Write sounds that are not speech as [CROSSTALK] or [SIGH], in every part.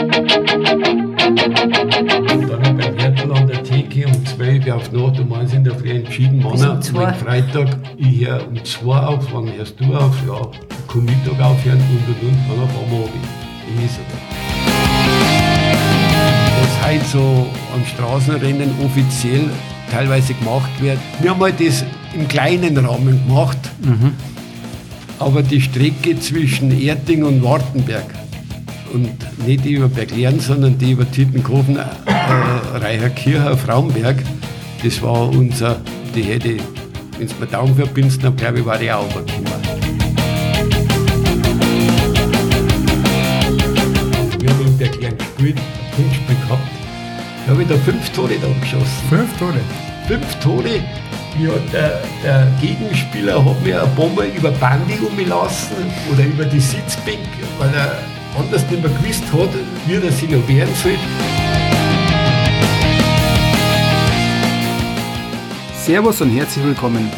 Und dann beim Hertel an der Theke um 12 Uhr auf Nacht, um 1 in der Früh entschieden, um zwei. mein Freitag, ich höre um 2 auf, wann hörst du auf, ja, kann Mittag aufhören und und und, dann auf einmal habe ich. Ist er. Was heute so am Straßenrennen offiziell teilweise gemacht wird. Wir haben halt das im kleinen Rahmen gemacht, aber die Strecke zwischen Erding und Wartenberg und nicht die über Berglern, sondern die über Tittenkofen, äh, Reicherkirche auf Raumberg, das war unser, die hätte, wenn es mir Daumen verbindest, dann glaube ich, war die auch runtergekommen. Wir haben in Berglern gespielt, ein Punktspiel gehabt. Da habe ich da fünf Tore da geschossen. Fünf Tore. Fünf Tore. Ja, der, der Gegenspieler hat mir eine Bombe über Bandi umgelassen oder über die Sitzbank, weil er anders nicht mehr gewusst hat, wie er sich noch wehren soll. Servus und herzlich willkommen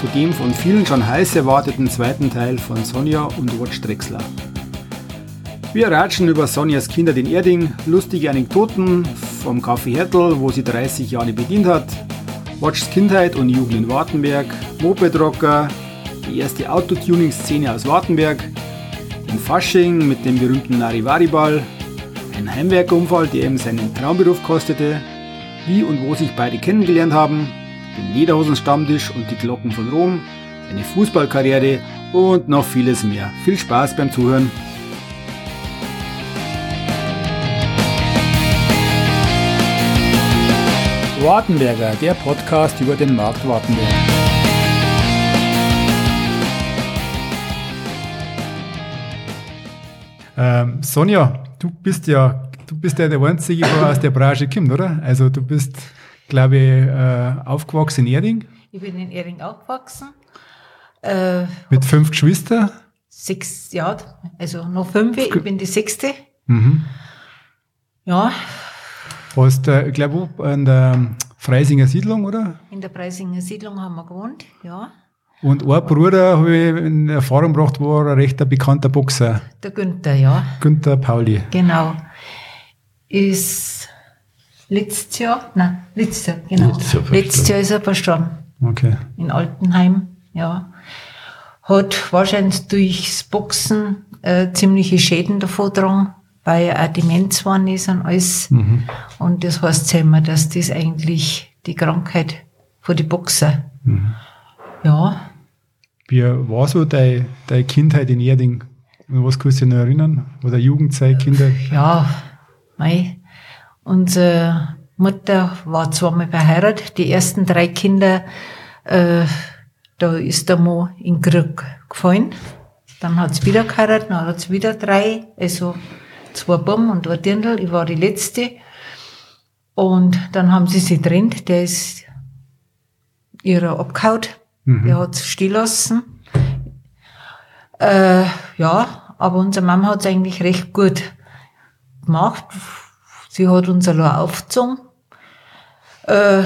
zu dem von vielen schon heiß erwarteten zweiten Teil von Sonja und Watch Drexler. Wir ratschen über Sonjas Kinder in Erding, lustige Anekdoten vom Café Hertel, wo sie 30 Jahre bedient hat, Watchs Kindheit und Jugend in Wartenberg, Mopedrocker, die erste Autotuning-Szene aus Wartenberg, den Fasching mit dem berühmten Larivari-Ball, ein Heimwerkerunfall, der ihm seinen Traumberuf kostete, wie und wo sich beide kennengelernt haben, den Lederhosen-Stammtisch und die Glocken von Rom, seine Fußballkarriere und noch vieles mehr. Viel Spaß beim Zuhören. Wartenberger, der Podcast über den Markt Wartenberg. Ähm, Sonja, du bist ja, du bist ja der Einzige, der aus der Branche kommt, oder? Also du bist, glaube ich, äh, aufgewachsen in Erding Ich bin in Ering aufgewachsen. Äh, mit fünf Geschwistern. sechs Jahre, also noch fünf, ich bin die sechste. Mhm. Ja, Hast, äh, ich glaube, an der Freisinger Siedlung, oder? in der Preisinger Siedlung haben wir gewohnt, ja. Und ein Bruder, habe ich in Erfahrung gebracht, war ein recht bekannter Boxer, Der Günther, ja, Günther Pauli. genau. Ist letztes Jahr, nein, letztes Jahr, genau. Letztes Jahr Letztes Jahr ist er verstorben. Okay. in Altenheim, ja. Hat wahrscheinlich durchs Boxen äh, ziemliche Schäden davon getragen, weil er auch Demenz geworden ist und alles. Mhm. Und das heißt selber, dass das eigentlich die Krankheit von die Boxer. Mhm. Ja, Wie war so deine, deine Kindheit in Erding? Was kannst du dich noch erinnern? Oder Jugendzeit, Kinder? ja, mei. Unsere Mutter war zweimal verheiratet. Die ersten drei Kinder, äh, da ist der Mann in Krieg gefallen. Dann hat sie wieder geheiratet, dann hat sie wieder drei, also zwei Buben und ein Dirndl. Ich war die letzte. Und dann haben sie sich getrennt. Der ist ihrer abgehaut. Der hat sie stehen lassen. Äh, ja, aber unsere Mama hat es eigentlich recht gut gemacht. Sie hat uns allein aufgezogen. Äh,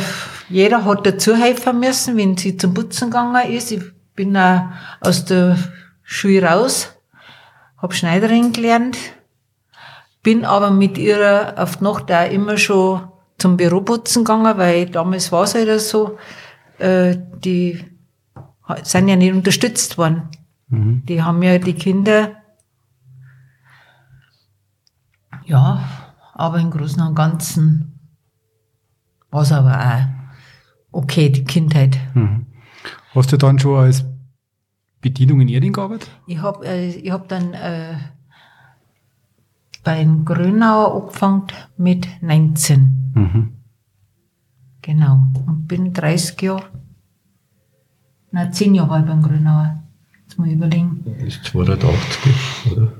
jeder hat dazu helfen müssen, wenn sie zum Putzen gegangen ist. Ich bin auch aus der Schule raus, hab Schneiderin gelernt, bin aber mit ihr auf die Nacht auch immer schon zum Büroputzen gegangen, weil damals war es halt so, äh, die sind ja nicht unterstützt worden. Die haben ja die Kinder, ja, aber im Großen und Ganzen war es aber auch okay, die Kindheit. Hast du dann schon als Bedienung in Erding gearbeitet? Ich hab, äh, ich hab dann äh, beim Grönauer angefangen mit 19. Genau. Und bin 30 Jahre, nein, 10 Jahre war ich beim Grönauer. Jetzt muss ich überlegen. Bis 280, oder?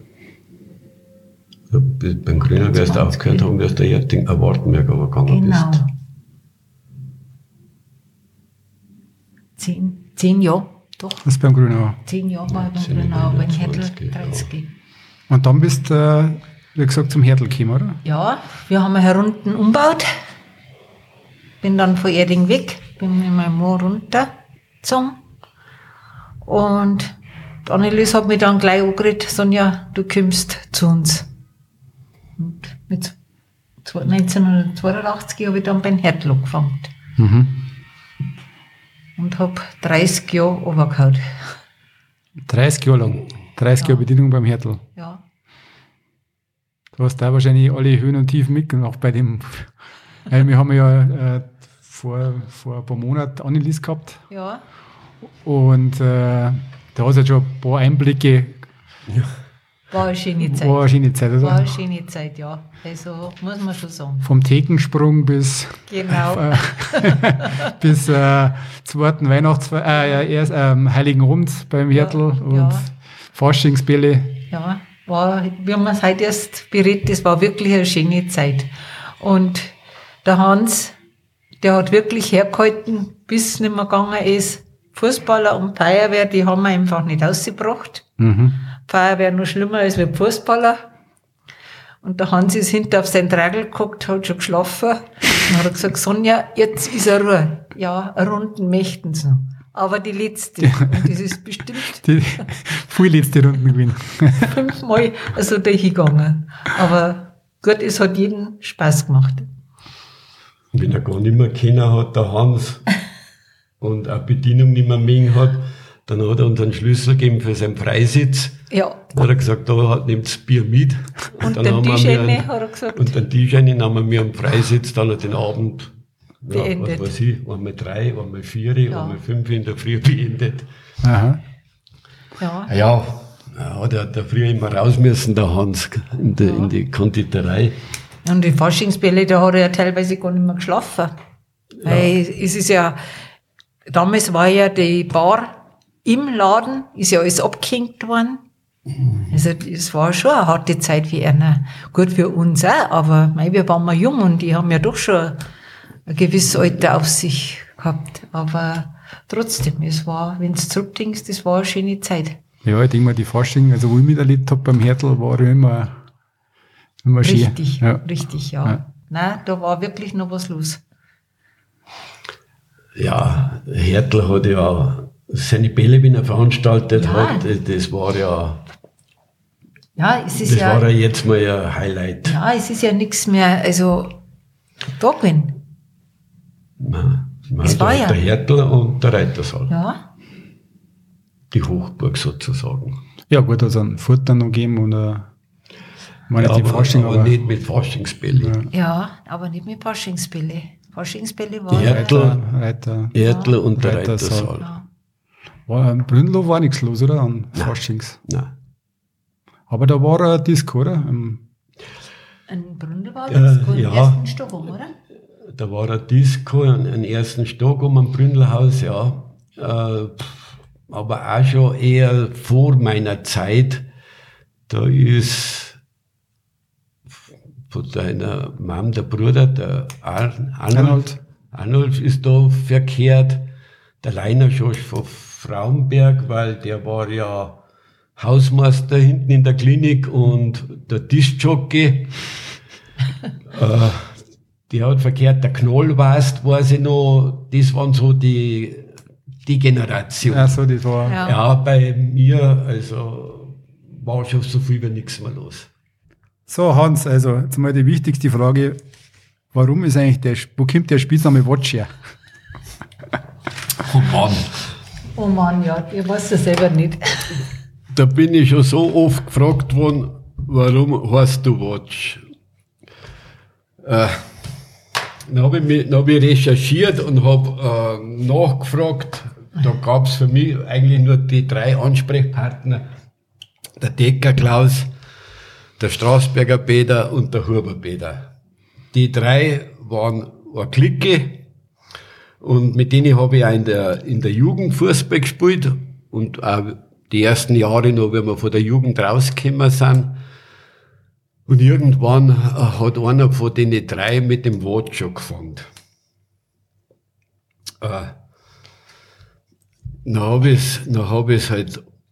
Ja, beim Grüner wirst du 20. aufgehört haben, wirst du Erding, äh, Wartenberg aber gegangen Genau. bist. Zehn, zehn Jahre, doch. Das ist beim Grünauer. Zehn Jahre war ich beim Zehn Jahre, beim Hertel 20, ja. 30. Und dann bist du, äh, wie gesagt, zum Hertel gekommen, oder? Ja, wir haben eine Runden umgebaut. Bin dann von Erding weg, bin mit meinem Mann runtergezogen. Und Annelies hat mich dann gleich angeredet, Sonja, du kommst zu uns. Und Mit 1982 habe ich dann beim Hertl angefangen. Mhm. Und habe 30 Jahre runtergehauen. 30 Jahre lang. 30 Jahre Bedienung beim Hertel. Ja. Du hast da wahrscheinlich alle Höhen und Tiefen mitgemacht bei dem. [LAUGHS] Wir haben ja äh, vor, vor ein paar Monaten Annelies gehabt Ja. Und äh, da hast du ja schon ein paar Einblicke. War eine schöne Zeit. War eine schöne Zeit, War eine oder? schöne Zeit, ja. Also muss man schon sagen. Vom Thekensprung bis, Genau. äh, [LAUGHS] bis äh, zweiten Weihnachts äh, ja, erst, ähm, Heiligen Abend beim Hertel und ja. Faschingsbälle. Ja, war, wie haben es heute erst berät, das war wirklich eine schöne Zeit. Und der Hans, der hat wirklich hergehalten, bis es nicht mehr gegangen ist. Fußballer und Feuerwehr, die haben wir einfach nicht ausgebracht. Mhm. Feuerwehr noch schlimmer als wir Fußballer. Und der Hans ist hinter auf sein Tragel geguckt, hat schon geschlafen. Und hat er gesagt, Sonja, jetzt ist er Ruhe. Ja, eine Runden möchten sie noch. Aber die letzte. Und das ist bestimmt Die vorletzte Runden gewinnen. fünfmal so dahingegangen. Aber gut, es hat jeden Spaß gemacht. Wenn er gar nicht mehr kennen hat, der Hans, und eine Bedienung nicht mehr mögen hat, dann hat er uns einen Schlüssel gegeben für seinen Freisitz. Ja. Dann hat er gesagt, da hat, nehmt's Bier mit. Und dann den haben wir Tischende, einen- hat er gesagt. Und den Tischende haben wir am Freisitz dann den Abend, ja, Beendet. was weiß ich, einmal drei, einmal vier, Ja. einmal fünf in der Früh beendet. Aha. Ja. Ja, ja der hat ja früher immer raus müssen, der Hans, in die, in die Konditorei. Und die Faschingsbälle, da hat er ja teilweise gar nicht mehr geschlafen. Weil es ist ja, damals war ja die Bar im Laden, ist ja alles abgehängt worden. Also, es war schon eine harte Zeit für einer. Gut für uns auch, aber mei, wir waren mal jung und die haben ja doch schon ein gewisses Alter auf sich gehabt. Aber trotzdem, es war, wenn du zurückdenkst, das war eine schöne Zeit. Ja, ich denke mal, die Fasching, also wo ich miterlebt habe beim Hertel, war ja immer, immer schön. Richtig, Ja. richtig, ja. Ja. Nein, da war wirklich noch was los. Ja, Hertel hat ja seine Bälle, wenn er veranstaltet Ja. hat, das- das war ja, Ja, es ist das ja, war ja jetzt mal ein Highlight. ja, es ist ja nichts mehr, also, da gewesen. Nein, man Es hat war ja- der Hertel und der Reitersaal, Ja, die Hochburg sozusagen. Ja, gut, also einen Futter noch geben oder, meine Ja, die aber, Fasching, aber aber, nicht mit Faschingsbälle. ja, aber nicht mit Faschingsbälle. Faschingsbälle Die war Hertel, Reiter, Reiter, Hertel und der Reitersaal. Ja. war, am Brünnlow war nichts los, oder? An Faschings. Nein. Aber da war ein Disco, oder? Ähm, ein Bründel war Äh, das im ja. ersten Stock, oder? Da war ein Disco, ein, ein ersten Stock um ein Brünnelhaus, ja. Äh, aber auch schon eher vor meiner Zeit. Da ist von deiner Mom, der Bruder, der Ar Arnold, Arnold. Ist da verkehrt. Der Leiner Schosch von Frauenberg, weil der war ja Hausmeister hinten in der Klinik und der Diskjockey. [LAUGHS] äh, der hat verkehrt, der Knoll weißt, weiß ich noch, das waren so die, die Generation. ach so, das war, Ja. Ja, bei mir, also, war schon so viel wie nichts mehr los. So, Hans, also jetzt mal die wichtigste Frage. Warum ist eigentlich der, wo kommt der Spitzname Watch her? Oh Mann. Oh Mann, ja, ich weiß es selber nicht. Da bin ich schon so oft gefragt worden, warum heißt du Watch? Äh, dann habe ich, mich- dann hab ich recherchiert und habe äh, nachgefragt. Da gab es für mich eigentlich nur die drei Ansprechpartner. Der Decker Klaus, der Straßberger Peter und der Huber Peter. Die drei waren eine Clique und mit denen habe ich auch in der, in der Jugend Fußball gespielt und auch die ersten Jahre noch, wenn wir von der Jugend rausgekommen sind. Und irgendwann äh, hat einer von den drei mit dem Watch schon gefangen. Äh, dann habe ich dann hab ich's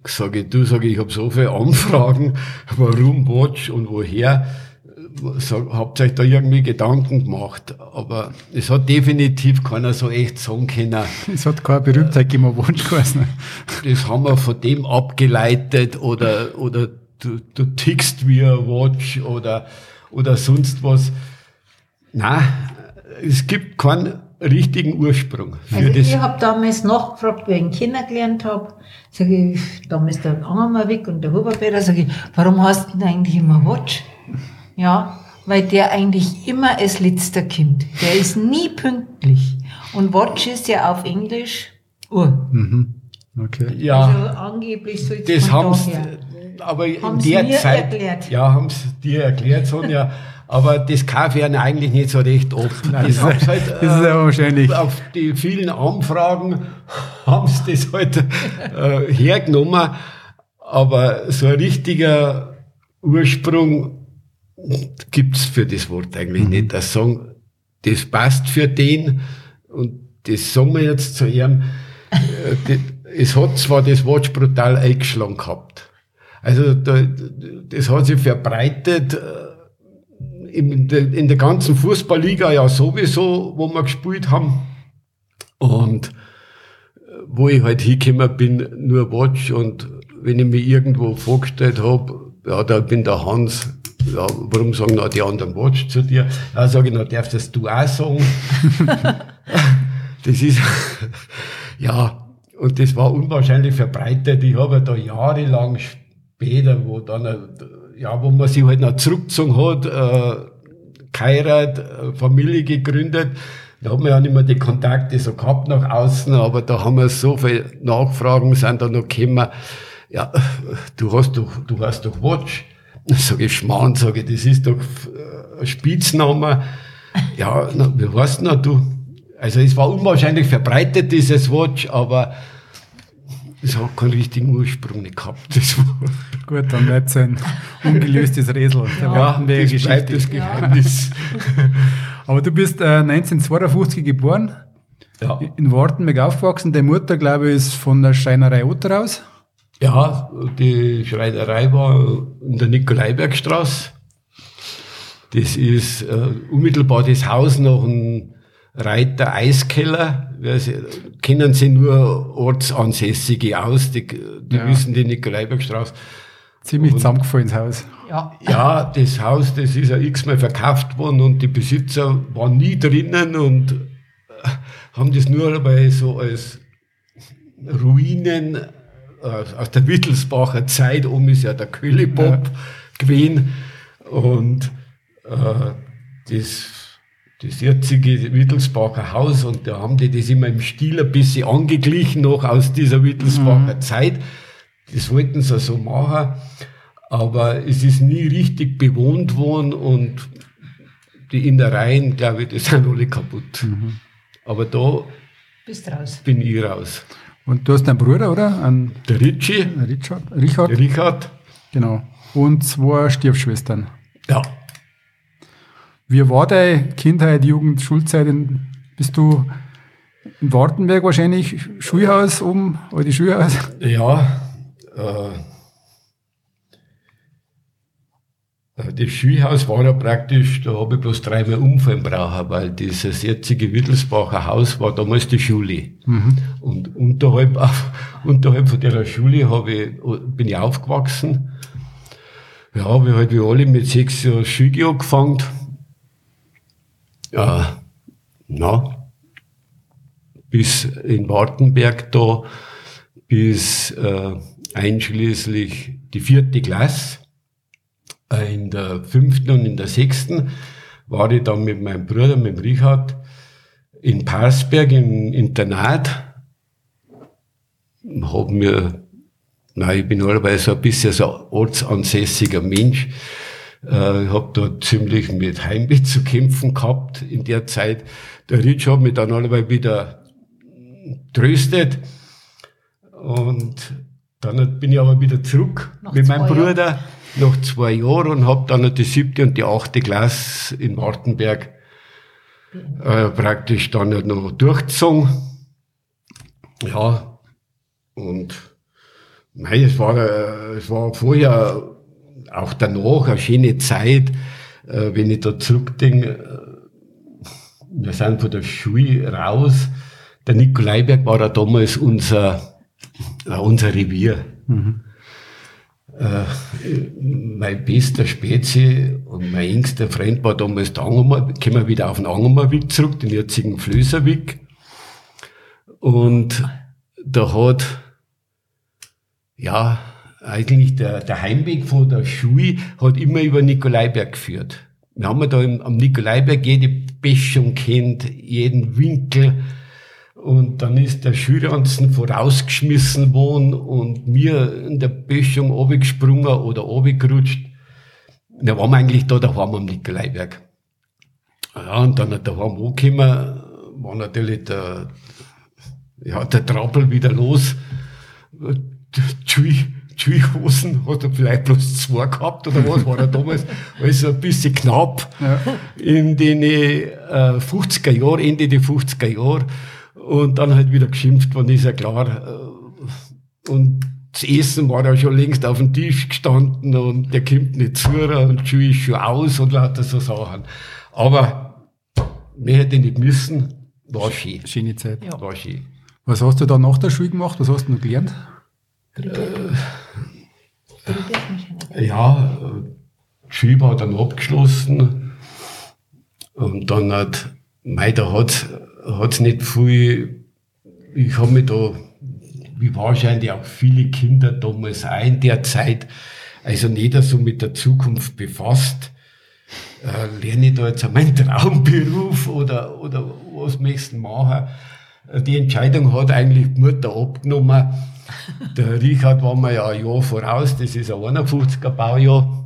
halt gesagt, du sag ich, ich habe so viele Anfragen, warum Watch und woher. Sag, habt ihr euch da irgendwie Gedanken gemacht? Aber es hat definitiv keiner so echt sagen können. Es hat keine Berühmtheit gegeben, Watch geheißen. Das haben wir von dem abgeleitet oder, oder du, du tickst wie ein Watch oder, oder sonst was. Nein, es gibt keinen richtigen Ursprung für also das. Ich habe damals nachgefragt, wie ich ihn kennengelernt habe. Sag ich, damals der Angermann weg und der Huberpeter, sag ich, warum hast du denn eigentlich immer Watch? Ja, weil der eigentlich immer als letzter kommt. Der ist nie pünktlich. Und Watch ist ja auf Englisch Uhr. Mhm. Okay. Ja. Also angeblich soll das haben aber haben's in der Zeit, erklärt. ja, haben sie dir erklärt, Sonja. [LAUGHS] aber das kaufe ich eigentlich nicht so recht oft. Nein, das, das, halt, das ist ja wahrscheinlich. Auf die vielen Anfragen [LAUGHS] haben sie das halt äh, hergenommen. Aber so ein richtiger Ursprung gibt's für das Wort eigentlich mhm. nicht. Das sagen, das passt für den und das sagen wir jetzt zu ihm. Äh, es hat zwar das Wort brutal eingeschlagen gehabt. Also da, das hat sich verbreitet äh, in der, in der ganzen Fußballliga ja sowieso, wo wir gespielt haben. Und äh, wo ich halt hingekommen bin, nur Watch und wenn ich mich irgendwo vorgestellt habe, ja, da bin der Hans, ja, warum sagen auch die anderen Watch zu dir? Ja, sage ich, na, darfst das du auch sagen? [LAUGHS] das ist, ja, und das war unwahrscheinlich verbreitet. Ich habe da jahrelang später, wo dann, ja, wo man sich halt noch zurückgezogen hat, äh, geheiratet, äh, Familie gegründet, da haben wir ja nicht mehr die Kontakte so gehabt nach außen, aber da haben wir so viele Nachfragen, sind da noch gekommen, ja, du hast doch, du hast doch Watch. Sag ich, Schmarrn, sage ich, das ist doch äh, ein Spitzname. Ja, na, wie heißt denn du? Also es war unwahrscheinlich verbreitet, dieses Watch, aber es hat keinen richtigen Ursprung nicht gehabt. Das Gut, dann bleibt es ein ungelöstes Rätsel. Ja, das Geschichte. bleibt das Geheimnis. Ja. [LAUGHS] Aber du bist äh, 1952 geboren, ja. in Wartenberg aufgewachsen. Deine Mutter, glaube ich, ist von der Schreinerei Otter aus. Ja, die Schreinerei war in der Nikolaibergstraße. Das ist äh, unmittelbar das Haus nach einem Reiter Eiskeller. Kennen sie nur Ortsansässige aus, die, die ja. wissen die Nikolaibergstraße. Ziemlich zusammengefallen ins Haus. Ja. ja, das Haus, das ist ja x-mal verkauft worden und die Besitzer waren nie drinnen und äh, haben das nur dabei so als Ruinen aus der Wittelsbacher Zeit, um ist ja der Köhlebob ja. gewesen. Und äh, das, das jetzige Wittelsbacher Haus, und da haben die das immer im Stil ein bisschen angeglichen, noch aus dieser Wittelsbacher mhm. Zeit. Das wollten sie so machen, aber es ist nie richtig bewohnt worden und die Innereien, glaube ich, die sind alle kaputt. Mhm. Aber da Bist raus. bin ich raus. Und du hast einen Bruder, oder? Ein der Ritchie. Richard. Richard. Der Richard. Genau. Und zwei Stiefschwestern. Ja. Wie war deine Kindheit, Jugend, Schulzeit? Bist du in Wartenberg wahrscheinlich Schulhaus oben, alte Schulhaus? Ja. Äh, Äh, das Schulhaus war ja praktisch, da habe ich bloß dreimal umfallen brauchen, weil dieses jetzige Wittelsbacher Haus war damals die Schule. Mhm. Und unterhalb, unterhalb von der Schule ich, bin ich aufgewachsen. Ja, ich halt wie alle mit sechs Jahren Schule angefangen. Ja, na, bis in Wartenberg da, bis äh, einschließlich die vierte Klasse äh, in der fünften und in der sechsten war ich dann mit meinem Bruder, mit dem Richard, in Parsberg im Internat. Hab mir, nein, ich bin normalerweise ein bisschen so ortsansässiger Mensch. Äh, ich habe da ziemlich mit Heimweh zu kämpfen gehabt in der Zeit. Der Rich hat mich dann normalerweise wieder tröstet. Und dann bin ich aber wieder zurück Nach mit meinem Bruder. Jahren noch zwei Jahre und habe dann die siebte und die achte Klasse in Wartenberg äh, praktisch dann noch durchgezogen. Ja, und nein, es war, äh, es war vorher, auch danach, eine schöne Zeit, äh, wenn ich da zurückdenke. Äh, wir sind von der Schule raus. Der Nikolaiberg war ja damals unser, unser Revier. Mhm. Äh, mein bester Spezi und mein engster Freund war damals der Angermann, kommen wir wieder auf den Angermannweg zurück, den jetzigen Flößerweg. Und da hat, ja, eigentlich der, der Heimweg von der Schule hat immer über Nikolaiberg geführt. Wir haben da im, am Nikolaiberg jede Bäschung kennt, jeden Winkel. Und dann ist der Schulranzen vorausgeschmissen worden und mir in der Böschung runtergesprungen oder runtergerutscht. Da waren wir eigentlich da daheim am Nikolaiberg. Ja, und dann daheim angekommen, war natürlich der, ja, der Trappel wieder los. Die Schulhosen hat er vielleicht bloß zwei gehabt oder was, war er damals also ein bisschen knapp ja. in den äh, 50er Jahren, Ende der 50er Jahre. Und dann halt wieder geschimpft worden, ist ja klar. Äh, und das Essen war ja schon längst auf dem Tisch gestanden und der kommt nicht zu und die Schuhe ist schon aus und lauter so Sachen. Aber mehr hätte ich nicht müssen, war schön. Schöne Zeit. Ja. War schön. Was hast du da nach der Schule gemacht? Was hast du noch gelernt? Äh, ja, die Schule war dann abgeschlossen und dann hat, mei, da hat es nicht viel, ich habe mich da, wie wahrscheinlich auch viele Kinder damals auch in der Zeit, also nicht so mit der Zukunft befasst. Äh, lerne ich da jetzt meinen Traumberuf oder, oder was möchtest du machen? Die Entscheidung hat eigentlich die Mutter abgenommen der Richard war mir ja ein Jahr voraus, das ist ein 51er Baujahr.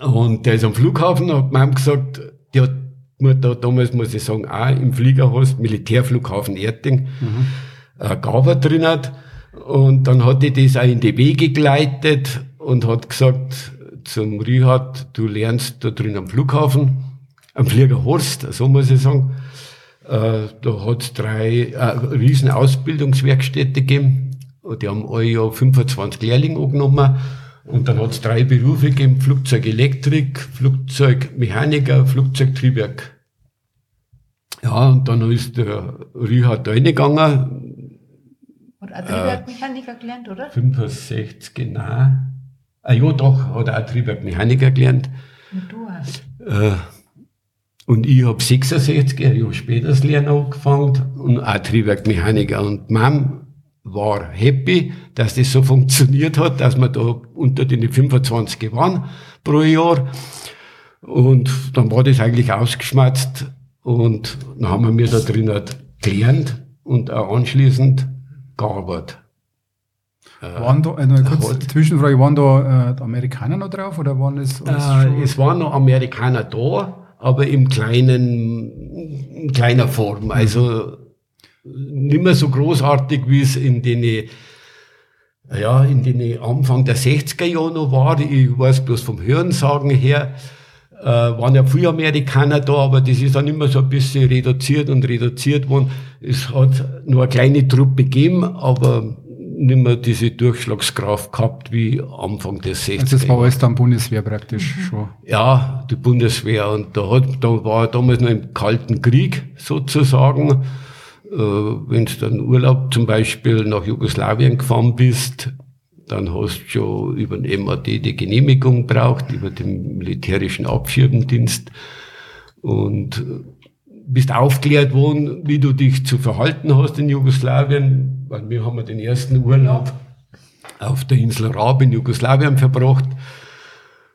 Und der ist am Flughafen, hat mir gesagt, die hat Mutter damals, muss ich sagen, auch im Fliegerhost, Militärflughafen Erding, mhm. äh, Gaber drin hat. Und dann hat die das auch in die Wege geleitet und hat gesagt zum Richard, du lernst da drin am Flughafen, am Fliegerhorst, so muss ich sagen. Äh, da hat es drei äh, riesen Ausbildungswerkstätte gegeben die haben alle Jahr 25 Lehrlinge angenommen. Und dann hat es drei Berufe gegeben, Flugzeugelektrik, Flugzeugmechaniker, Flugzeugtriebwerk. Ja, und dann ist der Richard da reingegangen. Hat auch Triebwerkmechaniker äh, gelernt, oder? 65, genau. Ah ja, doch, hat er auch Triebwerkmechaniker gelernt. Und du hast? Äh, und ich habe 66, ein Jahr später das Lernen angefangen und auch Triebwerkmechaniker. Und Mom war happy, dass das so funktioniert hat, dass wir da unter den 25 waren pro Jahr. Und dann war das eigentlich ausgeschmatzt und dann haben wir da drin halt gelernt und auch anschließend gearbeitet. Äh, waren da, eine kurze Zwischenfrage, waren da äh, Amerikaner noch drauf oder waren das? Äh, es waren noch Amerikaner da, aber im kleinen, in kleiner Form. Also nicht mehr so großartig, wie es in den, ja, in den Anfang der 60er Jahre noch war. Ich weiß bloß vom Hörensagen her, äh, waren ja viele Amerikaner da, aber das ist dann immer so ein bisschen reduziert und reduziert worden. Es hat nur eine kleine Truppe gegeben, aber nicht mehr diese Durchschlagskraft gehabt wie Anfang des 60er Also das war alles dann Bundeswehr praktisch mhm. schon. Ja, die Bundeswehr. Und da, hat, da war damals noch im Kalten Krieg sozusagen. Äh, wenn du dann Urlaub zum Beispiel nach Jugoslawien gefahren bist, dann hast du schon über den MAD die Genehmigung braucht, über den militärischen Abschirmdienst. Und bist aufklärt worden, wie du dich zu verhalten hast in Jugoslawien, weil wir haben den ersten Urlaub auf der Insel Raab in Jugoslawien verbracht.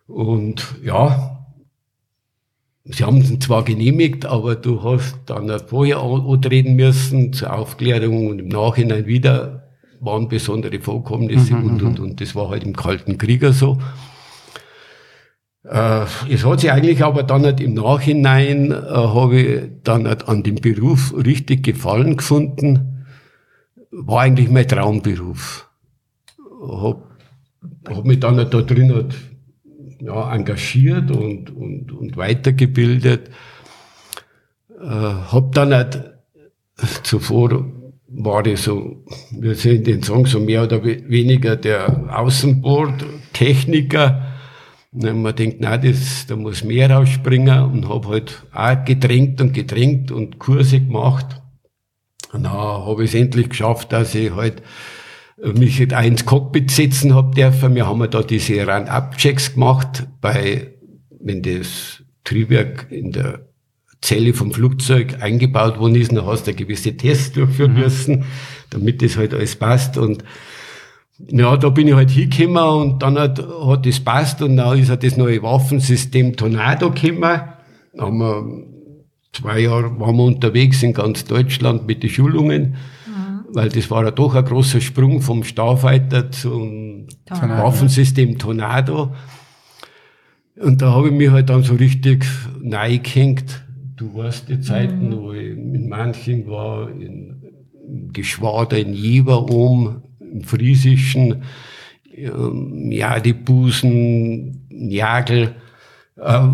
Und ja, Sie haben es zwar genehmigt, aber du hast dann vorher antreten müssen zur Aufklärung und im Nachhinein wieder waren besondere Vorkommnisse mhm, und, und, mhm. und das war halt im Kalten Krieger so. Äh, es hat sich eigentlich aber dann nicht im Nachhinein, äh, habe ich dann nicht an dem Beruf richtig gefallen gefunden. War eigentlich mein Traumberuf. Hab, hab mich dann nicht da drin halt ja, engagiert und, und, und weitergebildet. Äh, hab dann halt zuvor war ich so, wir sind den Song so mehr oder weniger der Außenbordtechniker. Und man denkt, na, das, da muss mehr rausspringen und habe halt auch gedrängt und gedrängt und Kurse gemacht. Und dann habe ich es endlich geschafft, dass ich halt mich halt auch ins Cockpit setzen hab dürfen. Wir haben da diese Run-Up-Checks gemacht, bei, wenn das Triebwerk in der Zelle vom Flugzeug eingebaut worden ist, dann hast du gewisse Tests durchführen mhm. müssen, damit das halt alles passt und ja, da bin ich halt hingekommen und dann hat, hat das passt und dann ist halt das neue Waffensystem Tornado gekommen. Haben wir zwei Jahre waren wir unterwegs in ganz Deutschland mit den Schulungen weil das war ja doch ein großer Sprung vom Starfighter zum Tornado. Waffensystem Tornado. Und da habe ich mich halt dann so richtig neigehängt. Du weißt die Zeiten, mhm. wo ich in manchen war, in, im Geschwader in Jever um, im Friesischen, ähm, ja, die Busen, Jagel. Äh,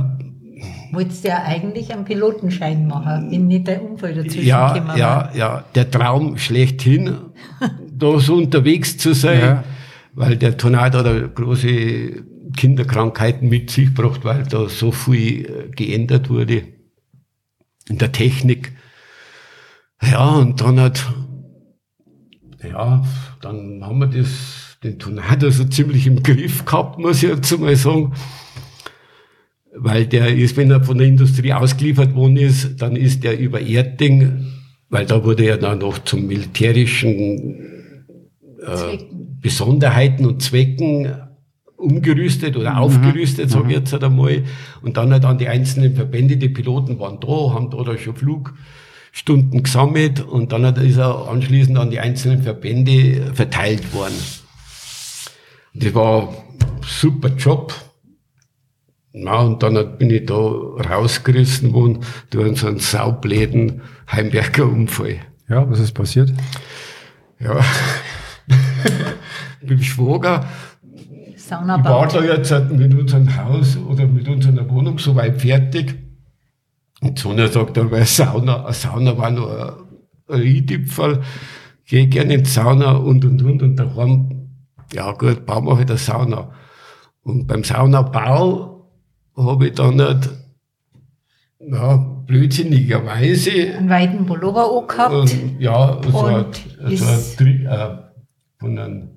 Wolltest du ja eigentlich einen Pilotenschein machen, wenn nicht der Unfall dazwischen Ja, ja, war. ja, der Traum schlechthin, [LAUGHS] da so unterwegs zu sein, ja. weil der Tornado da große Kinderkrankheiten mit sich gebracht, weil da so viel äh, geändert wurde in der Technik. Ja, und dann hat, ja, dann haben wir das, den Tornado so ziemlich im Griff gehabt, muss ich jetzt mal sagen weil der ist, wenn er von der Industrie ausgeliefert worden ist, dann ist er über Erding, weil da wurde er dann noch zum militärischen äh, Besonderheiten und Zwecken umgerüstet oder mhm. aufgerüstet, ich mhm. jetzt halt einmal. Und dann halt an die einzelnen Verbände, die Piloten waren da, haben da, da schon Flugstunden gesammelt und dann ist er anschließend an die einzelnen Verbände verteilt worden. Das war ein super Job na, und dann bin ich da rausgerissen worden durch so einen saubläden Heimberger Unfall. Ja, was ist passiert? Ja, [LAUGHS] mit dem Schwager. Sauna ich war da jetzt mit unserem Haus oder mit unserer Wohnung so weit fertig. Und Sonja sagt dann, weil Sauna, eine Sauna war noch ein, ein Riedipfel. Geh gerne in die Sauna und und und und daheim, ja gut, bauen wir halt eine Sauna. Und beim Saunabau habe ich dann nicht, ja, blödsinnigerweise. Einen weiten Pullover gehabt. Und, ja, so und ein, so ein, äh, von einem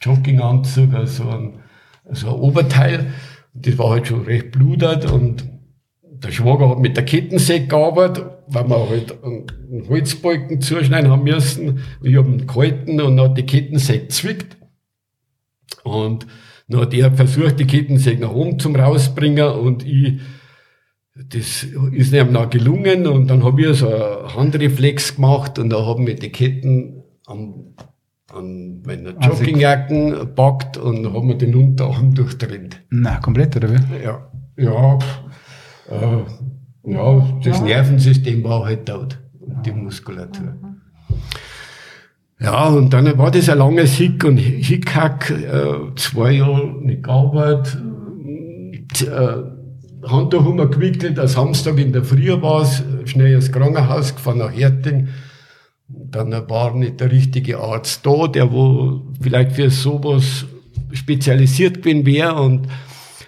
Jogginganzug, also ein, so ein Oberteil. Das war halt schon recht blutert und der Schwager hat mit der Kettensäge gearbeitet, weil wir halt einen Holzbalken zuschneiden haben müssen. Ich habe ihn gehalten und dann hat die Kettensäge zwickt. Und dann hat er versucht, die Kettensäge nach oben zum rausbringen und ich, das ist ihm dann gelungen und dann habe ich so einen Handreflex gemacht und da haben wir die Ketten am, an meiner also Joggingjacken also, packt und haben wir den Unterarm [LAUGHS] durchtrennt. Na, komplett, oder wie? Ja, ja, äh, ja, das Nervensystem war halt tot, die Muskulatur. Ja, und dann war das ein langes Hick und Hickhack, äh, zwei Jahre nicht gearbeitet, äh, Handtuch haben wir gewickelt, am Samstag in der Früh war es, schnell ins Krankenhaus gefahren nach Herting. Dann war nicht der richtige Arzt da, der wo vielleicht für sowas spezialisiert gewesen wäre und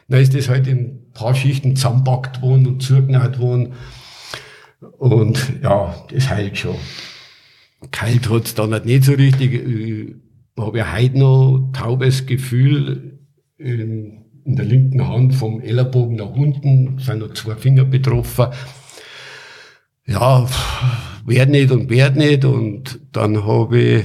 dann ist das halt in ein paar Schichten zusammenpackt worden und zugenäht worden. Und ja, das heilt schon. Kalt hat's dann halt nicht so richtig. Ich habe ja heute noch taubes Gefühl in, in der linken Hand vom Ellerbogen nach unten, sind noch zwei Finger betroffen. Ja, werd nicht und werd nicht. Und dann habe ich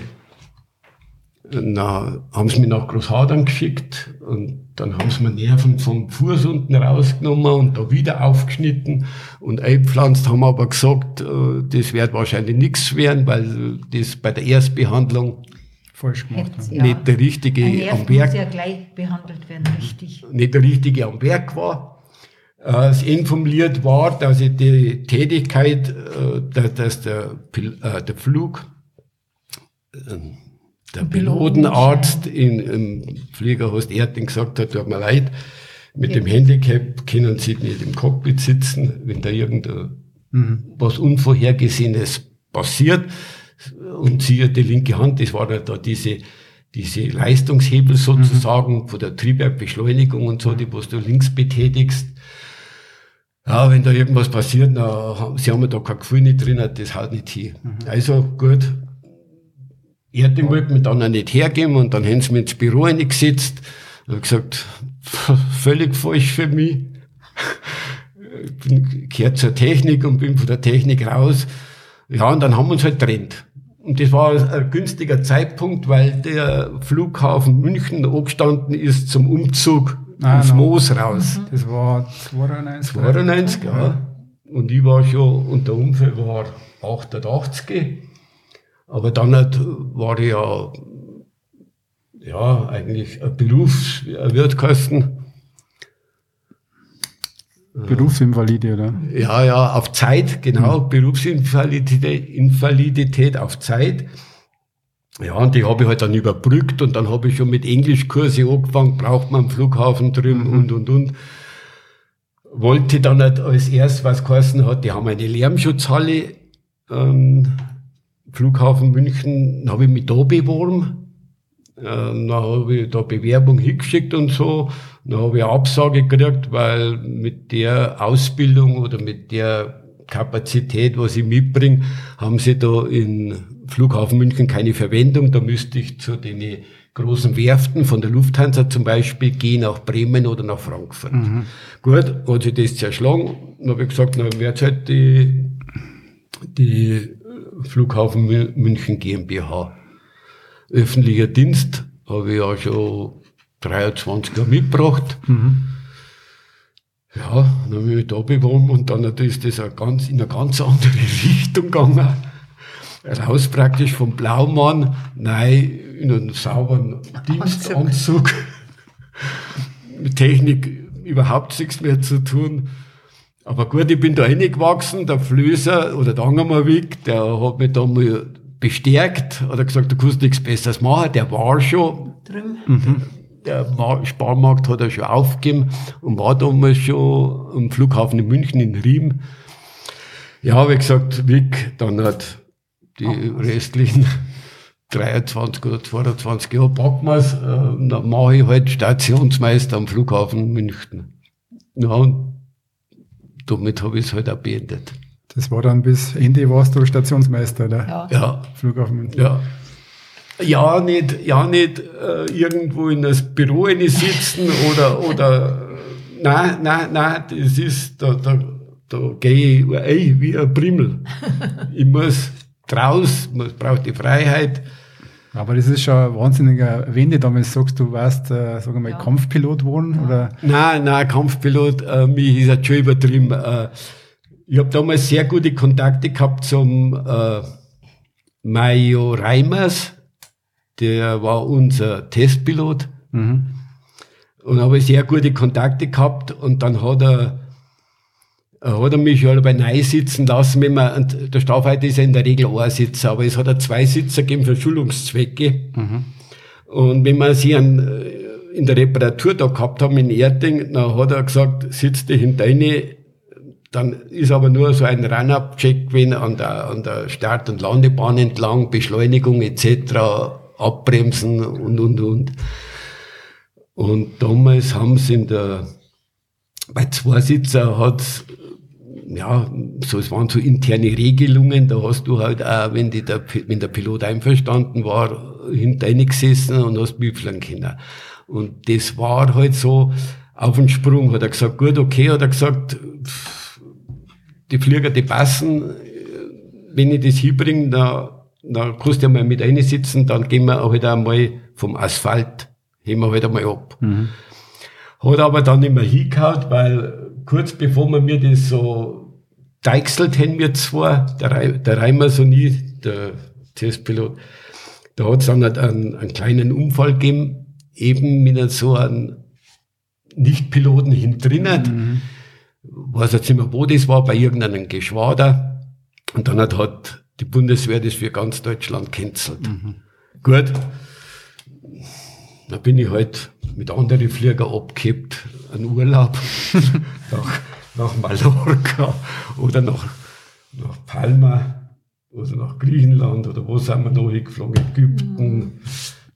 na, haben sie mich nach Großhadern geschickt und dann haben sie mir Nerven vom Fuß unten rausgenommen und da wieder aufgeschnitten und eingepflanzt, haben aber gesagt, äh, das wird wahrscheinlich nichts werden, weil das bei der Erstbehandlung falsch gemacht haben. Ja. Nicht der richtige am Berg. Muss ja gleich behandelt werden, richtig. Nicht der richtige am Berg war. Äh, es informiert war, dass ich die Tätigkeit, äh, dass der, der Flug der Pilotenarzt in, im Fliegerhost Erding gesagt hat, tut mir leid, mit ja. dem Handicap können Sie nicht im Cockpit sitzen, wenn da irgendwas mhm. Unvorhergesehenes passiert und Sie die linke Hand, das war da diese, diese Leistungshebel sozusagen mhm. von der Triebwerkbeschleunigung und so, die was du links betätigst. Ja, wenn da irgendwas passiert, na, Sie haben da kein Gefühl nicht drin, das haut nicht hin. Mhm. Also gut, Erding wollte mich dann auch nicht hergeben und dann haben sie mich ins Büro reingesetzt und gesagt, völlig falsch für mich. Ich bin, gehört zur Technik und bin von der Technik raus. Ja, und dann haben wir uns halt trennt. Und das war ein günstiger Zeitpunkt, weil der Flughafen München angestanden ist zum Umzug ah, ins no. Moos raus. Das war 92. 92, ja. ja. Und ich war schon, und der Unfall war 88. Aber dann war ich ja, ja, eigentlich ein Berufs-, ein Wirtkasten. Berufsinvalide, oder? Ja, ja, auf Zeit, genau. Mhm. Berufsinvalidität Invalidität auf Zeit. Ja, und die habe ich halt dann überbrückt und dann habe ich schon mit Englischkurse angefangen, braucht man am Flughafen drüben mhm. und, und, und. Wollte dann halt als erst, was geheißen hat, die haben eine Lärmschutzhalle, ähm, Flughafen München, habe ich mich da beworben. Äh, dann habe ich da Bewerbung hingeschickt und so. Dann habe ich eine Absage gekriegt, weil mit der Ausbildung oder mit der Kapazität, was ich mitbringe, haben sie da in Flughafen München keine Verwendung. Da müsste ich zu den großen Werften von der Lufthansa zum Beispiel gehen, nach Bremen oder nach Frankfurt. Mhm. Gut, hat sich das zerschlagen. Dann habe ich gesagt, dann wird halt die, die Flughafen München GmbH. Öffentlicher Dienst habe ich ja schon 23 Jahre mitgebracht. Mhm. Ja, dann habe ich mich da beworben und dann ist das eine ganz, in eine ganz andere [LAUGHS] Richtung gegangen. Raus praktisch vom Blaumann, nein, in einen sauberen Dienstanzug. Mit Technik überhaupt nichts mehr zu tun. Aber gut, ich bin da reingewachsen, der Flößer oder der Angermerweg, der hat mich da mal bestärkt, hat er gesagt, du kannst nichts Besseres machen, der war schon. Drüben. Mhm. Der Sparmarkt hat er schon aufgegeben und war damals schon am Flughafen in München in Riem. Ja, habe ich gesagt, Wick, dann hat die oh. restlichen [LAUGHS] 23 oder 22 Jahre packen wir es, äh, dann mache ich halt Stationsmeister am Flughafen München. Ja, und damit habe ich es halt auch beendet. Das war dann bis Ende warst du Stationsmeister, oder? Ja. ja. Flughafen München. Ja. Ja, nicht, ja, nicht äh, irgendwo in das Büro sitzen [LAUGHS] oder, oder, nein, nein, nein, das ist, da, da, da gehe ich ey, wie ein Primmel. [LAUGHS] ich muss draus, muss, brauche die Freiheit. Aber das ist schon ein wahnsinniger Wende, damals sagst du, warst, äh, sagen wir mal, ja. Kampfpilot geworden, oder? Nein, nein, Kampfpilot, äh, mich ist jetzt schon übertrieben. Äh, ich habe damals sehr gute Kontakte gehabt zum äh, Mayo Reimers, der war unser Testpilot. Mhm. Und habe sehr gute Kontakte gehabt und dann hat er hat er mich schon bei Nein sitzen lassen, wenn man, und der Staufhalter ist ja in der Regel ein Sitzer, aber es hat er zwei Sitzer gegeben für Schulungszwecke. Mhm. Und wenn man sie an, äh, in der Reparatur da gehabt haben in Erding, dann hat er gesagt, sitzt dich hinter eine, dann ist aber nur so ein Run-Up-Check gewesen an der, an der Start- und Landebahn entlang, Beschleunigung etc., abbremsen und, und, und. Und damals haben sie in der, bei zwei Sitzer hat ja, so, es waren so interne Regelungen, da hast du halt auch, wenn, die der, wenn der Pilot einverstanden war, hinter gesessen und hast büffeln können. Und das war halt so, auf den Sprung hat er gesagt, gut, okay, hat er gesagt, die Flieger, die passen, wenn ich das hinbringe, dann, dann kannst du ja mal mit sitzen, dann gehen wir halt einmal vom Asphalt, heben wir halt einmal ab. Mhm. Hat aber dann nicht mehr hingehauen, weil kurz bevor wir mir das so deichselt haben wir zwar, der, der Reimer so nie, der Testpilot, da hat es dann halt einen, einen kleinen Unfall gegeben, eben mit so einem Nicht-Piloten hinten mhm. weiß jetzt nicht mehr, wo das war, bei irgendeinem Geschwader. Und dann hat, hat die Bundeswehr das für ganz Deutschland cancelt. Mhm. Gut, da bin ich halt mit anderen Flieger abgehebt, einen Urlaub [LAUGHS] nach, nach Mallorca oder nach, nach Palma oder nach Griechenland oder wo sind wir noch hingeflogen? Ägypten, mhm.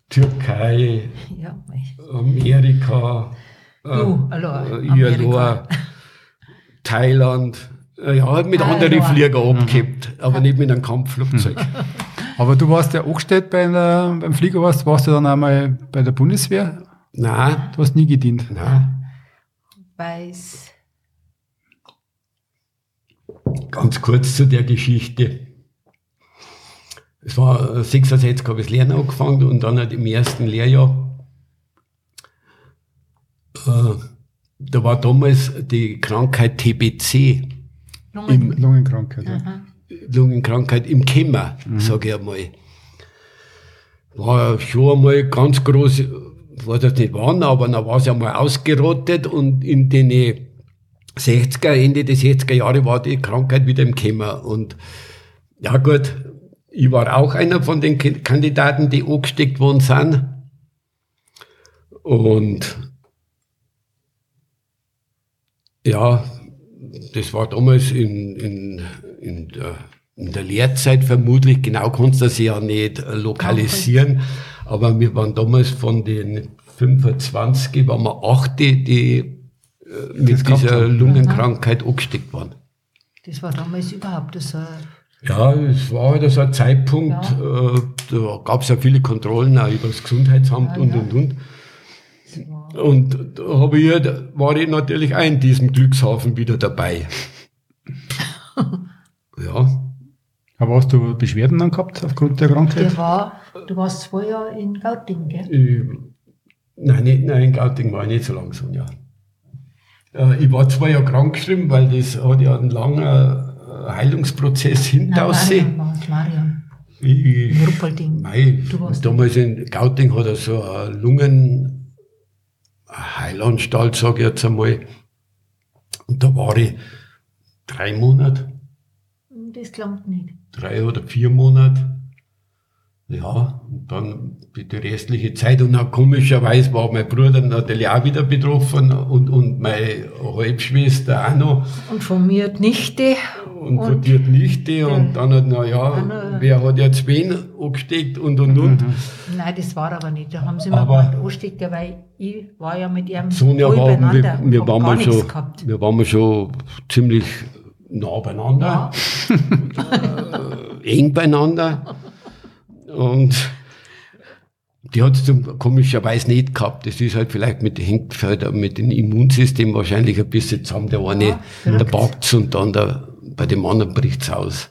Türkei, ja, Amerika, du, äh, Irlor, Thailand. Ja, mit anderen Flieger abgehebt, aber nicht mit einem Kampfflugzeug. [LAUGHS] Aber du warst ja angestellt bei der, beim Flieger, warst, warst du dann einmal bei der Bundeswehr? Nein. Du hast nie gedient. Nein. Weiß. Ganz kurz zu der Geschichte. Es war 66, habe ich das Lernen angefangen und dann halt im ersten Lehrjahr, äh, da war damals die Krankheit TBC, Lungen. Lungenkrankheit. Ja. Lungenkrankheit im Kämmer, sage ich einmal. War schon einmal ganz groß, weiß jetzt nicht wann, aber dann war es einmal ausgerottet und in den 60er, Ende der 60er Jahre war die Krankheit wieder im Kämmer. Und ja gut, ich war auch einer von den Kandidaten, die angesteckt worden sind. Und ja, das war damals in, in, in, der, in der Lehrzeit vermutlich, genau kannst du das ja nicht lokalisieren, aber wir waren damals von den 25, waren wir 8, die, die äh, mit dieser. Lungenkrankheit angesteckt waren. Das war damals überhaupt so. Ja, es war halt so ein Zeitpunkt, äh, da gab es ja viele Kontrollen auch über das Gesundheitsamt Ja, und ja. und und. Und da habe ich, halt- war ich natürlich auch in diesem Glückshafen wieder dabei. [LAUGHS] ja, Aber hast du Beschwerden dann gehabt aufgrund der Krankheit? War, du warst zwei Jahre in Gauting, gell? ich, nein, nicht, nein, in Gauting war ich nicht so lang so, ja. Äh, ich war zwei Jahre krankgeschrieben, weil das hat ja einen langen äh, Heilungsprozess hinter Nein, sich. Marion. Ich, ich, In Ruppolding. Du warst- damals in Gauting hat er so eine Lungenheilanstalt, sage ich jetzt einmal. Und da war ich drei Monate, Das klingt nicht. Drei oder vier Monate. Ja, und dann die die restliche Zeit. Und dann komischerweise war mein Bruder natürlich auch wieder betroffen und, und meine Halbschwester auch noch. Und von mir die Nichte. Und, Und von dir die Nichte. Und dann hat, na ja, Anna- wer hat jetzt wen angesteckt und und und. Nein, das war aber nicht. Da haben sie mir Aber- mal angesteckt, weil ich war ja mit ihm Sonja voll waren wir, beieinander. wir, waren wir schon, wir waren schon ziemlich nah beieinander, Ja. [LAUGHS] äh, eng beieinander. Und die hat es komischerweise nicht gehabt. Das ist halt vielleicht mit, hängt halt mit dem Immunsystem wahrscheinlich ein bisschen zusammen. Der eine, Ja, der packt's und dann der, bei dem anderen bricht's aus.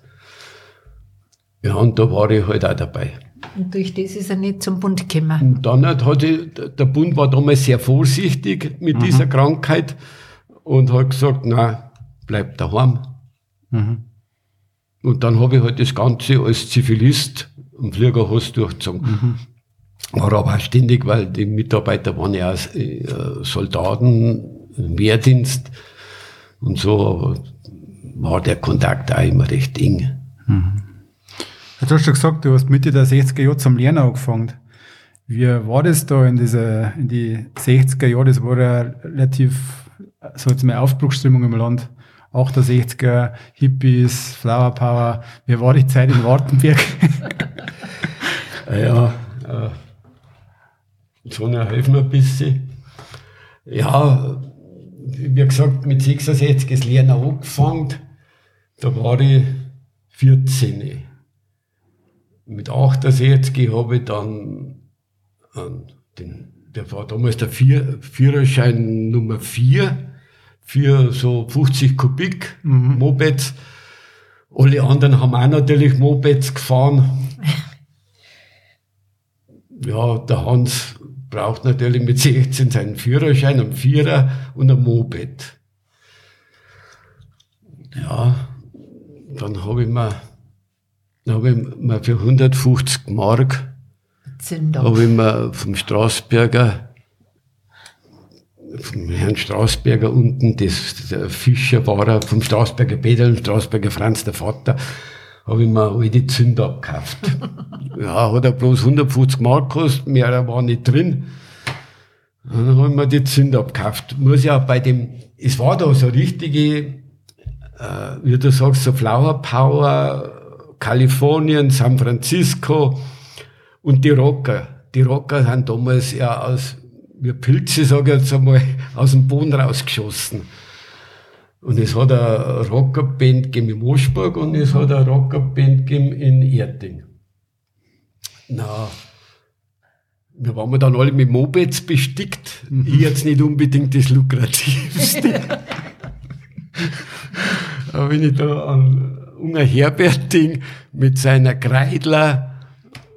Ja, und da war ich halt auch dabei. Und durch das ist er nicht zum Bund gekommen. Und dann hat hat ich, der Bund war damals sehr vorsichtig mit dieser Krankheit und hat gesagt, na, bleib daheim. Mhm. Und dann habe ich halt das Ganze als Zivilist am Fliegerhaus durchgezogen. War aber auch ständig, weil die Mitarbeiter waren ja auch, äh, Soldaten im Wehrdienst und so, aber war der Kontakt auch immer recht eng. Du hast schon gesagt, du hast Mitte der 60er Jahre zum Lernen angefangen. Wie war das da in diese, in die 60er Jahre? Das war ja relativ, so jetzt mal Aufbruchsstimmung im Land. 68er, Hippies, Flower Power. Wie war die Zeit in Wartenberg? [LAUGHS] Ja, äh, Sonja, helf mir ein bisschen. Ja, wie gesagt, mit 66 ist Lernen angefangen. Da war ich 14. Mit 68 habe ich dann ähm, den, der war damals der Vier, Führerschein Nummer 4 für so 50 Kubik Mopeds. Alle anderen haben auch natürlich Mopeds gefahren. [LAUGHS] Ja, der Hans braucht natürlich mit 16 seinen Führerschein, einen Vierer und ein Moped. Ja, dann habe ich mir, dann habe ich mir für 150 Mark habe ich mir vom Straßberger, vom Herrn Straßberger unten, das, der Fischer war er, vom Straßberger Peter und Straßberger Franz, der Vater, habe ich mir alle die Zünder abgekauft. [LAUGHS] ja, hat er bloß 150 Mark gekostet, mehr war nicht drin. Und dann habe ich mir die Zünder abgekauft. Muss ja bei dem, es war da so richtige, äh, wie du sagst, so Flower Power, Kalifornien, San Francisco und die Rocker. Die Rocker sind damals ja aus, wie Pilze, sage ich jetzt einmal, aus dem Boden rausgeschossen. Und es hat eine Rockerband gegeben in Moschburg und es hat eine Rockerband gegeben in Erding. Na, wir waren dann alle mit Mopeds bestickt. Mhm. Ich jetzt nicht unbedingt das Lukrativste. [LAUGHS] Aber wenn ich da an Unger Herberting mit seiner Kreidler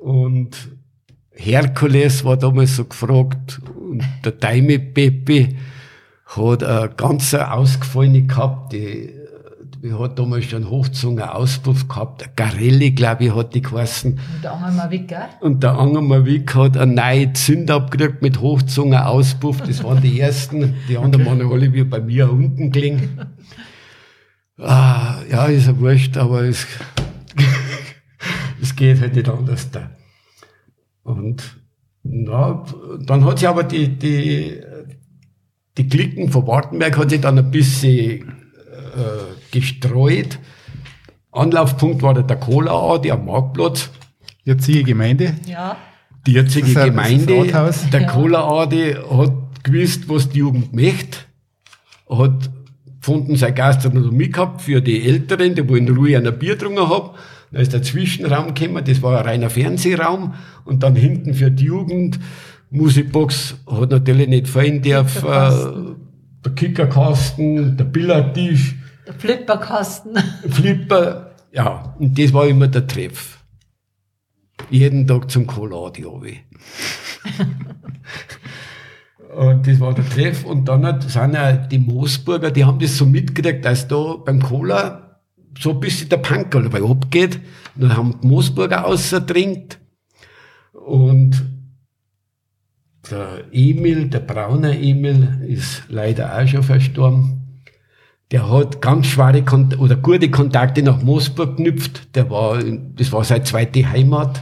und Herkules war damals so gefragt und der Daime Pepe hat eine ganz ausgefallene gehabt, die, die hat damals schon Hochzunger Auspuff gehabt, Garelli, glaube ich, hat die geheißen. Und der Angermawik, gell? Und der Angermawik hat eine neue Zünd abgekriegt mit Hochzunger Auspuff, das waren die ersten, die anderen waren alle wie bei mir unten gelegen. [LAUGHS] Ah, ja, ist ja wurscht, aber es, [LAUGHS] es geht halt nicht anders da. Und na, dann hat sich aber die, die, die Klicken von Wartenberg hat sich dann ein bisschen äh, gestreut. Anlaufpunkt war der Cola der am Marktplatz. Jetzige Gemeinde? Ja. Die jetzige Gemeinde, der ja. Cola Adi hat gewusst, was die Jugend möchte, hat gefunden, seine Gastronomie gehabt für die Älteren, die wo in Ruhe ein Bier getrunken haben. Da ist der Zwischenraum gekommen, das war ein reiner Fernsehraum und dann hinten für die Jugend Musikbox hat natürlich nicht fallen darf, äh, der Kickerkasten, der Billardtisch. Der Flipperkasten. Flipper, ja, und das war immer der Treff. Jeden Tag zum Koladi [LAUGHS] Und das war der Treff. Und dann sind ja die Moosburger, die haben das so mitgekriegt, dass da beim Cola so bisschen der Punkerl dabei abgeht. Dann haben die Moosburger ausgetrinkt. Und der Emil, der braune Emil, ist leider auch schon verstorben. Der hat ganz schwere Kont oder gute Kontakte nach Moosburg geknüpft. Der war, das war seine zweite Heimat.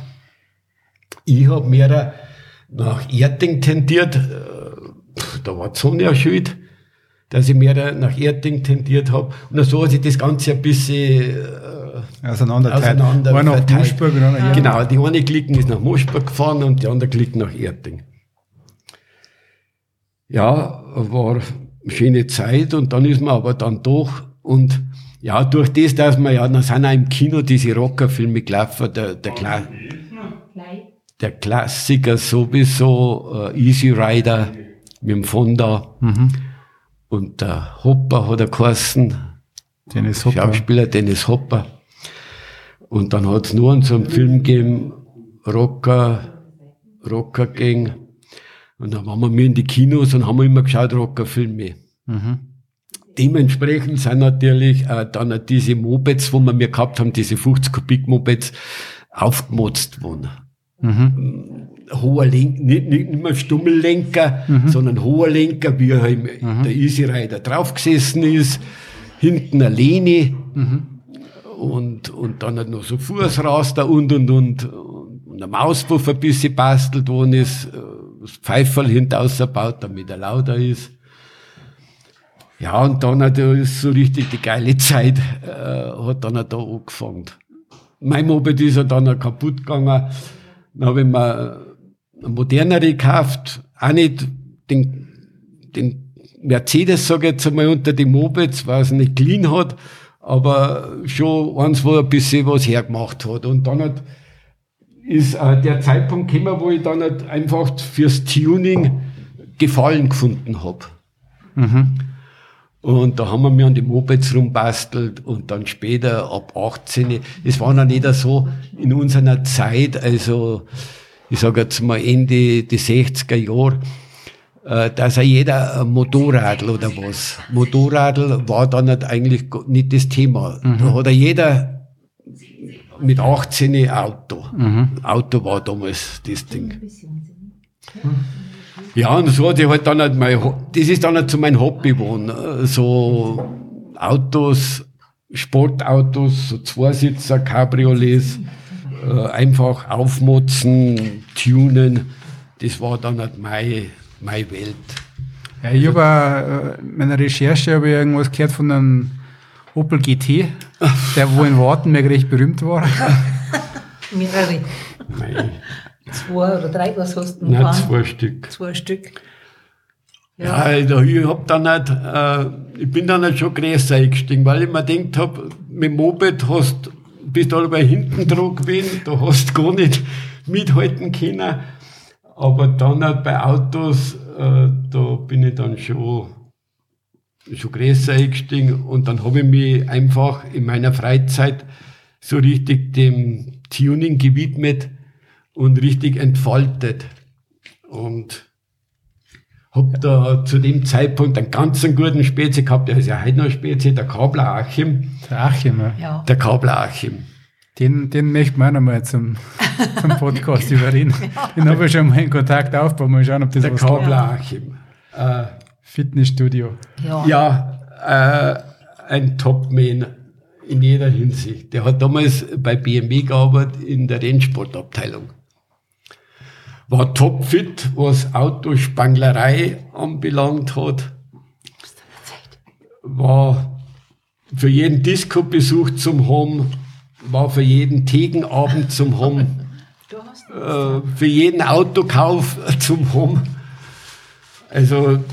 Ich habe mehr nach Erding tendiert da war die Sonne ja schuld, dass ich mehr nach Erding tendiert habe. Und so hat sich das Ganze ein bisschen äh, auseinander, auseinander War nach Moschburg und ja. Genau, die eine Klicken ist nach Moschburg gefahren und die andere Klicken nach Erding. Ja, war eine schöne Zeit und dann ist man aber dann doch und ja, durch das, dass man ja, dann sind auch im Kino diese Rockerfilme gelaufen, der, der, Kla der Klassiker sowieso, äh, Easy Rider, mit dem Fonda. Mhm. Und der Hopper hat er geheißen. Dennis Hopper. Schauspieler Dennis Hopper. Und dann hat es nur an so einem Film gegeben, Rocker, Rocker Gang. Und dann waren wir in die Kinos und haben immer geschaut, Rockerfilme. Mhm. Dementsprechend sind natürlich äh, dann diese Mopeds, wo wir mir gehabt haben, diese 50 Kubik Mopeds, aufgemotzt worden. Mhm hoher Lenker, nicht, nicht mehr Stummellenker, mhm. sondern hoher Lenker, wie er im, mhm. der Easy Rider drauf gesessen ist, hinten eine Lehne mhm. und, und dann hat noch so Fußraster und, und, und, und ein Mauspuff ein bisschen bastelt worden ist, äh, das Pfeiferl hinten ausgebaut, damit er lauter ist. Ja, und dann hat er so richtig die geile Zeit, äh, hat dann da angefangen. Mein Moped ist ja dann kaputt gegangen. Dann habe ich mir modernere gekauft, auch nicht den, den Mercedes, sage ich jetzt einmal, unter die Mopeds, weil es nicht clean hat, aber schon eins, wo ein bisschen was hergemacht hat. Und dann hat, ist äh, der Zeitpunkt gekommen, wo ich dann halt einfach fürs Tuning Gefallen gefunden habe. Mhm. Und da haben wir mir an die Mopeds rumbastelt und dann später ab 18. Es war noch nicht so in unserer Zeit, also ich sage jetzt mal Ende der 60er Jahre, äh, dass er jeder ein Motorradl oder was. Motorradl war dann nicht eigentlich nicht das Thema. Mhm. Da hat er jeder mit 18 ein Auto. Mhm. Auto war damals das Ding. Ja, und so hat ich halt dann halt mein, das ist dann halt zu meinem Hobby geworden. So Autos, Sportautos, so Zweisitzer, Cabriolets äh, einfach aufmotzen, tunen, das war dann halt meine, meine Welt. Ja, ich habe äh, in meiner Recherche habe ich irgendwas gehört von einem Opel GT, der wo in Wartenberg recht berühmt war. [LAUGHS] Mehrere. Nein. Zwei oder drei, was hast du Nein, gefahren? zwei Stück. Zwei Stück. Ja, ja ich, hab dann nicht, äh, ich bin dann nicht schon größer eingestiegen, weil ich mir gedacht habe, mit dem Moped hast bist alle bei hinten dran gewesen, da hast du gar nicht mithalten können. Aber dann halt bei Autos, äh, da bin ich dann schon, schon größer eingestiegen und dann habe ich mich einfach in meiner Freizeit so richtig dem Tuning gewidmet und richtig entfaltet. Und hab da zu dem Zeitpunkt einen ganz guten Spezi gehabt, der ist ja heute noch Spezi, der Kabler Achim. Der Achim, ja. Ja. Der Kabler Achim. Den, den möchten wir auch noch mal zum, [LAUGHS] zum Podcast überreden. Den habe ich schon mal in Kontakt aufgebaut. Mal schauen, ob das Der was Kabler. Achim. Äh, Fitnessstudio. Ja. ja, äh, ein Topman in jeder Hinsicht. Der hat damals bei BMW gearbeitet in der Rennsportabteilung. War topfit, was Autospanglerei anbelangt hat. War für jeden Disco-Besuch zum Home, war für jeden Tegenabend zum Home, äh, für jeden Autokauf [LAUGHS] zum Home. Also,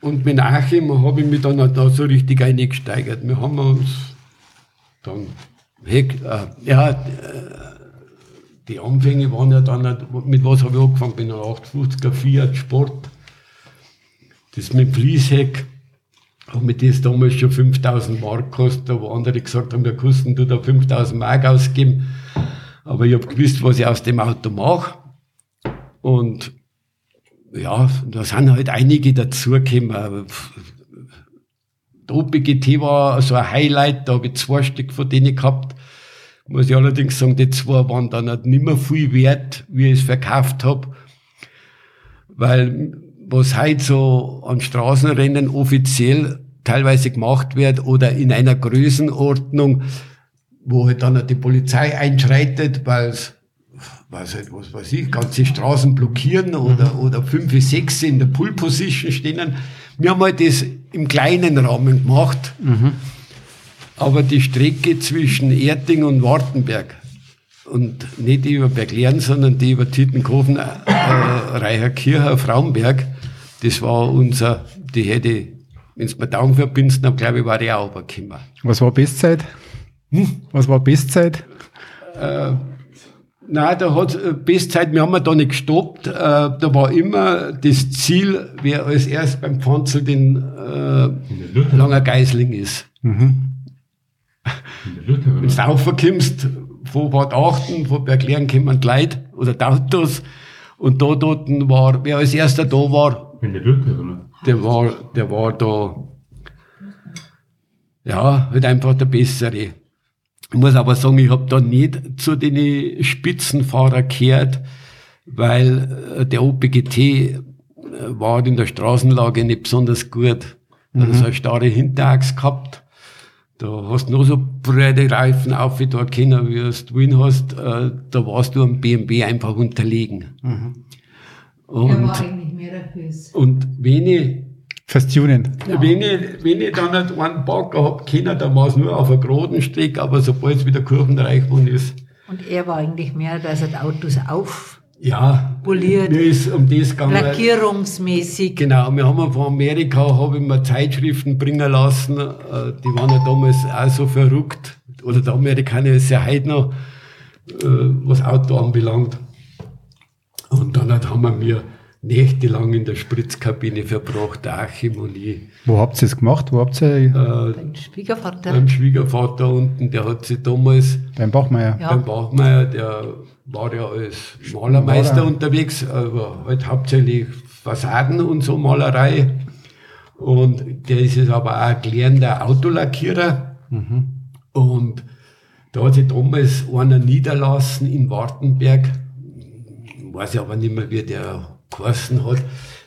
und mit Achim habe ich mich dann auch da so richtig eingesteigert. Wir haben uns dann, Heck, äh, ja, äh, die Anfänge waren ja dann, mit was habe ich angefangen? Bin ein 850er Fiat Sport. Das mit Fließheck, habe mir das damals schon 5000 Mark gekostet, wo andere gesagt haben, wir kosten du da 5000 Mark ausgeben. Aber ich habe gewusst, was ich aus dem Auto mache. Und ja, da sind halt einige dazugekommen. Der OPGT war so ein Highlight, da habe ich zwei Stück von denen gehabt. Muss ich allerdings sagen, die zwei waren dann halt nicht mehr viel wert, wie ich es verkauft habe. Weil was heute so an Straßenrennen offiziell teilweise gemacht wird oder in einer Größenordnung, wo halt dann die Polizei einschreitet, weil es was halt, was weiß ich, ganze Straßen blockieren oder, oder fünf, sechs in der Pull Position stehen. Wir haben halt das im kleinen Rahmen gemacht. Aber die Strecke zwischen Erding und Wartenberg und nicht die über Berglern, sondern die über Tittenkofen, äh, Reicherkircher, Frauenberg, das war unser, die hätte, wenn es mir Daumen verbindest, dann glaube ich, war die auch übergekommen. Was war Bestzeit? Hm? Was war Bestzeit? Nein, da hat Bestzeit, wir haben ja da nicht gestoppt. Äh, da war immer das Ziel, wer als erst beim Panzel den äh, langer Geisling ist. Wenn du raufkommst, von Bad Achten, von Berglehren kommen Leute oder die Autos. Und da dort war, wer als erster da war, In der der war, der war da, ja, halt einfach der Bessere. Ich muss aber sagen, ich habe da nicht zu den Spitzenfahrer gehört, weil äh, der OPGT äh, war in der Straßenlage nicht besonders gut. Da hat so eine starre Hinterachs gehabt. Da hast du noch so breite Reifen auf, wie du erkennen, wie du es drin hast. Äh, da warst du am BMW einfach unterlegen. Und, eigentlich mehr dafür. und wenn ich Fürs Tunen. wenn ich, wenn ich dann nicht einen Bagger hab können, dann war es nur auf einer geraden Strecke, aber sobald es wieder kurvenreich geworden ist, Und er war eigentlich mehr, dass er die Autos auf, ja, Poliert. mir ist um das gegangen. lackierungsmäßig. Genau, wir haben von Amerika, habe ich mir Zeitschriften bringen lassen, äh, die waren ja damals auch so verrückt, oder der Amerikaner ist ja heute noch, äh, was Auto anbelangt. Und dann hat- haben wir mir nächtelang in der Spritzkabine verbracht, der Achim und ich. Wo habt ihr es gemacht? Wo habt ihr Äh, Mein Schwiegervater. Beim Schwiegervater unten, der hat sich damals beim Bachmeier? Ja. beim Bachmeier, der war ja als Malermeister Maler. unterwegs, aber halt hauptsächlich Fassaden und so Malerei. Und der ist jetzt aber auch ein gelernter Autolackierer. Und da hat sich damals einer niederlassen in Wartenberg, weiß ich aber nicht mehr, wie der geheißen hat,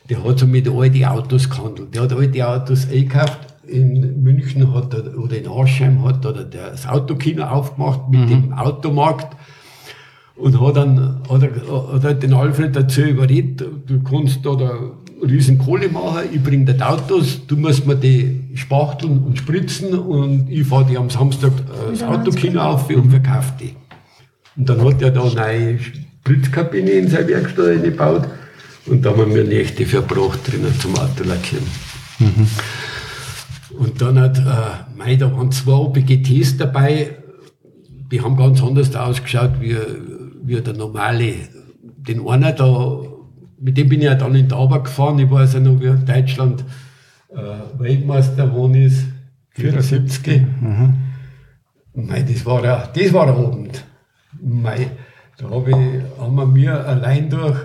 der hat so mit alten Autos gehandelt. Der hat alte Autos eingekauft. In München hat er, oder in Aschheim hat er das Autokino aufgemacht mit dem Automarkt und hat dann hat er, hat er den Alfred dazu überredet, du kannst da, da riesen Kohle machen, ich bring dir die Autos, du musst mir die spachteln und spritzen und ich fahre die am Samstag äh, das Autokino auf und verkaufe die. Und dann hat er da eine neue Spritzkabine in seine Werkstatt eingebaut und da haben wir Nächte verbracht drinnen zum Autolackieren. Und dann hat, äh, mei, da waren zwei OPGTs dabei, die haben ganz anders ausgeschaut wie, wie der normale, den einer da, mit dem bin ich ja dann in Tauber gefahren, ich weiß ja noch, wie Deutschland äh, Weltmeister geworden ist, 74. Mhm. Mei, das war ein, das war ein Abend. Mei, da hab ich, haben wir mir allein durch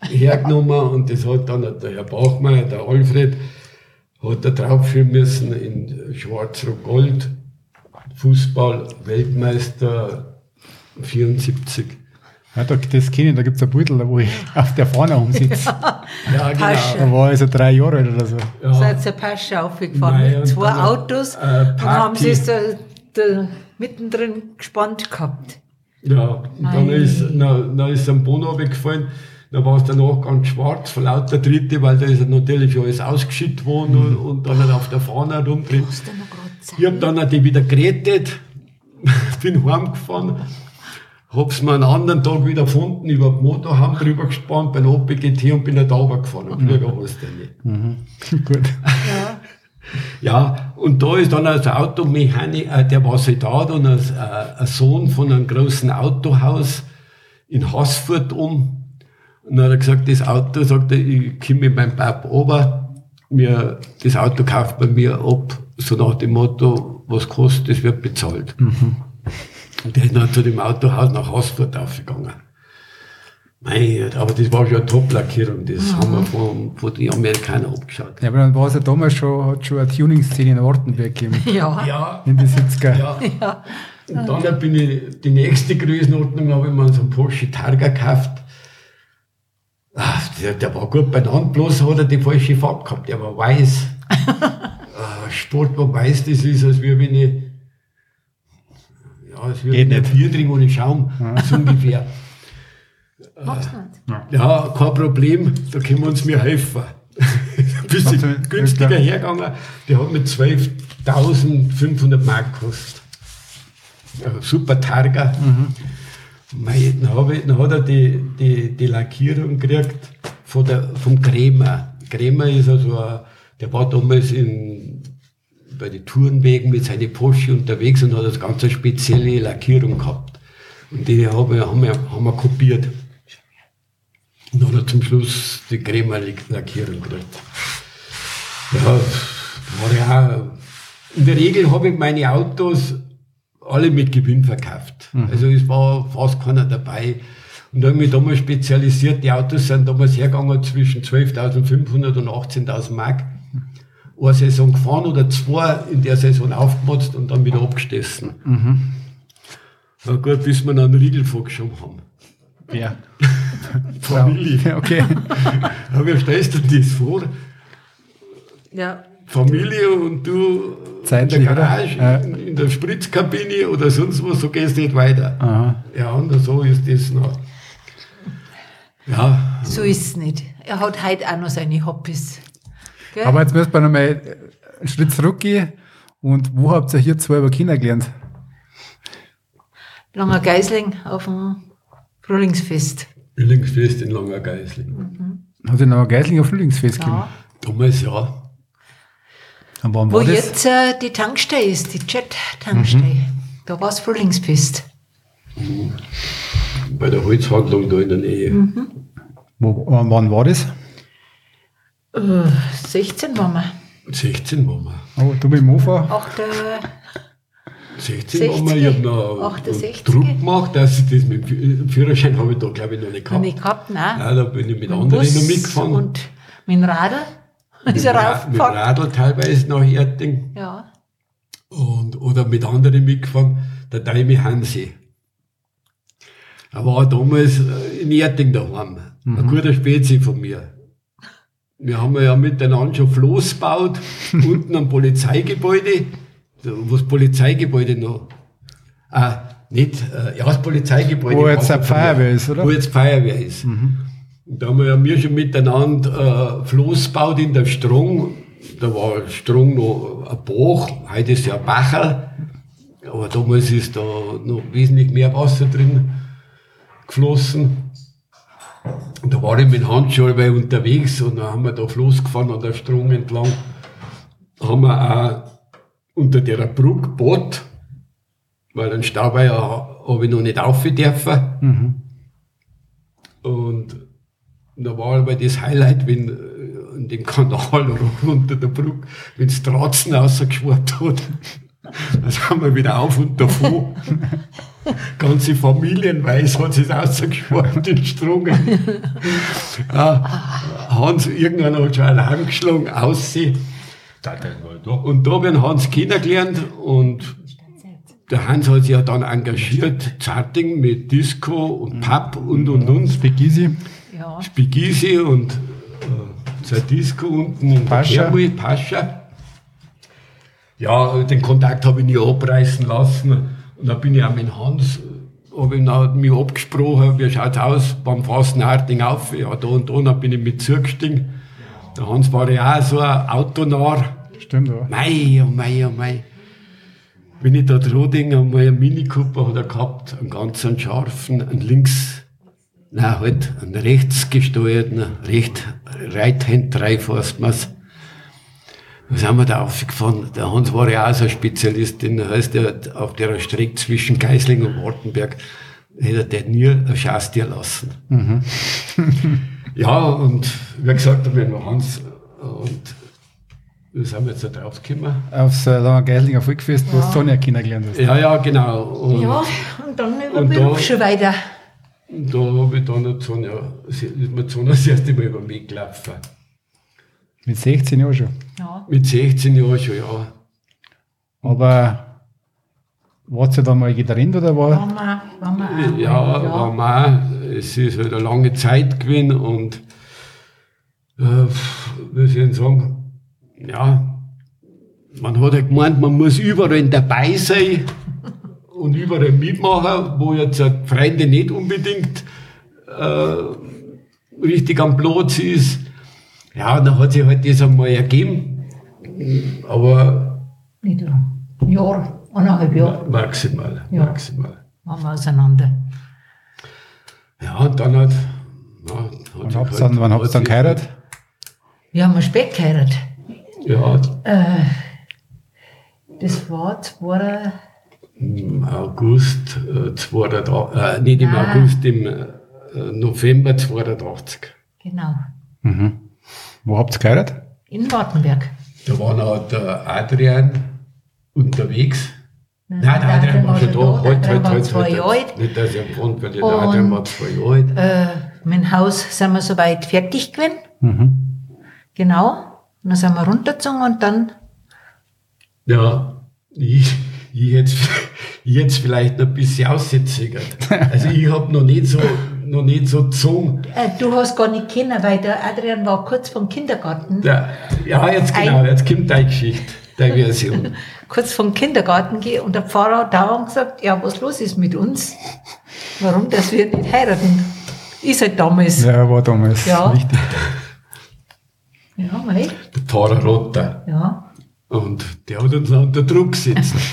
hergenommen und das hat dann der Herr Bauchmeier, der Alfred, hat er draufführen müssen in Schwarz-Rot-Gold, Fußball, Weltmeister 74. Ja, da, das kenne ich, da gibt es ein Beutel, wo ich [LAUGHS] auf der Fahne umsitze. ja, genau. Da war ich so drei Jahre alt oder so. Ja. Seid ihr Pasche aufgefahren Nein, mit zwei Autos äh, und haben sie es da, da mittendrin gespannt gehabt. Ja, und dann ist, dann, dann ist ein Bono weggefallen. Da war es danach ganz schwarz vor lauter Dritte, weil da ist natürlich alles ausgeschüttet worden mhm. und, und, dann halt auf der Fahne rumdreht. Ich habe dann die wieder gerettet, [LAUGHS] bin heimgefahren hab's mir einen anderen Tag wieder gefunden, über den Motorhaum drüber gespannt, beim OPGT und bin da gefahren. Und Flieger mhm. hast du nicht. Mhm. [LAUGHS] Gut. Ja. ja, und da ist dann als Automechaniker, äh, der war Soldat und als, äh, ein Sohn von einem großen Autohaus in Haßfurt um. Und dann hat er gesagt, das Auto, sagt er, ich komme mit meinem Papa ober, mir, das Auto kauft bei mir ab, so nach dem Motto, was kostet, das wird bezahlt. Mhm. Und der ist dann zu dem Autohaus nach Hausfurt aufgegangen. Mein aber das war schon eine Top-Lackierung, das mhm. haben wir von, von den Amerikanern abgeschaut. Ja, aber dann war es ja damals schon, hat schon eine Tuning-Szene in Wartenberg gegeben. Ja. ja. In die 70er. Ja. ja. Und dann bin ich, die nächste Größenordnung habe ich mir so einen Porsche Targa gekauft. Ach, der, der war gut beieinander, bloß hat er die falsche Farbe gehabt, der war weiß. [LAUGHS] ah, Sport, wo weiß das ist, als wie wenn ich ja, es wird Geht nicht. Bier trinken ohne Schaum, ja. [LAUGHS] so ungefähr. Äh, ja, kein Problem, da können wir uns mir helfen. [LAUGHS] Ein bisschen günstiger hergegangen, der hat mit 12.500 Mark gekostet. Ja, super Targa. Mhm. Mei, dann, ich, dann hat er die, die, die Lackierung gekriegt von der, vom Krämer. Krämer ist also, ein, der war damals in bei den Tourenwegen mit seinen Porsche unterwegs und hat das ganz eine spezielle Lackierung gehabt. Und die haben wir, haben wir, haben wir kopiert. Und dann hat er zum Schluss die Crema Lackierung gekriegt. Ja, war ja in der Regel habe ich meine Autos alle mit Gewinn verkauft. Mhm. Also es war fast keiner dabei. Und da habe ich mich damals spezialisiert. Die Autos sind damals hergegangen zwischen 12.500 und 18.000 Mark eine Saison gefahren oder zwei in der Saison aufgemotzt und dann wieder abgestessen. Mhm. Na gut, bis wir einen Riegel vorgeschoben haben. Ja. [LAUGHS] Familie. Okay. Aber wie stellst du dir das vor? Ja. Familie und du Zeitlich, in der Garage, ja. in, in, der Spritzkabine oder sonst was, so gehst du nicht weiter. Aha. Ja, und so ist das noch. Ja. So ist es nicht. Er hat heute auch noch seine Hobbys. Gell? Aber jetzt müssen wir nochmal einen Schritt zurückgehen. Und wo habt ihr hier zwei über Kinder gelernt? Langer Geisling auf dem Frühlingsfest. Frühlingsfest in Langer Geisling. Mhm. Hat ihr Langer Geisling auf Frühlingsfest gegeben? Ja. Damals ja. Und wann Wo jetzt äh, die Tankstelle ist, die Jet-Tankstelle. Mhm. Da war es Frühlingsfest. Mhm. Bei der Holzhandlung da in der Nähe. Mhm. Wo, wann war das? 16 waren wir. 16 waren wir. Oh, du mit dem Mofa? 8, 16 60, waren wir. Ich habe noch 68. Druck gemacht, dass ich das mit dem Führerschein habe ich da glaube ich noch nicht gehabt. Noch nicht gehabt, nein. nein da bin ich mit, mit anderen Bus noch mitgefahren. Und mit dem Radl [LAUGHS] ist er raufgefahren. Mit dem Radl teilweise nach Erding. Ja. Und, oder mit anderen mitgefahren, der Daimi Hansi. Er war damals äh, in Erding daheim. Mhm. Ein guter Spezi von mir. Wir haben ja miteinander schon Floß gebaut, [LAUGHS] unten am Polizeigebäude, wo das Polizeigebäude noch, ah, nicht, äh, ja, das Polizeigebäude. Wo jetzt eine Feuerwehr ist, oder? Wo jetzt Feuerwehr ist. Mhm. Und da haben wir ja wir schon miteinander äh, Floß gebaut in der Strung. Da war Strung noch ein Bach, heute ist ja ein Bacher. Aber damals ist da noch wesentlich mehr Wasser drin geflossen. Und da war ich mit Handschuhe unterwegs und dann haben wir da Fluss gefahren an der Strom entlang. Haben wir auch unter der Brücke Boot, weil ein Stauweier habe ich noch nicht auf dürfen. Mhm. Und da war aber das Highlight, wenn äh, in dem Kanal [LAUGHS] unter der Brücke, wenn es Dratzen rausgeschwart hat. [LAUGHS] Da sind wir wieder auf und davon. [LAUGHS] [LAUGHS] Ganze Familienweise hat es rausgeschwart, den Strungen. ja, [LAUGHS] Hans, irgendwann hat schon Alarm geschlagen, aussehen. Und da habe ich Hans kennengelernt und der Hans hat sich ja dann engagiert, Zarting mit Disco und Pub und und und. Spigisi. Ja. Spigisi und äh, zur Disco unten in Pascha. Kermui, Pascha. Ja, den Kontakt habe ich nie abreißen lassen. Und dann bin ich auch mit Hans, habe ich mich abgesprochen, wie schaut's aus beim Fastenarting auf? Ja, da und da, dann bin ich mit zugestiegen. Der Hans war ja auch so ein Autonarr. Stimmt, ja. Mei, oh mei, oh mei. Wenn ich da Roding einmal einen Mini Cooper hat er gehabt, einen ganz einen scharfen, einen links, nein, halt, einen rechts gesteuerten, recht, Right-Hand Drive Da sind wir da aufgefahren. Der Hans war ja auch so ein Spezialist, den heißt er auf der Strecke zwischen Geisling und Wartenberg, hätte der nie ein Schastier lassen. Mhm. [LAUGHS] Ja, und wie gesagt, wenn wir Hans und wie sind wir jetzt da draufgekommen? Aufs äh, Langer Geislinger Volkfest, wo du Sonja kennengelernt hast. Ja, ja, genau. Und, Ja, und dann über Und da- Beruf schon weiter. und da habe ich dann Sonja, ist mir Sonja das erste Mal über mich gelaufen. Mit 16 Jahren schon. Ja. Mit 16 Jahren schon, ja. Aber wart ihr dann mal getrennt oder war? Waren wir auch. Ja, war mal, es ist halt eine lange Zeit gewesen und äh, wie soll ich sagen, ja, man hat halt gemeint, man muss überall dabei sein [LAUGHS] und überall mitmachen, wo jetzt die Freunde nicht unbedingt äh, richtig am Platz ist. Ja, und dann hat sich halt das einmal ergeben, aber Nicht lang. Ein Jahr, eineinhalb Jahre maximal, Ja. maximal. waren wir auseinander. Ja, und dann hat. Ja, hat Wann habt ihr halt- dann, wann habt ihr hat dann sich- geheiratet? Wir haben spät geheiratet. Ja, Das war zwei, im August äh, 82, äh, nicht im Nein. August, im äh, November 82. genau, Mhm. Wo habt ihr geheiratet? in Wartenberg. Da war noch der Adrian unterwegs. Nein, Nein, der Adrian war schon da. Der Halt, Adrian halt, war halt, zwei halt, Jahre alt. Nicht, dass am Grund, weil der Adrian war zwei Jahre alt. Äh, dem Haus sind wir soweit fertig gewesen. Mhm. Genau. Und dann sind wir runtergezogen und dann, Ja, ich, ich hätte [LAUGHS] ich hätt's vielleicht noch ein bisschen auszögert. Also ich habe noch nicht so, noch nicht so gezogen. äh, du hast gar nicht kennen, weil der Adrian war kurz vom Kindergarten. Der, ja, jetzt genau, jetzt kommt deine Geschichte, deine Version. [LAUGHS] kurz vom Kindergarten gehen und der Pfarrer hat dauernd gesagt, ja, was los ist mit uns? Warum, dass wir nicht heiraten? Ist halt damals. Ja, Ja, war damals Ja. wichtig. mei. Der Pfarrer Rotter. Ja. Und der hat uns noch unter Druck gesetzt. [LAUGHS]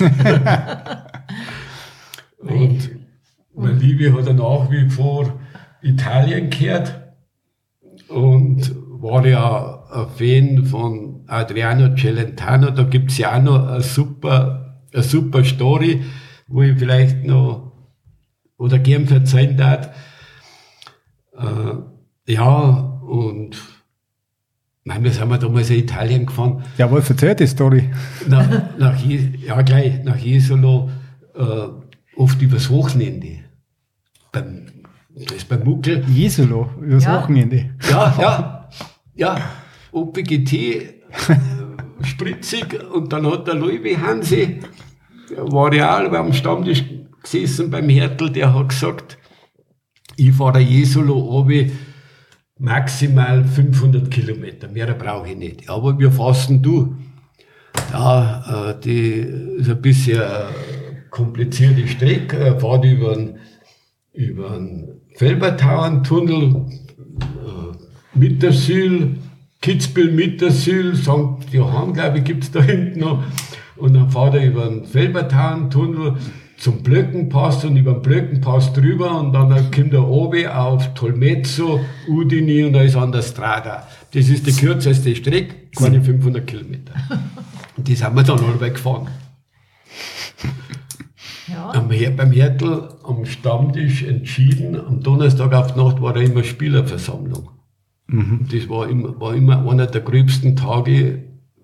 und meine Liebe hat er nach wie vor Italien gehört und war ja ein Fan von Adriano Celentano. Da gibt es ja auch noch eine super, eine super Story, wo ich vielleicht noch oder gern verzeihen darf. Äh, ja, und nein, wir sind wir damals in Italien gefahren Ja, was erzählt die Story? nach, nach, ja, gleich, nach Jesolo, äh, oft übers Wochenende. Beim, das ist beim Muckel. Jesulo, übers Ja. Wochenende. Ja, ja, ja, OPGT, äh, spritzig. Und dann hat der Louis Hansi, der war ja auch am Stammtisch gesessen beim Hertel, der hat gesagt, ich fahre Jesolo runter, maximal 500 Kilometer, mehr brauche ich nicht. Aber wir fassen du. Ja, äh, die ist ein bisschen äh, komplizierte Strecke, er fährt über einen über einen Felbertauerntunnel, äh, Mittersyl, Kitzbühel, Mittersyl, St. Johann, glaube ich, gibt es da [LAUGHS] hinten noch. Und dann fährt er über den Felbertauerntunnel zum Blöckenpass und über den Blöckenpass drüber und dann kommt er oben auf Tolmezzo, Udini und da ist an der Strada. Das ist die kürzeste Strecke, keine 500 Kilometer. Und [LAUGHS] die sind wir dann alle gefahren. Ja. Am, beim Hertel am Stammtisch entschieden, am Donnerstag auf die Nacht war da immer Spielerversammlung. Mhm. Das war immer, war immer einer der gröbsten Tage,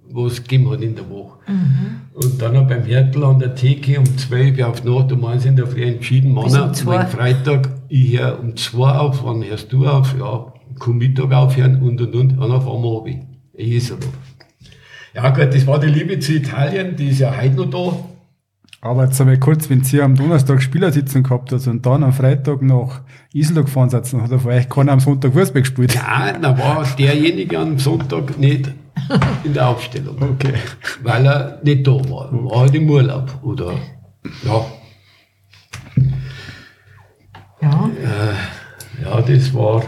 wo es gegeben hat in der Woche. Mhm. Und dann beim Hertel an der Theke um 12 Uhr auf Nacht, um 1 in der Früh entschieden, Mann, um mein Freitag, ich höre um 2 auf, wann hörst du auf? Ja, komm Mittag aufhören und und und, dann auf einmal habe ich. Ich Ja gut, das war die Liebe zu Italien, die ist ja heute noch da. Aber jetzt einmal kurz, wenn Sie am Donnerstag Spielersitzung gehabt hat und dann am Freitag nach Isenburg gefahren sind, dann hat er vielleicht keiner am Sonntag Fußball gespielt. Nein, dann war derjenige am Sonntag nicht in der Aufstellung. Okay. Weil er nicht da war. War halt im Urlaub. Oder, ja. Ja. Äh, ja, das war.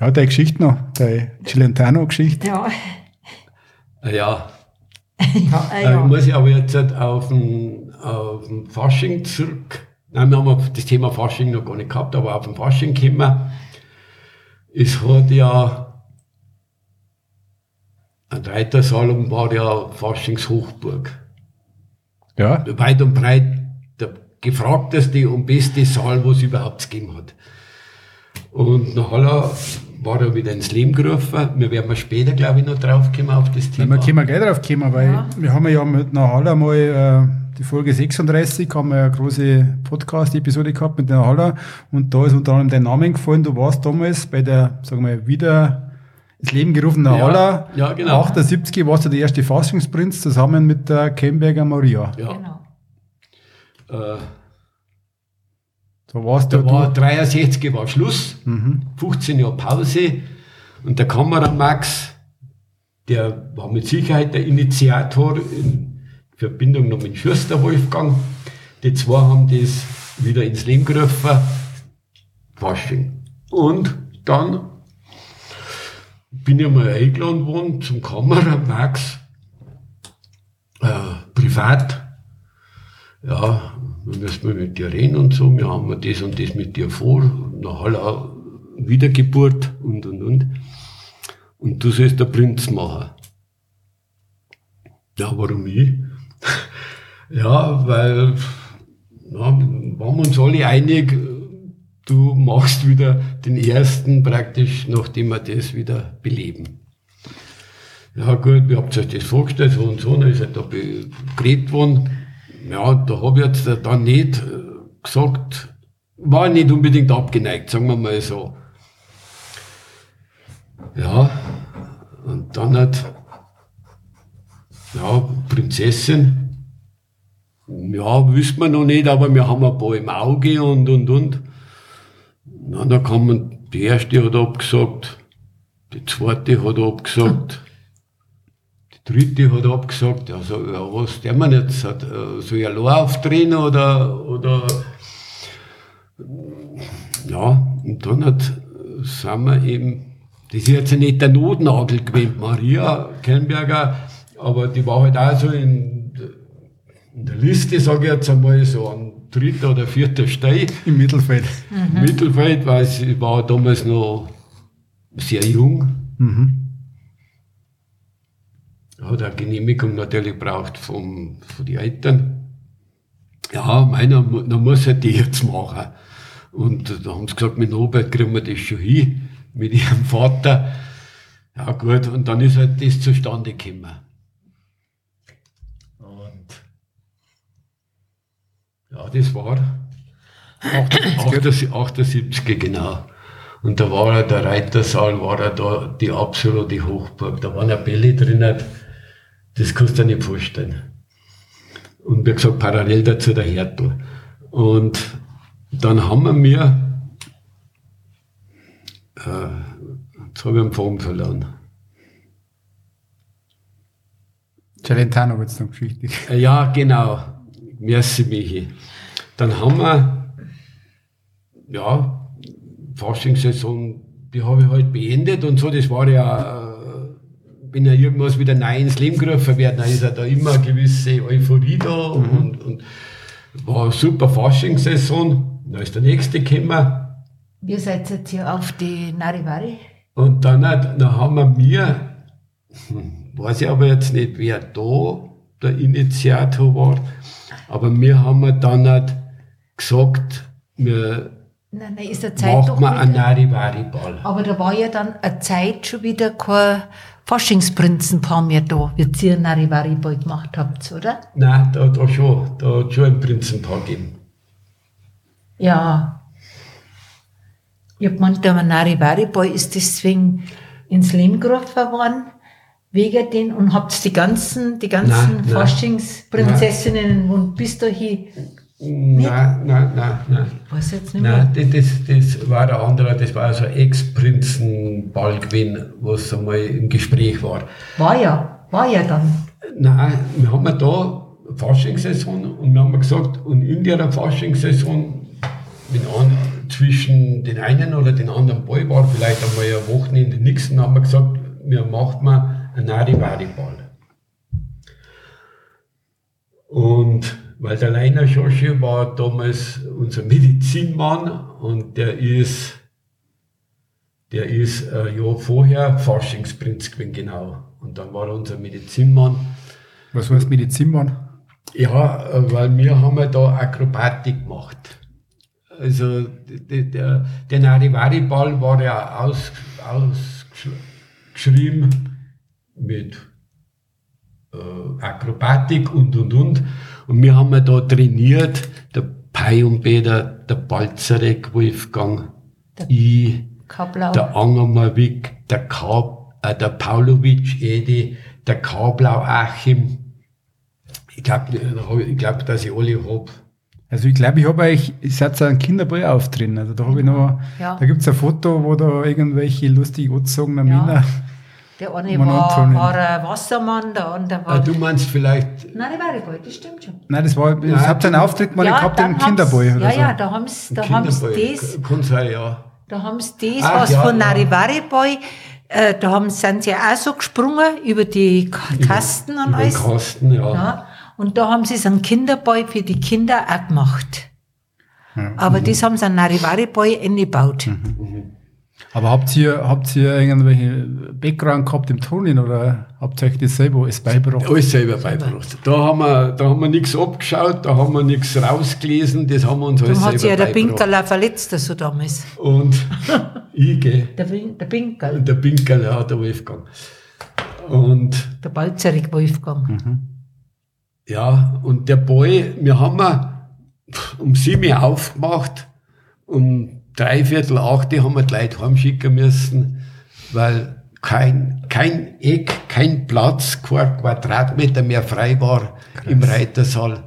Ja, deine Geschichte noch, deine Cilentano-Geschichte. Ja. Ja, ja, [LAUGHS] äh, ja. muss ich aber jetzt halt auf den, auf den Fasching zurück. Nein, wir haben das Thema Fasching noch gar nicht gehabt, aber auf den Fasching kommen. Es hat ja, ein Reitersalon war ja Faschingshochburg. Ja. Weit und breit der gefragteste und beste Saal, was es überhaupt gegeben hat. Und nach Haller war er wieder ins Leben gerufen. Wir werden später, glaube ich, noch draufkommen auf das Thema. Ja, wir können gleich drauf kommen, weil ja. wir haben ja mit Haller mal äh, die Folge 36, haben wir eine große Podcast-Episode gehabt mit der Haller und da ist unter anderem dein Name gefallen. Du warst damals bei der, sagen wir, wieder ins Leben gerufenen ja, Haller. Ja, genau. 78 warst du der erste Fassungsprinz zusammen mit der Kemberger Maria. Ja. Genau. Äh, da, warst da du, war 63 war Schluss, mhm. 15 Jahre Pause und der Kamera Max, der war mit Sicherheit der Initiator in Verbindung noch mit Schüster Wolfgang. Die zwei haben das wieder ins Leben gerufen. Fasching. Und dann bin ich mal eingeladen worden zum Kamera Max, äh, privat. Ja, dann müssen wir mit dir reden und so, wir haben das und das mit dir vor, nach aller Wiedergeburt und und und. Und du sollst der Prinz machen. Ja, warum ich? [LAUGHS] ja, weil na, waren wir uns alle einig, du machst wieder den ersten praktisch, nachdem wir das wieder beleben. Ja gut, wie habt euch das vorgestellt, so und so, dann ist er da geredet worden ja, da habe ich jetzt dann nicht äh, gesagt, war nicht unbedingt abgeneigt, sagen wir mal so. Ja, und dann hat, ja, Prinzessin, ja, wissen wir noch nicht, aber wir haben ein paar im Auge und, und, und. Na, da kann man, die erste hat abgesagt, die zweite hat abgesagt, dritte hat abgesagt, also, ja, was der man jetzt hat, äh, soll ich allein aufdrehen oder, oder, ja, und dann hat, sind wir eben, das ist jetzt nicht der Notnagel gewesen, Maria Kernberger, aber die war halt auch so in, in der Liste, sage ich jetzt einmal, so an dritter oder vierter Stelle. Im Mittelfeld. Mhm. Im Mittelfeld, weil sie war damals noch sehr jung. Mhm hat eine Genehmigung natürlich braucht vom, von den Eltern. Ja, meiner, dann muss er die jetzt machen. Und da haben sie gesagt, mit Robert kriegen wir das schon hin, mit ihrem Vater. Ja gut, und dann ist halt das zustande gekommen. Und ja, das war 78, 78 genau. Und da war er, der Reitersaal, war er da die absolute Hochburg. Da waren ja Bälle drinnen das kannst du dir nicht vorstellen. Und wie gesagt, parallel dazu der Hertel. Und dann haben wir mir, äh, jetzt habe ich einen Form verloren. Celentano wird es noch wichtig. Äh, ja, genau. Merci, Michi. Dann haben wir, ja, Faschingssaison, die habe ich halt beendet und so, das war ja wenn ja irgendwas wieder neu ins Leben gerufen wird, dann ist ja da immer eine gewisse Euphorie da mhm. und, und war eine super Faschingssaison. Dann ist der nächste gekommen. Wir seid jetzt hier auf die Narivari. Und dann, dann haben wir mir, hm, weiß ich aber jetzt nicht, wer da der Initiator war, Aber wir haben dann halt gesagt, wir Nein, nein, ist der Zeit machen doch wir einen. Narivari-Ball. Aber da war ja dann eine Zeit schon wieder kein Faschingsprinzenpaar mehr da, wie ihr Narivari-Ball gemacht habt, oder? Nein, da, da schon, da hat schon ein Prinzenpaar gegeben. Ja. Ich hab gemeint, der Narivari-Ball ist deswegen ins Leben gerufen worden, wegen den, und habt die ganzen, die ganzen. Faschingsprinzessinnen und bis dahin, Nein, nein, nein, nein. ich weiß jetzt nicht mehr. Nein, das, das, das war der andere, das war so ein Ex-Prinzenball gewesen, was einmal im Gespräch war. War ja, war ja dann. Nein, wir haben da Faschingssaison und wir haben gesagt, und in der Faschingssaison, wenn an, zwischen den einen oder den anderen Ball war, vielleicht einmal ein Wochenende nichts, dann haben wir gesagt, wir machen mal einen Narivari-Ball. Und weil der Leiner Schosche war damals unser Medizinmann und der ist, der ist ein Jahr vorher Faschingsprinz gewesen, genau. Und dann war er unser Medizinmann. Was heißt Medizinmann? Ja, weil wir haben ja da Akrobatik gemacht. Also der, der, der Narivari-Ball war ja aus, ausgeschrieben mit äh, Akrobatik und und und. Und wir haben ja da trainiert, der Pai und Peter, der Balzarek Wolfgang, ich, Kablau. der Angermawik, der, Kab, äh, der Paulovic Edi, der Kablau Achim. Ich glaube, ich glaub, dass ich alle hab. Also ich glaube, ich habe euch, ich seid so ein Kinderball auf drin. Also da habe ich noch, Ja. da gibt es ein Foto, wo da irgendwelche lustig angezogenen Ja. Männer. Der eine Man war, war ein Wassermann, der andere Ah, war. du meinst vielleicht, Narivari-Ball, das stimmt schon. Nein, das war, Ja, das habt ihr einen Auftritt gemacht, gehabt dann im haben's- oder ja, so. ja, da haben sie da haben's das, kann sein, ja. da haben's das Ach, was ja, von ja. Narivari Boy, äh, da haben, sind sie auch so gesprungen über die Kasten und Über alles. Kasten, ja. Ja, und da haben sie so einen Kinderball für die Kinder auch gemacht. Ja. Aber das haben sie einen Narivari-Boy eingebaut. Aber habt ihr, habt ihr irgendwelche Background gehabt im Turnen oder habt ihr euch das selber alles beigebracht? Alles selber beigebracht. Da haben wir, da haben wir nichts abgeschaut, da haben wir nichts rausgelesen, das haben wir uns alles Darum hat sich ja selber der. Pinkerl auch verletzt, so damals. Und [LAUGHS] ich, gell. Der, der Pinkerl, Und der Pinkerl, ja, der Wolfgang. Und der Balzerig Wolfgang. ja, und der Boy, wir haben wir um sieben Uhr aufgemacht, um dreiviertel acht haben wir die Leute heimschicken müssen, weil kein, kein Eck, kein Platz, kein Quadratmeter mehr frei war im Reitersaal,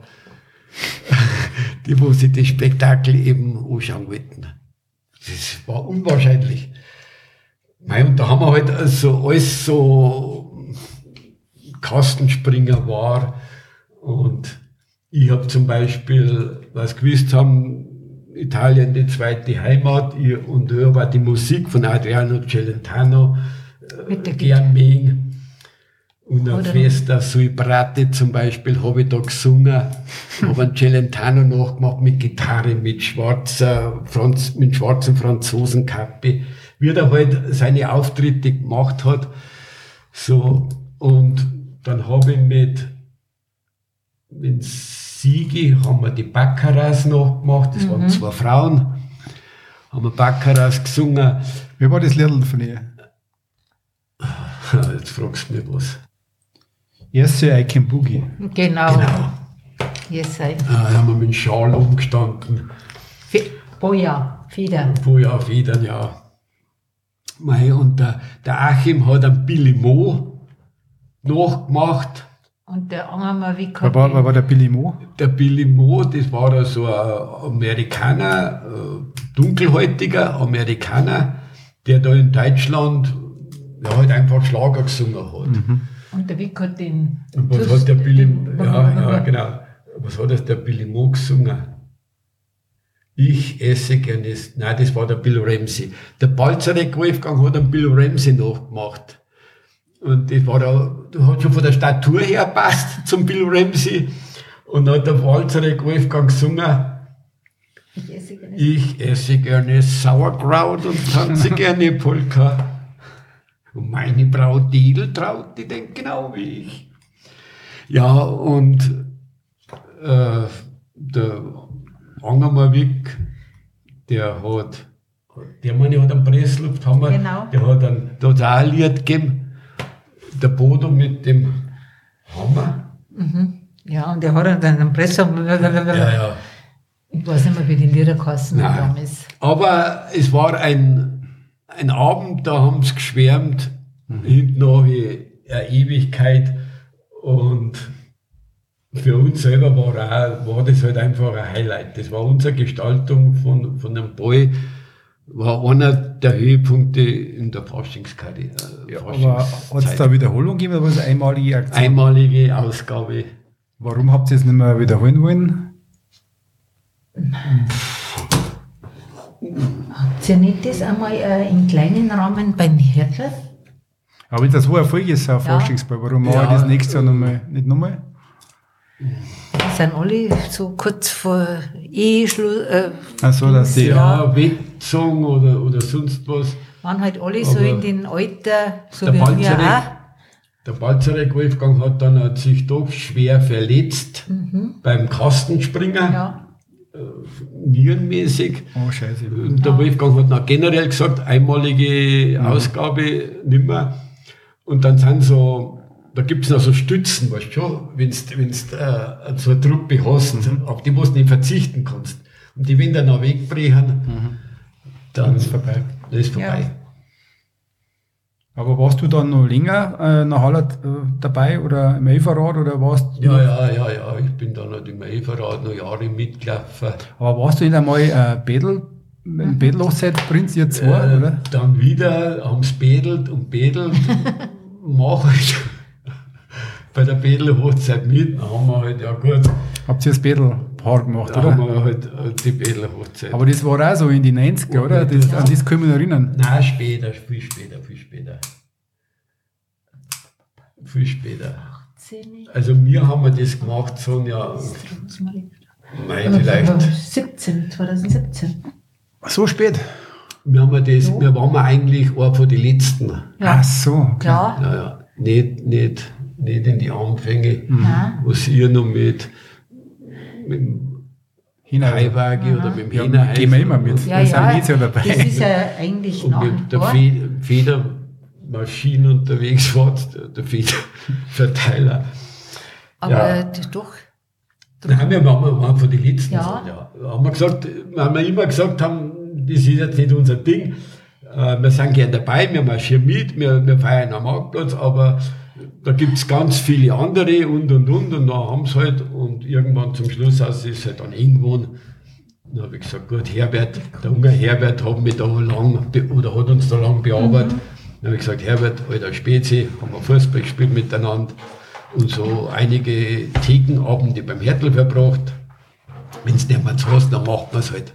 [LAUGHS] die wo sich das Spektakel eben anschauen wollten. Das war unwahrscheinlich. Mei, und da haben wir halt also alles so Kastenspringer war und ich habe zum Beispiel, was gewusst haben, Italien die zweite Heimat und höre war die Musik von Adriano Celentano gern mögen. Und auf Festa sui Brate zum Beispiel habe ich da gesungen, [LAUGHS] habe einen Celentano nachgemacht mit Gitarre, mit schwarzer, Franz, mit schwarzen Franzosenkappe, wie er halt seine Auftritte gemacht hat. So, und dann habe ich mit, mit Sigi haben wir die Baccaras nachgemacht, das waren zwei Frauen, haben wir Baccaras gesungen. Wie war das Lied von ihr? Jetzt fragst du mich was. Yes, sir, I can boogie. Genau. Genau. Yes, I. Ah, da haben wir mit dem Schal umgestanden. Boja, Feder. Vorher auf jeden Jahr. Mei, und der, der Achim hat einen Billy Mo nachgemacht. Und der Angermann, wie Wer war, wer war der Billy Mo? Der Billy Mo, das war da so ein Amerikaner, äh, dunkelhäutiger Amerikaner, der da in Deutschland ja, halt einfach Schlager gesungen hat. Und der Wick hat den. Und was hat der Billy, ja, ja, genau. Was hat das der Billy Mo gesungen? Ich esse gerne, nein, das war der Bill Ramsey. Der Balzarek Wolfgang hat einen Bill Ramsey nachgemacht. Und das war da, du hat schon von der Statur her passt [LAUGHS] zum Bill Ramsey. Und dann hat der Balzarek Wolfgang gesungen, Ich esse gerne. ich esse gerne Sauerkraut und tanze [LAUGHS] gerne Polka. Und meine Braut Diedeltraut, die denkt genau wie ich. Ja, und äh, der Angermarwick, der hat, der meine hat einen Presslufthammer, Genau. der hat einen, ein Lied gegeben, der Bodo mit dem Hammer. Ja, und der hat dann einen Presse. Ja, ja. Ich weiß nicht mehr, wie die Lieder kosten damals. Aber es war ein, ein Abend, da haben sie geschwärmt, hinten nachher eine Ewigkeit und für uns selber war, auch, war das halt einfach ein Highlight. Das war unsere Gestaltung von, von dem Ball, war einer der Höhepunkte in der Faschingskarte. äh, Ja, aber hat es da Wiederholung gegeben oder war es eine einmalige Aktion? einmalige Ausgabe? Warum habt ihr es nicht mehr wiederholen wollen? Habt ihr nicht das einmal äh, im kleinen Rahmen beim Hertel? Aber das so ein Erfolg ist, ein Ja. Forschungsball. Warum machen Ja. wir das nächste Jahr nochmal, nicht nochmal? Die sind alle so kurz vor Eheschluss, äh, Ach so, dass die, Ja. Weggezogen oder, oder sonst was. waren halt alle so in den Alter, so der wie wir Balzerek, auch. der Balzerek Wolfgang hat dann hat sich doch schwer verletzt beim Kastenspringen, Mhm. Ja. nierenmäßig. oh Scheiße. Und der Wolfgang hat noch generell gesagt, einmalige Ausgabe nimmer. Und dann sind so, da gibt es noch so Stützen, weißt du schon, wenn du äh, so eine Truppe hast, auf die du nicht verzichten kannst. Und die, wenn dann noch wegbrechen, dann ist vorbei. Dann ist vorbei. Ja. Aber warst du dann noch länger äh, nach Hallert äh, dabei oder im Elferrad oder warst Ja, ja, ja, ja, ich bin dann halt im Everrad noch Jahre mitgelaufen. Aber warst du nicht einmal äh, Bädel, ein Bädelhochzeit-Prinz, ihr zwei, Äh, oder? Dann wieder haben sie bedelt und bedelt. [LAUGHS] Mach halt bei der Bedelhochzeit mit. Dann haben wir halt, ja gut, Habt ihr das Bädelpaar gemacht, da haben oder? wir halt äh, die Bedelhochzeit. Aber das war auch so in die 90er, oder? Das, An das ich mich noch erinnern. Nein, später, viel später, viel später. Viel später. Also wir haben das gemacht, Sonja, nein, vielleicht. 17, 2017. So spät? Wir haben das, wir waren eigentlich einer von den Letzten. Ja. Ach so. Okay. Ja, Ja, ja. Nicht, nicht, nicht in die Anfänge, Nein. was ihr noch mit, mit dem. Highwaage oder mit dem Ja, Hühnerheifen gehen wir immer mit. ja, Wir sind ja. dabei. Das ist ja eigentlich und mit der. Fe Federmaschine unterwegs war, der, der Federverteiler. Aber Ja. doch. Nein, wir waren, wir von den Letzten. Ja. ja. Da haben wir gesagt, weil wir immer gesagt haben, das ist jetzt nicht unser Ding. Äh, Wir sind gern dabei, wir marschieren mit, wir, wir feiern am Marktplatz, aber da gibt es ganz viele andere und und und und da haben sie halt und irgendwann zum Schluss aus ist es halt dann geworden. Dann habe ich gesagt, gut, Herbert, der junge Herbert hat mich da lang oder hat uns da lang bearbeitet. Dann habe ich gesagt, Herbert, alter Spezi, haben wir Fußball gespielt miteinander und so einige Thekenabende beim Hertel verbracht. Wenn es nicht mehr zu hast, dann macht man es halt.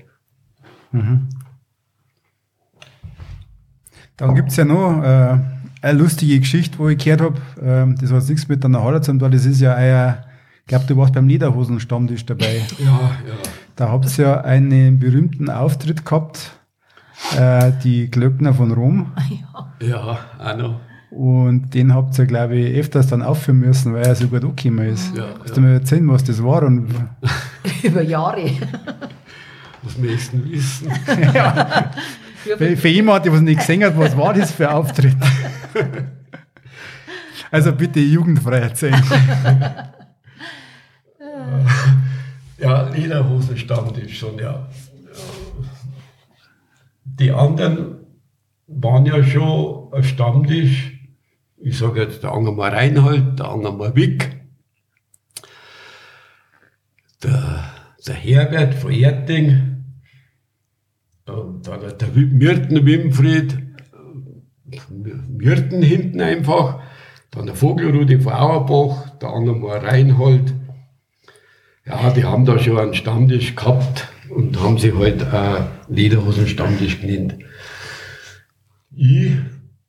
Dann gibt es ja noch äh, eine lustige Geschichte, wo ich gehört habe, ähm, das hat jetzt nichts mit einer Halle zu tun, weil das ist ja euer, ich glaube, du warst beim Lederhosen-Stammtisch dabei. Ja, ja. Da habt ihr ja einen berühmten Auftritt gehabt, äh, die Glöckner von Rom. Ja, auch noch. Und den habt ihr, glaube ich, öfters dann aufführen müssen, weil er so gut angekommen ist. Ja, Kannst ja. du mir erzählen, was das war? Und [LAUGHS] Über Jahre. Was möchtest du wissen? [LAUGHS] für, für jemanden, der was nicht gesehen hat, was war das für ein Auftritt? [LAUGHS] [LAUGHS] Also bitte jugendfrei erzählen. [LAUGHS] Ja, Lederhosenstammtisch schon, ja. Die anderen waren ja schon ein Stammtisch. Ich sage jetzt der Angermar Reinhold, der Angermar Wick, der, der Herbert von Erding, und dann der Myrten Wimfried, Myrten hinten einfach, dann der Vogelrudi von Auerbach, der Angermar Reinhold, ja, die haben da schon einen Stammtisch gehabt und haben sich halt äh, Lederhosen-Stammtisch genannt. Ich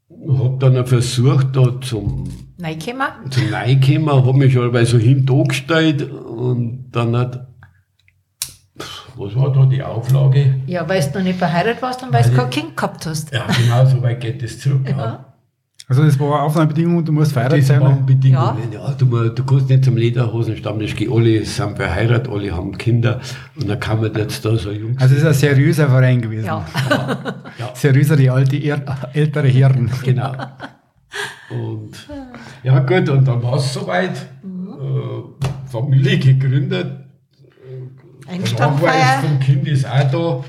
habe dann versucht, da zum, wir? zum Neikommen, habe mich schon bei so hinten angestellt und dann hat, was war da die Auflage? Ja, weil du noch nicht verheiratet warst und weil du kein Kind gehabt hast. Ja, genau so weit geht es zurück. Ja. Also das war Aufnahmebedingung, du musst verheiratet sein. waren Bedingungen, Ja. ja. Du, du kannst nicht zum Lederhosenstammtisch gehen, alle sind verheiratet, alle haben Kinder und dann kann man jetzt da so Jungs. Also es ist ein seriöser Verein gewesen. Ja. [LAUGHS] Seriösere alte, er, ältere Herren. Genau. Und ja gut, und dann war es soweit. Äh, Familie gegründet. Nachweis Einstandfeier. vom Kind ist auch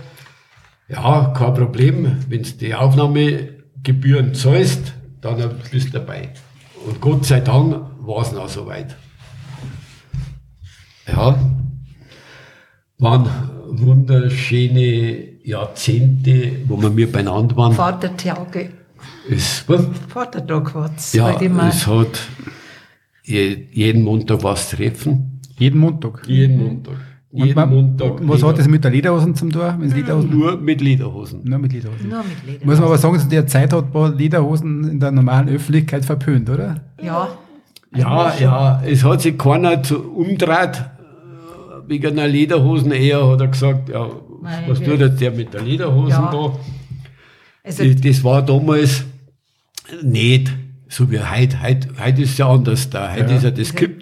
da. Ja, kein Problem. Wenn du die Aufnahmegebühren zahlst, dann bist du dabei. Und Gott sei Dank war es noch soweit. Ja, waren wunderschöne Jahrzehnte, wo wir mir beieinander waren. Vatertage. Es, was? Vatertag war's. Ja, Halt immer. es hat je, jeden Montag was treffen. Jeden Montag. Jeden Montag. Und Jeden man, Montag. was Leder- hat das mit der Lederhosen zum es Lederhosen? Nur mit Lederhosen. Nur mit Lederhosen. Nur mit Leder. Muss man aber sagen, zu der Zeit hat man Lederhosen in der normalen Öffentlichkeit verpönt, oder? Ja. Ja, ja, es hat sich keiner zu umdreht. äh, Wegen einer Lederhosen eher hat er gesagt, ja, Nein, was tut jetzt der mit der Lederhosen Ja. da? Also, Das, das war damals nicht so wie heute. Heute, heute ist es ja anders da. Heute Ja. ist ja das gibt.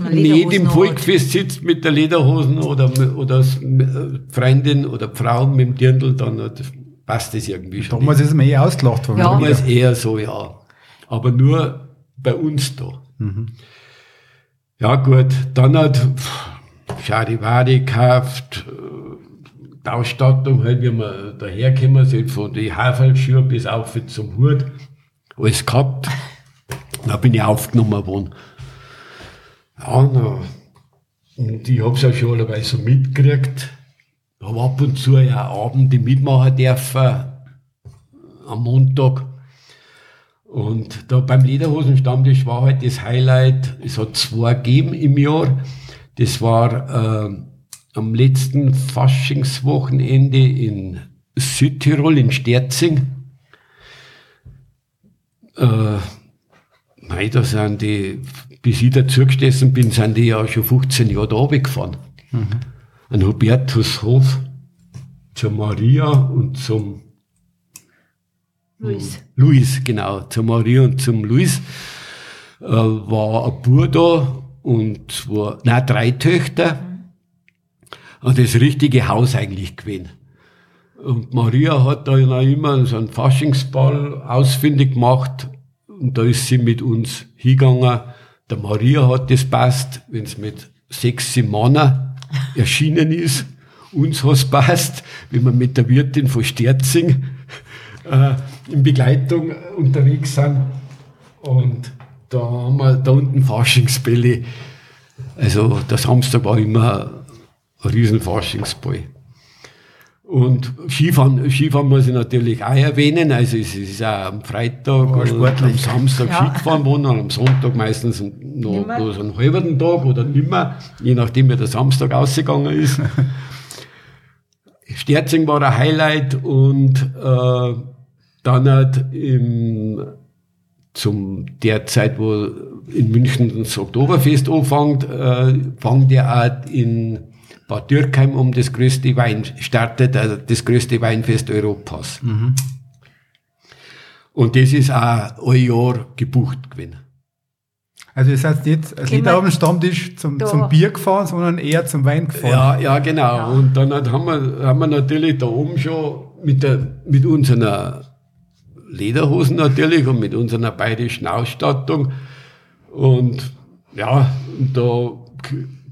Man nicht Lederhosen im hat. Volksfest sitzt mit der Lederhosen oder, oder äh, Freundin oder Frau mit dem Dirndl, dann hat- passt das irgendwie schon. Damals ist man eh ausgelacht worden. Ja. oder? Damals eher so, ja. Aber nur bei uns da. Ja, gut, dann hat pff, Charivari gekauft, äh, die Ausstattung, halt, wie wir daherkommen sind, von den Haferlschuhe bis auf zum Hut, alles gehabt. Da bin ich aufgenommen worden. Ja, na, und ich hab's ja schon allebei so mitgekriegt. Habe ab und zu ja Abende mitmachen dürfen, am Montag. Und da beim Lederhosenstammtisch war halt das Highlight, es hat zwei gegeben im Jahr. Das war äh, am letzten Faschingswochenende in Südtirol, in Sterzing. Äh, nein, da sind die, bis ich dazugesessen bin, sind die ja schon 15 Jahre da runtergefahren. An Hubertushof, zur Maria und zum Luis. Luis, genau, zur Maria und zum Luis, äh, war ein Bub da und zwei, nein, drei Töchter. Und das richtige Haus eigentlich gewesen. Und Maria hat da noch immer so einen Faschingsball ausfindig gemacht und da ist sie mit uns hingegangen. Der Maria hat das passt, wenn es mit sechs Männern erschienen ist. Uns hat's passt, wenn wir mit der Wirtin von Sterzing äh, in Begleitung unterwegs sind. Und da haben wir da unten Faschingsbälle. Also der Samstag war immer ein riesen Faschingsball. Und Skifahren, Skifahren muss ich natürlich auch erwähnen. Also es ist auch am Freitag und sportlich. am Samstag Ja. Ski gefahren worden und am Sonntag meistens noch Nimmer. bloß einen halben Tag oder nimmer, je nachdem wie der Samstag ausgegangen ist. [LAUGHS] Sterzing war ein Highlight und äh, dann hat im, zum der Zeit, wo in München das Oktoberfest anfängt, äh, fängt ja auch in Bad Dürkheim um das größte Wein, startet äh, das größte Weinfest Europas. Und das ist auch ein Jahr gebucht gewesen. Also ihr seid nicht Können Leder wir- auf dem Stammtisch zum, Da. zum Bier gefahren, sondern eher zum Wein gefahren. Ja, ja, genau. Und dann haben wir, haben wir natürlich da oben schon mit, der, mit unseren Lederhosen natürlich und mit unserer bayerischen Ausstattung. Und ja, und da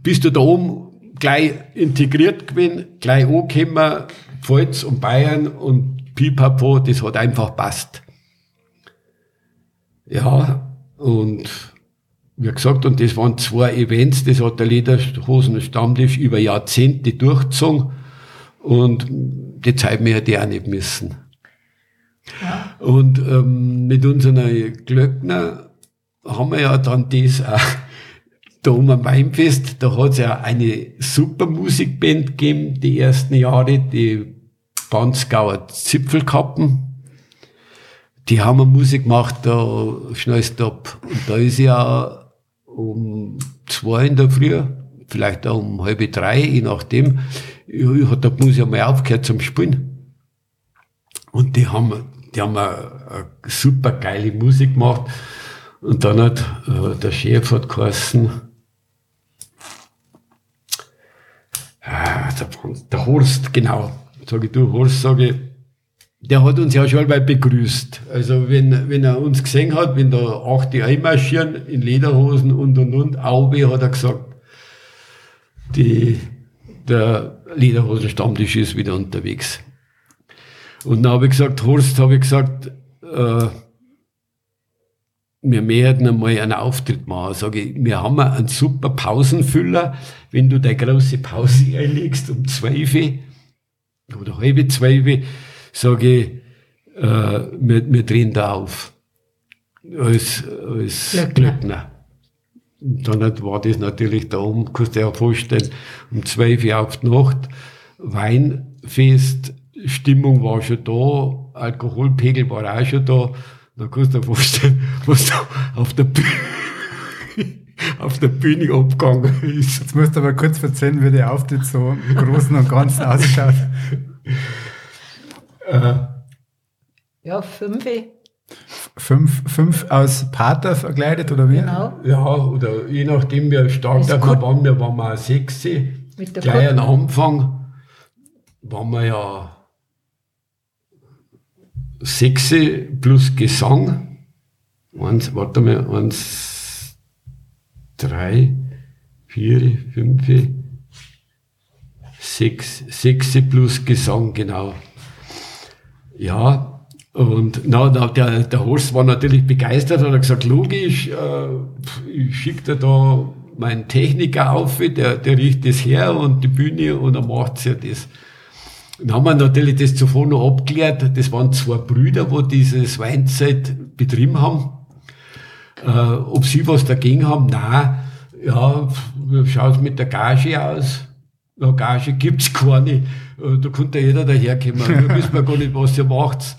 bist du da oben gleich integriert gewesen, gleich angekommen, Pfalz und Bayern und Pipapo, das hat einfach passt. Ja, und wie gesagt, und das waren zwei Events, das hat der Lederhosen-Stammtisch über Jahrzehnte durchgezogen und die Zeit hätte ich auch nicht müssen. Und ähm, mit unseren Glöckner haben wir ja dann das auch da um am Weinfest, da hat es ja eine super Musikband gegeben, die ersten Jahre, die Banzgauer Zipfelkappen. Die haben eine Musik gemacht, da schnellst du ab. Und da ist ja um zwei in der Früh, vielleicht auch um halb drei, je nachdem, ja, hat der Musik einmal aufgehört zum Spielen. Und die haben, die haben eine super geile Musik gemacht. Und dann hat äh, der Chef hat geheißen, ah, der, der Horst, genau, sage ich, du Horst, sage ich, der hat uns ja schon mal begrüßt. Also wenn, wenn er uns gesehen hat, wenn da auch die einmarschieren in Lederhosen und und und, Aube hat er gesagt, die, der Lederhosenstammtisch ist wieder unterwegs. Und dann habe ich gesagt, Horst, habe ich gesagt, äh, wir möchten einmal einen Auftritt machen. Sage ich, wir haben einen super Pausenfüller, wenn du deine große Pause [LAUGHS] einlegst um 12 oder halbe 12 sage ich, äh, wir, wir drehen da auf. Als, als Glöckner. Glöckner. Und dann war das natürlich da oben, kannst du dir ja vorstellen, um 12 Uhr auf die Nacht, Weinfest, Stimmung war schon da, Alkoholpegel war auch schon da. Dann kannst du dir vorstellen, was da auf der Bühne, auf der Bühne abgegangen ist. Jetzt musst du aber kurz erzählen, wie der Auftritt so im Großen und Ganzen ausschaut. Äh, ja, fünf. Fünf, fünf aus Pater verkleidet oder wie? Genau. Ja, oder je nachdem, wie stark wir waren, wir waren mal sechs. Gleich am Anfang waren wir ja sechs plus Gesang. Eins, warte mal, eins, drei, vier, fünf, sechs, sechs plus Gesang, genau. Ja, und na, na, der, der Horst war natürlich begeistert, hat gesagt, logisch, äh, ich schicke dir da meinen Techniker auf, der, der riecht das her und die Bühne und dann macht ja das. Dann haben wir natürlich das zuvor noch abgeklärt, das waren zwei Brüder, wo dieses Weinzeit betrieben haben. Äh, ob sie was dagegen haben? Nein, ja, wie schaut's mit der Gage aus? Ja, Gage gibt's keine. Äh, da konnte jeder daherkommen. Da wissen wir gar nicht, was ihr macht.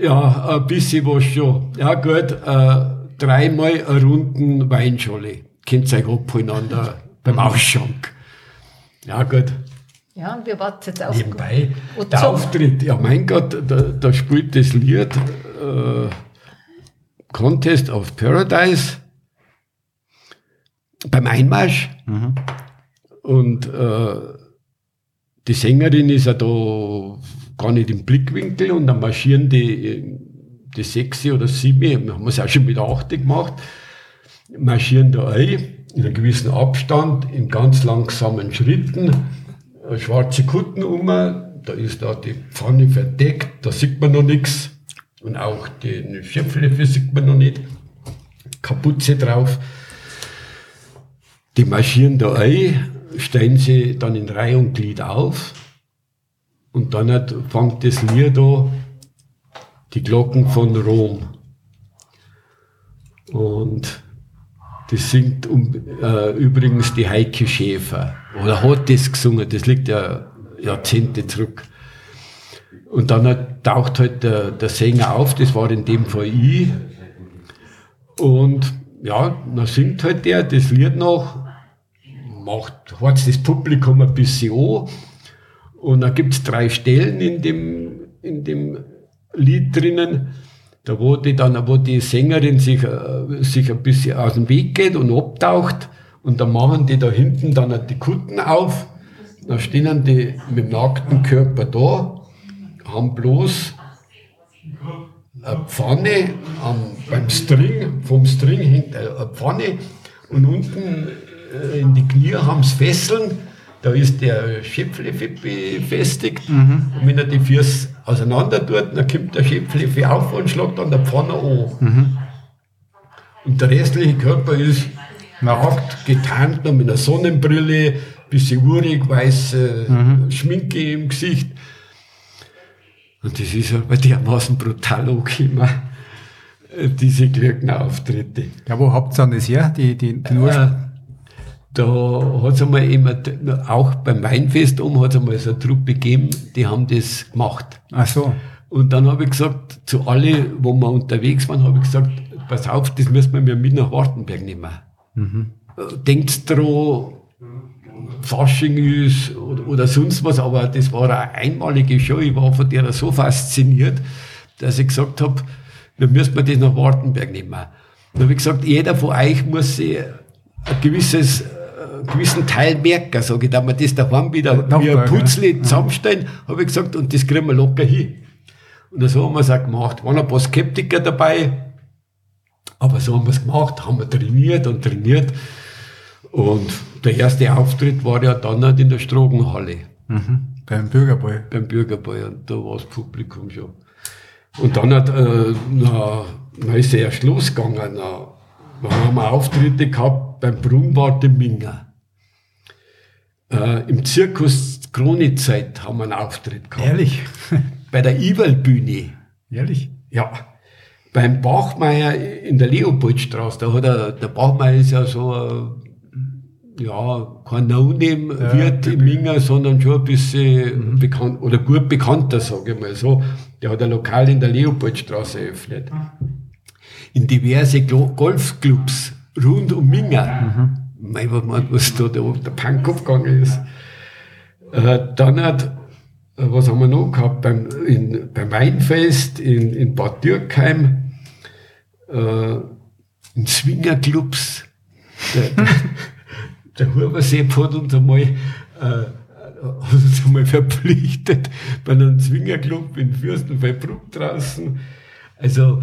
Ja, ein bisschen was schon. Ja, gut, äh, dreimal eine Runden Weinschale. Könnt ihr euch abholeinander beim Ausschank. Ja, gut. Ja, und wir warten jetzt auf. Nebenbei, der Auftritt, ja, mein Gott, da, da spielt das Lied äh, Contest of Paradise beim Einmarsch. Mhm. Und äh, die Sängerin ist ja da gar nicht im Blickwinkel und dann marschieren die, die sechs oder sieben, wir haben es auch schon mit acht gemacht, marschieren da ein, in einem gewissen Abstand, in ganz langsamen Schritten, schwarze Kutten um, da ist da die Pfanne verdeckt, da sieht man noch nichts und auch den Schöpflöffel sieht man noch nicht, Kapuze drauf. Die marschieren da ein, stellen sie dann in Reihe und Glied auf und dann hat, fängt das Lied an, die Glocken von Rom. Und das singt um, äh, übrigens die Heike Schäfer. Oder hat das gesungen, das liegt ja Jahrzehnte zurück. Und dann taucht halt der, der Sänger auf, das war in dem Fall ich. Und ja, dann singt halt der das Lied noch macht, hat das Publikum ein bisschen an. Und dann gibt es drei Stellen in dem, in dem Lied drinnen, da wo die dann, wo die Sängerin sich, äh, sich ein bisschen aus dem Weg geht und abtaucht. Und dann machen die da hinten dann die Kutten auf. Dann stehen die mit dem nackten Körper da, haben bloß eine Pfanne am, beim String, vom String hängt eine Pfanne und unten äh, in die Knie haben sie Fesseln, da ist der Schöpfleffe befestigt mhm. und wenn er die Füße auseinander tut, dann kommt der Schöpfleffe auf und schlägt an der Pfanne an. Mhm. Und der restliche Körper ist nackt, getarnt, mit einer Sonnenbrille, bisschen urig, weiße mhm. Schminke im Gesicht. Und das ist aber dermaßen brutal angekommen, diese Glöckner-Auftritte. Ja, wo habt ihr das her, die, die, die äh, da hat es einmal immer, auch beim Weinfest um, hat es einmal so eine Truppe gegeben, die haben das gemacht. Ach so. Und dann habe ich gesagt, zu alle, wo wir unterwegs waren, habe ich gesagt, pass auf, das müssen wir mir mit nach Wartenberg nehmen. Mhm. Denkt dran, Fasching ist oder, oder, sonst was, aber das war eine einmalige Show. Ich war von der so fasziniert. dass ich gesagt habe, wir müssen das nach Wartenberg nehmen. Dann habe ich gesagt, jeder von euch muss sich ein gewisses, äh, gewissen Teil merken, sage ich, da wir das daheim wieder wie ein Putzli zusammenstellen, habe ich gesagt, und das kriegen wir locker hin. Und so haben wir es auch gemacht. Waren ein paar Skeptiker dabei, aber so haben wir es gemacht, haben wir trainiert und trainiert. Und der erste Auftritt war ja dann halt in der Strogenhalle. Mhm. Beim Bürgerball. Beim Bürgerball, und da war das Publikum schon. Und dann hat, äh, na, na ist er erst losgegangen. Na, da haben wir Auftritte gehabt beim Brunnbad im Minger. Äh, Im Zirkus Kronizeit haben wir einen Auftritt gehabt. Ehrlich? Bei der Iwal-Bühne. Ehrlich? Ja. Beim Bachmeier in der Leopoldstraße, da hat er, der Bachmeier ist ja so, äh, ja, kein No-Name-Wirt Ja, im Minger, sondern schon ein bisschen bekannt, oder gut bekannter, sage ich mal so. Der hat ein Lokal in der Leopoldstraße eröffnet. In diverse Golfclubs rund um Minger. Mein, was, da der, der Pankow gegangen ist. Äh, dann hat, äh, was haben wir noch gehabt? Beim, in, beim Weinfest in, in Bad Dürkheim, äh, in Swingerclubs. Der, der, [LAUGHS] Hubersepp hat uns einmal, äh, hat uns einmal verpflichtet bei einem Swingerclub in Fürstenfeldbruck draußen. Also,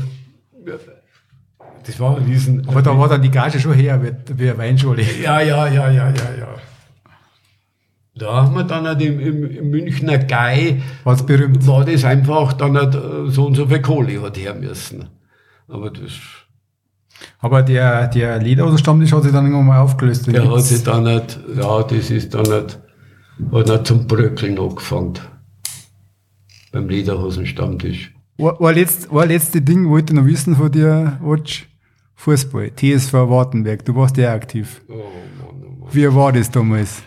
das war ein riesen... Aber da war dann die Gage schon her, wie, eine Weinschule. Ja, ja, ja, ja, ja, ja. Da haben wir dann halt im, im, Münchner Gai, Was berühmt. war das einfach dann halt äh, so und so viel Kohle hat her müssen. Aber das, Aber der, der Lederhosen-Stammtisch hat sich dann irgendwann mal aufgelöst. der hat sich dann halt, ja, das ist dann halt, hat dann zum Bröckeln angefangen. Beim Lederhosen-Stammtisch. Ein, ein, letzt, ein letztes Ding wollte ich noch wissen von dir, Watch. Fußball, TSV Wartenberg, du warst ja aktiv. Oh Mann, oh Mann. Wie war das damals?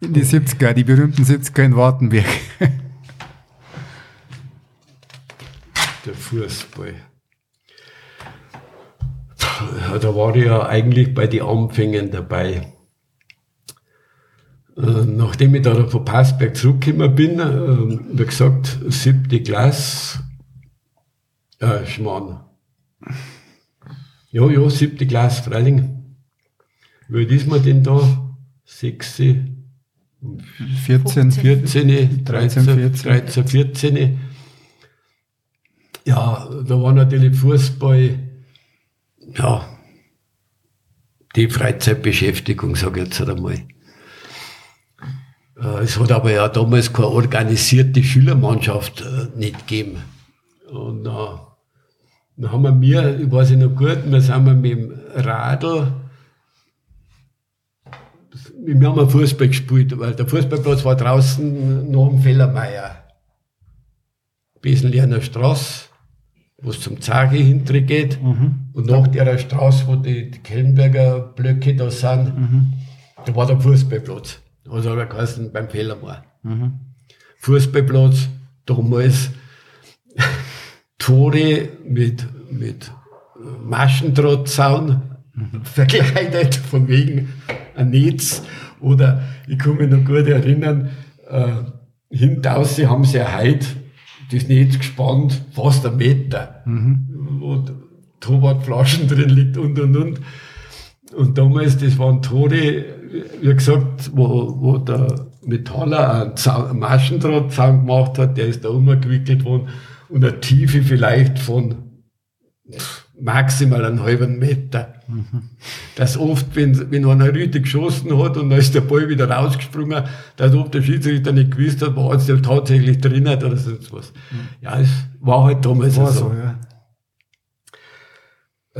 In die 70er, die berühmten 70er in Wartenberg. [LAUGHS] Fußball. Da war ich ja eigentlich bei den Anfängen dabei. Äh, Nachdem ich da von Passberg zurückgekommen bin, äh, wie gesagt, siebte Klasse, äh, Schmarrn. Ja, ja, siebte Klasse, freilich. Wie alt ist man denn da? Sechs, 14, 14, 13, 14. 13, 14. Ja, da war natürlich Fußball, ja, die Freizeitbeschäftigung, sage ich jetzt einmal. Äh, Es hat aber ja damals keine organisierte Schülermannschaft äh, nicht gegeben. Und äh, dann haben wir ich weiß ich noch gut, wir sind mit dem Radl wir haben Fußball gespielt, weil der Fußballplatz war draußen noch am Fellermeier. Besenlerner Straße, wo es zum Zage hintere geht. Und nach der Straße, wo die, die Kellenberger Blöcke da sind, da war der Fußballplatz. Also er geheißen beim Fellermeier. Fußballplatz, damals [LAUGHS] Tore mit, mit Maschendrahtzaun [LAUGHS] verkleidet, von wegen ein Netz. Oder ich kann mich noch gut erinnern, äh, hintaus haben sie ja heute das Netz gespannt, fast einen Meter, wo Tobatflaschen drin liegt und und und. Und damals, das waren Tore, wie gesagt, wo, wo der Metaller einen Zau- einen Maschendrahtzaun gemacht hat, der ist da umgewickelt worden. Und eine Tiefe vielleicht von maximal einen halben Meter. Dass oft, wenn, wenn einer Rüte geschossen hat und dann ist der Ball wieder rausgesprungen, dass oft der Schiedsrichter nicht gewusst hat, war es der tatsächlich drin hat oder sonst was. Ja, es war halt damals War so. so, ja.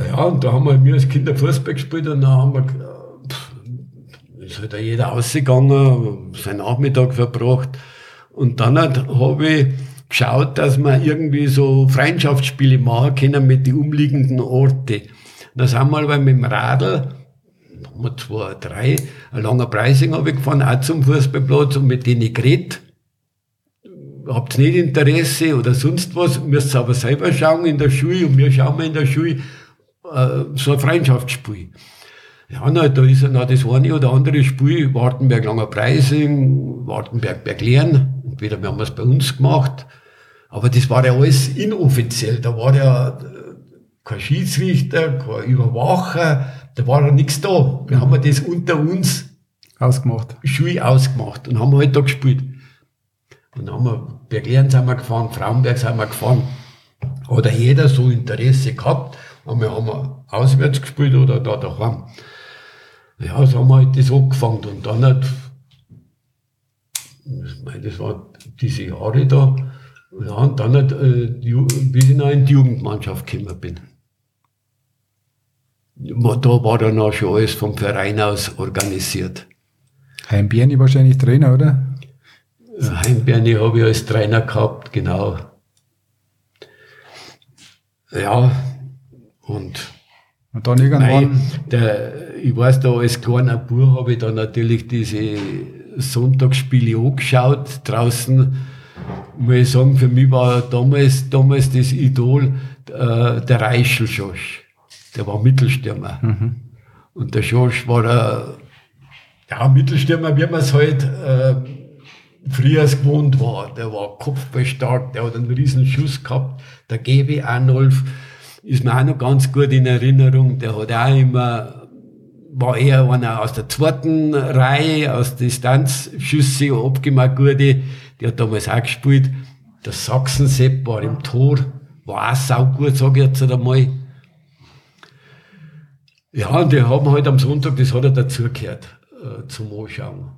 Ja, und da haben wir, wir als Kinder Fußball gespielt und dann haben wir, pff, ist halt jeder rausgegangen, seinen Nachmittag verbracht. Und dann habe ich geschaut, dass wir irgendwie so Freundschaftsspiele machen können mit den umliegenden Orten. Da sind wir aber mit dem Radl, wir zwei, drei, ein langer Preising habe ich gefahren, auch zum Fußballplatz und mit denen geredet habt nicht Interesse oder sonst was, müsst ihr aber selber schauen in der Schule und wir schauen mal in der Schule äh, so ein Freundschaftsspiel. Ja, na, da ist ja noch das eine oder andere Spiel, Wartenberg Langer Preising, Wartenberg Berglern, entweder wir haben es bei uns gemacht, Aber das war ja alles inoffiziell. Da war ja äh, kein Schiedsrichter, kein Überwacher, da war ja nichts da. Wir haben das unter uns ausgemacht. Schule ausgemacht und haben halt da gespielt. Und dann haben wir, Berglern sind wir gefahren, Frauenberg sind wir gefahren. Hat jeder so Interesse gehabt. Und wir haben auswärts gespielt oder da daheim. Ja, so haben wir halt das angefangen. Und dann hat, ich meine, das war diese Jahre da, ja, und dann hat, äh, bis ich noch in die Jugendmannschaft gekommen bin. Da war dann auch schon alles vom Verein aus organisiert. Heimberni wahrscheinlich Trainer, oder? Heimberni habe ich als Trainer gehabt, genau. Ja, und, und dann irgendwann. Nein, der, ich weiß da, als kleiner Bub habe ich dann natürlich diese Sonntagsspiele angeschaut. Draußen, muss ich sagen, für mich war damals, damals das Idol äh, der Reichel Schosch. Der war Mittelstürmer. Mhm. Und der Schosch war ein, ja, Mittelstürmer, wie man es halt äh, früher gewohnt war. Der war kopfballstark, der hat einen riesen Schuss gehabt. Der GB Arnolf ist mir auch noch ganz gut in Erinnerung. Der hat auch immer, war eher einer aus der zweiten Reihe, aus Distanzschüsse, abgemacht gute. Der hat damals auch gespielt. Der Sachsensepp war im Tor, war auch saugut, sag ich jetzt einmal. Ja, und die haben halt am Sonntag, das hat er dazugehört, äh, zum Anschauen.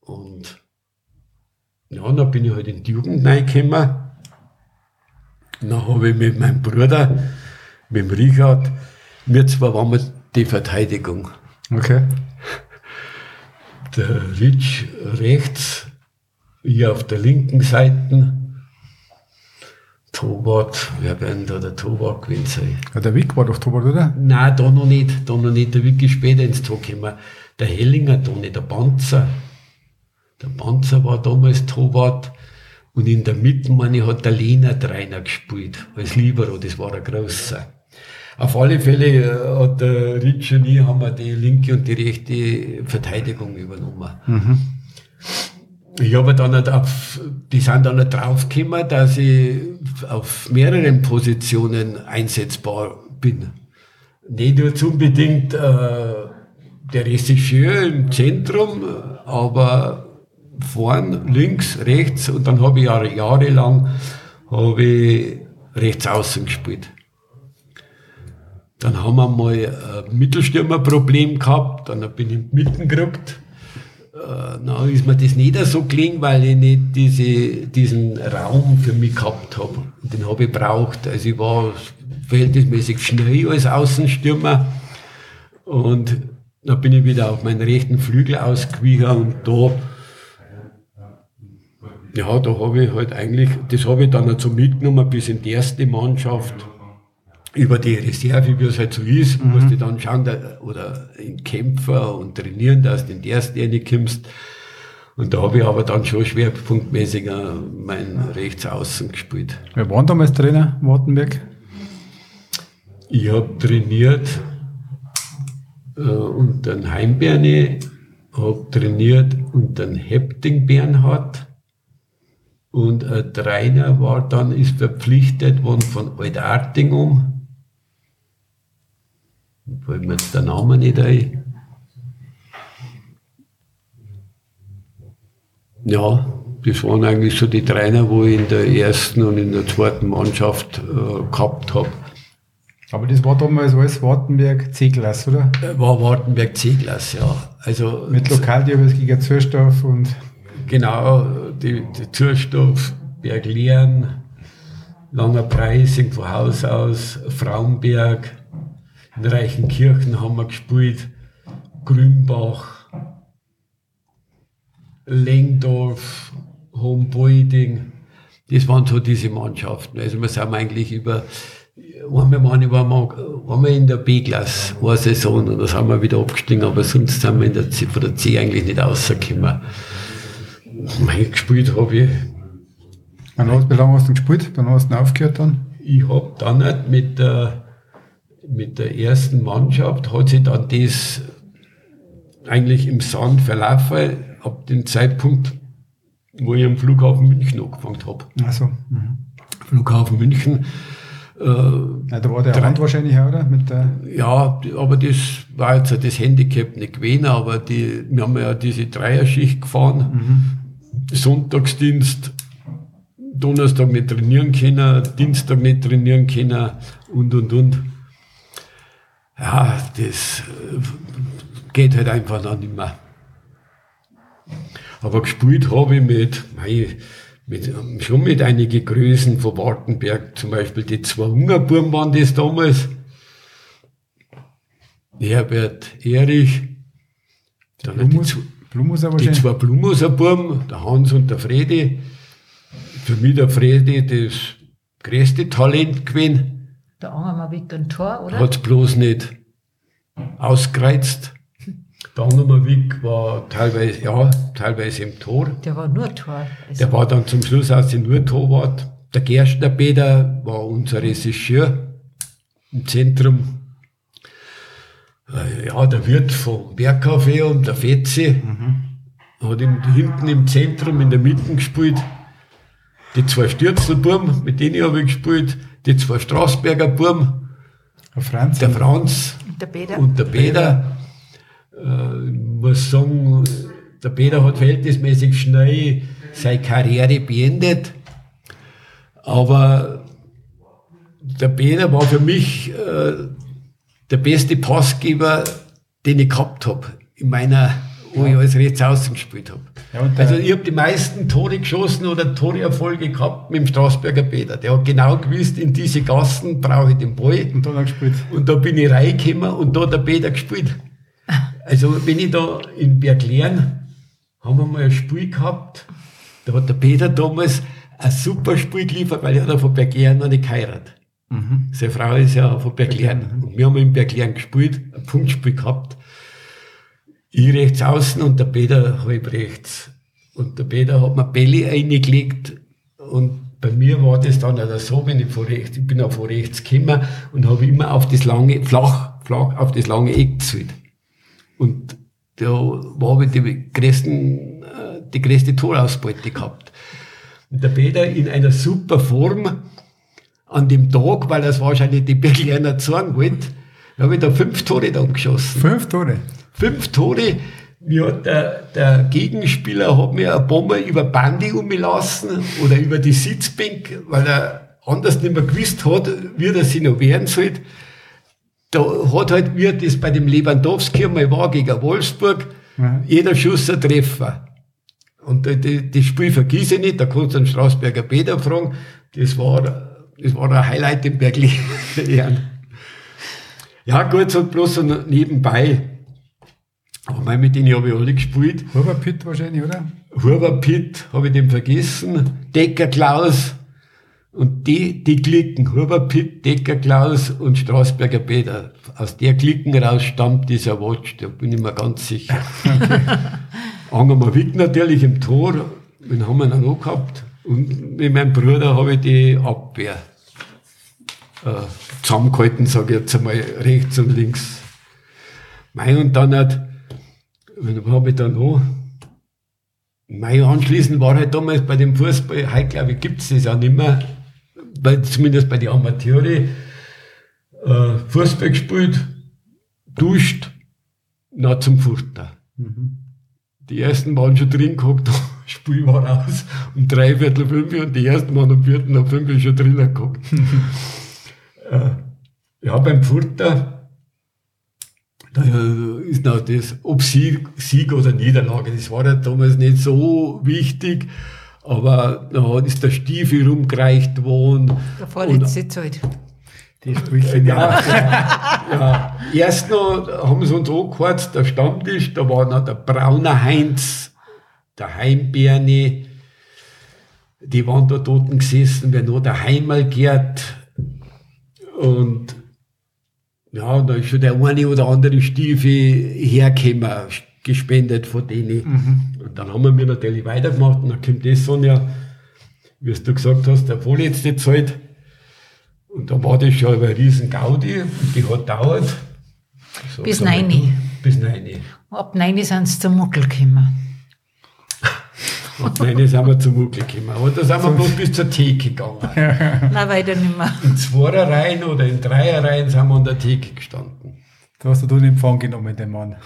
Und ja, dann bin ich halt in die Jugend reingekommen. Dann habe ich mit meinem Bruder, mit dem Richard, wir zwei waren wir die Verteidigung. Okay. Der Ritsch rechts, ich auf der linken Seite. Torwart, wer werden da der Torwart gewesen sein? Ja, der Wick war doch Torwart, oder? Nein, da noch nicht, da noch nicht. Der Wick ist später ins Tor gekommen. Der Hellinger da nicht, der Panzer. Der Panzer war damals Torwart. Und in der Mitte, meine hat der Lena Trainer gespielt, als Libero, das war der Großer. Auf alle Fälle äh, hat der Ritsch und ich haben wir die linke und die rechte Verteidigung übernommen. Mhm. Ich habe dann auf, die sind dann nicht draufgekommen, dass ich auf mehreren Positionen einsetzbar bin. Nicht nur unbedingt äh, der Regisseur im Zentrum, aber vorn, links, rechts und dann habe ich Jahre, jahrelang habe ich rechts außen gespielt. Dann haben wir mal ein Mittelstürmerproblem gehabt, dann bin ich mitten gerückt äh, na, ist mir das nicht so gelingen, weil ich nicht diese, diesen Raum für mich gehabt habe. Den habe ich braucht. Also ich war verhältnismäßig schnell als Außenstürmer und dann bin ich wieder auf meinen rechten Flügel ausgewichen und da ja, da habe ich halt eigentlich, das habe ich dann so mitgenommen bis in die erste Mannschaft über die Reserve, wie es halt so ist, mhm. musst du dann schauen, da, oder in Kämpfer und trainieren, dass du in die erste kommst. Und da habe ich aber dann schon schwerpunktmäßiger mein Rechtsaußen gespielt. Wer war damals Trainer, Wartenberg? Ich habe trainiert äh, unter den Heimberni, habe trainiert unter den Hepting Bernhard und ein Trainer war dann, ist verpflichtet worden von Altarting um fällt mir jetzt der Name nicht ein. Ja, das waren eigentlich so die Trainer, wo ich in der ersten und in der zweiten Mannschaft äh, gehabt habe. Aber das war damals alles Wartenberg C-Klasse, oder? Äh, war Wartenberg C-Klasse, ja. Also, Mit Lokaldiabetiker Zürstoff und. Genau, die, die Zürstoff, Berglieren, Langer Preising von Haus aus, Frauenberg, in Reichenkirchen haben wir gespielt, Grünbach, Lengdorf, Hombolding. Das waren so diese Mannschaften. Also wir sind eigentlich über, einmal waren wir, waren wir in der B-Klasse, eine Saison, und da sind wir wieder abgestiegen, aber sonst sind wir in der C, von der C eigentlich nicht rausgekommen. Mein gespielt habe ich. Wie lange hast du gespielt? Dann hast du aufgehört dann? Ich habe dann nicht mit der mit der ersten Mannschaft hat sich dann das eigentlich im Sand verlaufen, ab dem Zeitpunkt, wo ich am Flughafen München angefangen habe. Also, mhm. Flughafen München. Äh, ja, da war der Rand wahrscheinlich auch, oder? Mit der ja, aber das war jetzt das Handicap nicht gewesen, aber die, wir haben ja diese Dreierschicht gefahren. Mhm. Sonntagsdienst, Donnerstag nicht trainieren können, Dienstag nicht trainieren können und, und, und. Ja, das äh, geht halt einfach noch nicht mehr. Aber gespielt habe ich mit, mit, schon mit einigen Größen von Wartenberg, zum Beispiel die zwei Ungarbuben waren das damals. Herbert Erich, dann Blumus, die, Blumuser die zwei Blumuser Buben, der Hans und der Fredi. Für mich der Fredi das größte Talent gewesen. Der Angermann weg ein Tor, oder? Hat es bloß nicht ausgereizt. Der Angermann war teilweise, ja, teilweise im Tor. Der war nur Tor. Also der war dann zum Schluss aus dem nur Torwart. Der Gerstner Peter war unser Regisseur im Zentrum. Äh, ja, der Wirt vom Bergcafé und der Fetze mhm. hat im, hinten im Zentrum in der Mitte gespielt. Die zwei Stürzelburm, mit denen habe ich gespielt, die zwei Straßberger Burm, der Franz, der Franz und der Peter. Und der Peter. Äh, ich muss sagen, der Peter hat verhältnismäßig schnell seine Karriere beendet. Aber der Peter war für mich äh, der beste Passgeber, den ich gehabt habe in meiner, wo ich als Rechts außen gespielt habe. Ja, also ich habe die meisten Tore geschossen oder Toreerfolge gehabt mit dem Straßberger Peter. Der hat genau gewusst, in diese Gassen brauche ich den Ball. Und da hat er gespielt. Und da bin ich reingekommen und da hat der Peter gespielt. Also wenn ich da in Berglern, haben wir mal ein Spiel gehabt, da hat der Peter damals ein super Spiel geliefert, weil er hat von Berglern noch nicht geheiratet. Mhm. Seine Frau ist ja von Berglern. Und wir haben in Berglern gespielt, ein Punktspiel gehabt. Ich rechts außen und der Peter halb rechts. Und der Peter hat mir Bälle eingelegt und bei mir war das dann also so, wenn ich von rechts, ich bin auch von rechts gekommen und habe immer auf das lange, flach, flach auf das lange Eck gezählt. Und da habe ich die größten, äh, die größte Torausbeute gehabt. Und der Peter in einer super Form, an dem Tag, weil das wahrscheinlich die Berliner zeigen wollten, habe ich da fünf Tore dann geschossen. Fünf Tore? Fünf Tore. Mir hat der, der Gegenspieler hat mir eine Bombe über Bandi umgelassen oder über die Sitzbank, weil er anders nicht mehr gewusst hat, wie er sich noch wehren soll. Da hat halt, wie das bei dem Lewandowski einmal war gegen Wolfsburg, ja. jeder Schuss ein Treffer. Und das Spiel vergieße ich nicht, da kannst du den Straßberger Peter fragen. Das war das war ein Highlight im Bergli. [LAUGHS] ja, gut, so bloß so nebenbei. Mein, mit denen habe ich alle gespielt. Huber Pitt wahrscheinlich, oder? Huber Pitt habe ich den vergessen. Decker Klaus. Und die, die Klicken, Huber Pitt, Decker Klaus und Straßberger Peter. Aus der Klicken raus stammt dieser Watch, da bin ich mir ganz sicher. [LAUGHS] Okay. Angermann Wick natürlich im Tor, den haben wir dann auch gehabt. Und mit meinem Bruder habe ich die Abwehr äh, zusammengehalten, sage ich jetzt einmal rechts und links. Mei, und dann hat, habe ich dann auch, mei, anschließend war halt damals bei dem Fußball, heute glaube ich gibt es das auch nicht mehr, weil, zumindest bei den Amateure, äh, Fußball gespielt, duscht, nach zum Furter. Mhm. Die ersten waren schon drin geguckt, [LAUGHS] Spiel war aus um drei Viertel fünf und die ersten waren um viertel nach fünf schon drinnen geguckt. [LAUGHS] äh, ja, beim Furter, da ist noch das, ob Sieg, Sieg oder Niederlage, das war ja damals nicht so wichtig, aber da ist der Stiefel rumgereicht worden. Der vorletzte Zeit. Die Sprüche, ja, ja, ja. Erst noch haben sie uns angehört, der Stammtisch, da war noch der Brauner Heinz, der Heimberni, die waren da toten gesessen, wer nur daheim mal gehört. Und ja, da ist schon der eine oder andere Stiefel hergekommen, gespendet von denen. Mhm. Und dann haben wir natürlich weitergemacht und dann kommt das Sonja, wie du gesagt hast, der vorletzte Zeit. Und da war das schon eine riesen Gaudi und die hat dauert. So, bis neun. Bis neun. Ab neun sind sie zum Muckel gekommen. Und nein, sind wir zum Muckel gekommen. Aber da sind wir bloß bis zur Theke gegangen. [LAUGHS] Nein, weiter nicht mehr. In Zweierreihen oder in Dreierreihen sind wir an der Theke gestanden. Da hast du den Empfang genommen, den Mann.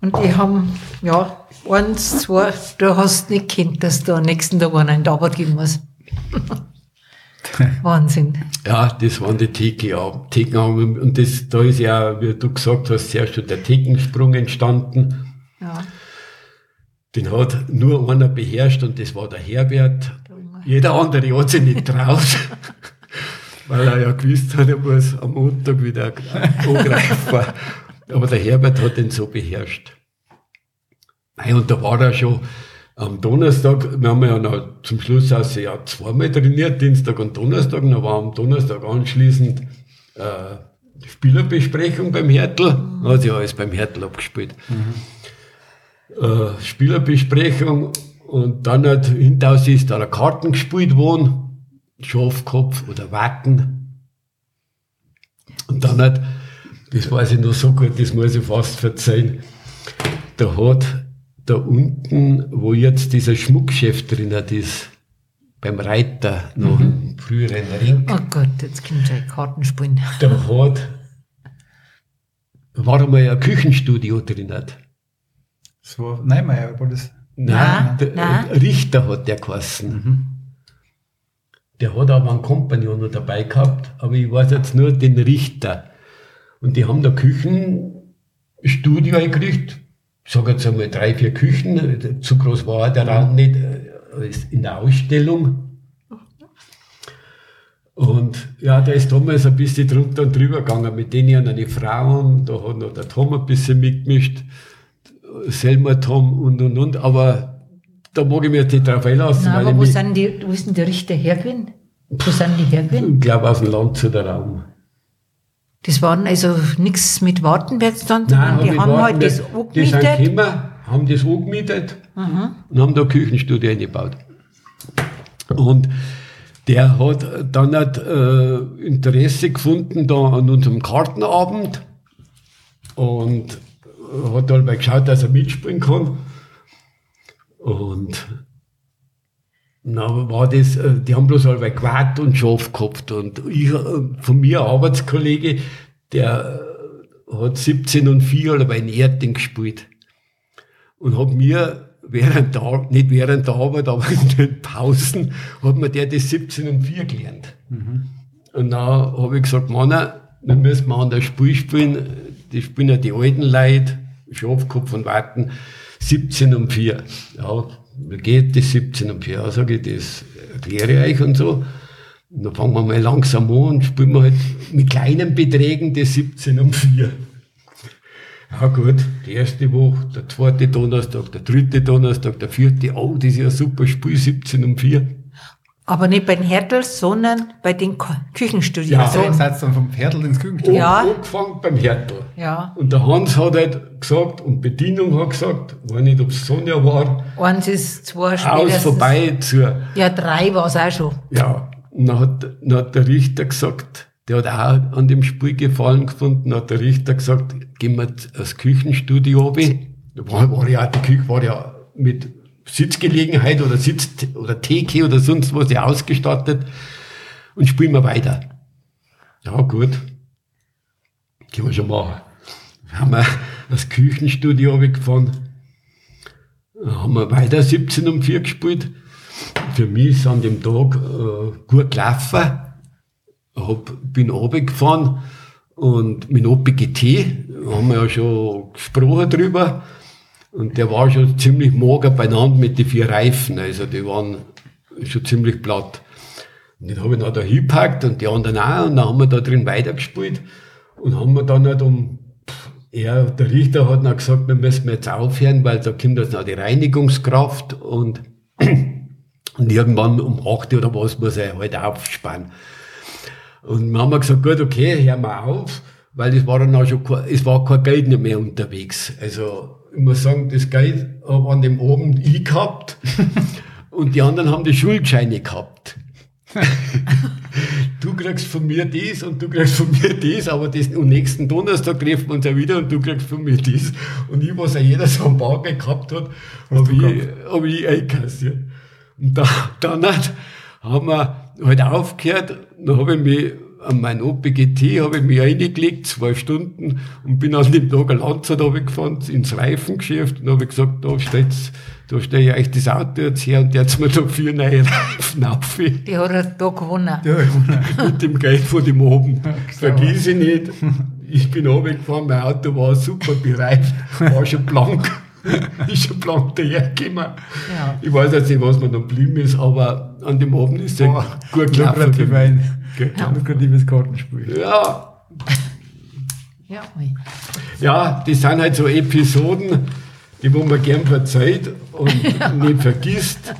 Und die haben, ja, eins, zwei, du hast nicht gekannt, dass du am nächsten Tag einen in die Arbeit gehen muss. [LAUGHS] Wahnsinn. Ja, das waren die Theke, Thekenabend. Und das, da ist ja, wie du gesagt hast, zuerst schon der Thekensprung entstanden. Ja. Den hat nur einer beherrscht und das war der Herbert. Jeder andere hat sich nicht traut, [LAUGHS] weil er ja gewusst hat, er muss am Montag wieder angreifen. Aber der Herbert hat den so beherrscht. Nein, und da war er schon am Donnerstag, wir haben ja noch zum Schluss also ja zweimal trainiert, Dienstag und Donnerstag, dann war am Donnerstag anschließend äh, Spielerbesprechung beim Hertel, mhm. hat sich alles beim Hertel abgespielt. Mhm. Äh, Spielerbesprechung und dann hat hintaus ist da Karten gespielt worden, Schafkopf oder Wacken. Und dann hat, das weiß ich noch so gut, das muss ich fast verzeihen, da hat da unten, wo jetzt dieser Schmuckchef drin ist, beim Reiter, noch mhm. im früheren Ring. Oh Gott, jetzt kommt ein Kartenspielen. Da hat, war einmal ein Küchenstudio drin. Das war Neumeier, war das? Nein, nein, nein. Richter hat der geheißen. Mhm. Der hat aber einen Kompagnon noch dabei gehabt, aber ich weiß jetzt nur den Richter. Und die haben da Küchenstudio eingerichtet, ich sage jetzt einmal drei, vier Küchen, zu groß war der Raum nicht, äh, in der Ausstellung. Und ja, da ist damals ein bisschen drunter und drüber gegangen mit denen eine Frauen, da hat noch der Tom ein bisschen mitgemischt, Selma Tom und und und, aber da mag ich mir nicht drauf einlassen. Nein, aber wo, sind die, wo ist denn der Richter hergewesen? Wo sind die hergewesen? Ich glaube aus dem Land zu der Raum. Das waren also nichts mit Wartenberg sondern die haben halt das angemietet. Die sind gekommen, haben das angemietet mhm. und haben da Küchenstudio eingebaut. Und der hat dann halt, äh, Interesse gefunden da an unserem Kartenabend und hat halt mal geschaut, dass er mitspielen kann. Und na, war das, äh, die haben bloß alle Quad und Schaf gehabt. Und ich, äh, von mir, ein Arbeitskollege, der äh, hat 17 und 4 oder bei Erding gespielt. Und hat mir während der, nicht während der Arbeit, aber in den Pausen, hat mir der das 17 und 4 gelernt. Mhm. Und dann habe ich gesagt, Mann, wir müssen mal an das Spiel spielen. Die spielen ja die alten Leute, Schafkopf und Warten, 17 und 4. Ja, wie geht das 17 und 4? Sage ich, das erkläre ich euch und so. Und dann fangen wir mal langsam an und spielen wir halt mit kleinen Beträgen das 17 um 4. Ja gut, die erste Woche, der zweite Donnerstag, der dritte Donnerstag, der vierte, oh, das ist ja super Spiel, 17 um 4. Aber nicht bei den Hertels, sondern bei den Küchenstudios. Ja, so seid dann vom Hertel ins Küchenstudio. Ja. Angefangen beim Hertel. Ja. Und der Hans hat halt gesagt, und Bedienung hat gesagt, weiß nicht, ob es Sonja war. Eins ist zwei Aus vorbei zur. Ja, drei war es auch schon. Ja. Und dann hat, dann hat der Richter gesagt, der hat auch an dem Spiel gefallen gefunden, hat der Richter gesagt, gehen wir das Küchenstudio runter. Da war, war ja, die Küche war ja mit Sitzgelegenheit oder Sitz oder Theke oder sonst was ja ausgestattet und spielen wir weiter. Ja, gut. Können wir schon machen. Haben wir das Küchenstudio gefahren. Haben wir weiter 17 um 4 gespielt. Für mich ist an dem Tag äh, gut gelaufen. Hab, bin runtergefahren und mit OPGT haben wir ja schon gesprochen drüber. Und der war schon ziemlich mager beieinander mit den vier Reifen. Also die waren schon ziemlich platt. Und den habe ich dann da hingepackt und die anderen auch. Und dann haben wir da drin weitergespielt. Und haben wir dann halt um, ja, der Richter hat dann gesagt, wir müssen jetzt aufhören, weil da kommt jetzt noch die Reinigungskraft und, [CLEARS THROAT] und irgendwann um 8 oder was muss er halt aufspannen. Und wir haben gesagt, gut, okay, hören wir auf, weil es war dann auch schon, es war kein Geld mehr unterwegs. Also, ich muss sagen, das Geld habe an dem Abend ich gehabt [LAUGHS] und die anderen haben die Schuldscheine gehabt. [LAUGHS] du kriegst von mir das und du kriegst von mir das, aber das, am nächsten Donnerstag treffen wir uns ja wieder und du kriegst von mir das. Und ich, was ja jeder so am Wagen gehabt hat, habe ich, hab ich einkassiert. Und da, [LAUGHS] dann hat, haben wir halt aufgehört, dann habe ich mich an mein OPGT habe ich mich reingelegt, zwei Stunden, und bin an dem Tag ein Landzeit gefahren, ins Reifengeschäft, und habe gesagt, da steht's, da stehe ich euch das Auto jetzt her, und der hat mir da vier neue [LAUGHS] Reifen auf. Die hat er da gewonnen. Ja. [LAUGHS] Mit dem Geld von dem oben. Vergiss ich nicht. Ich bin runtergefahren, mein Auto war super bereift, war schon blank. [LAUGHS] ist schon blank dahergekommen. Ja. Ich weiß jetzt nicht, was mir da geblieben ist, aber an dem Abend ist er Oh, gut gelaufen. lukrativ ein. Gell? Lukratives Kartenspiel. Ja, Ja, ja, das sind halt so Episoden, die wo man gern verzeiht und [LAUGHS] nicht vergisst.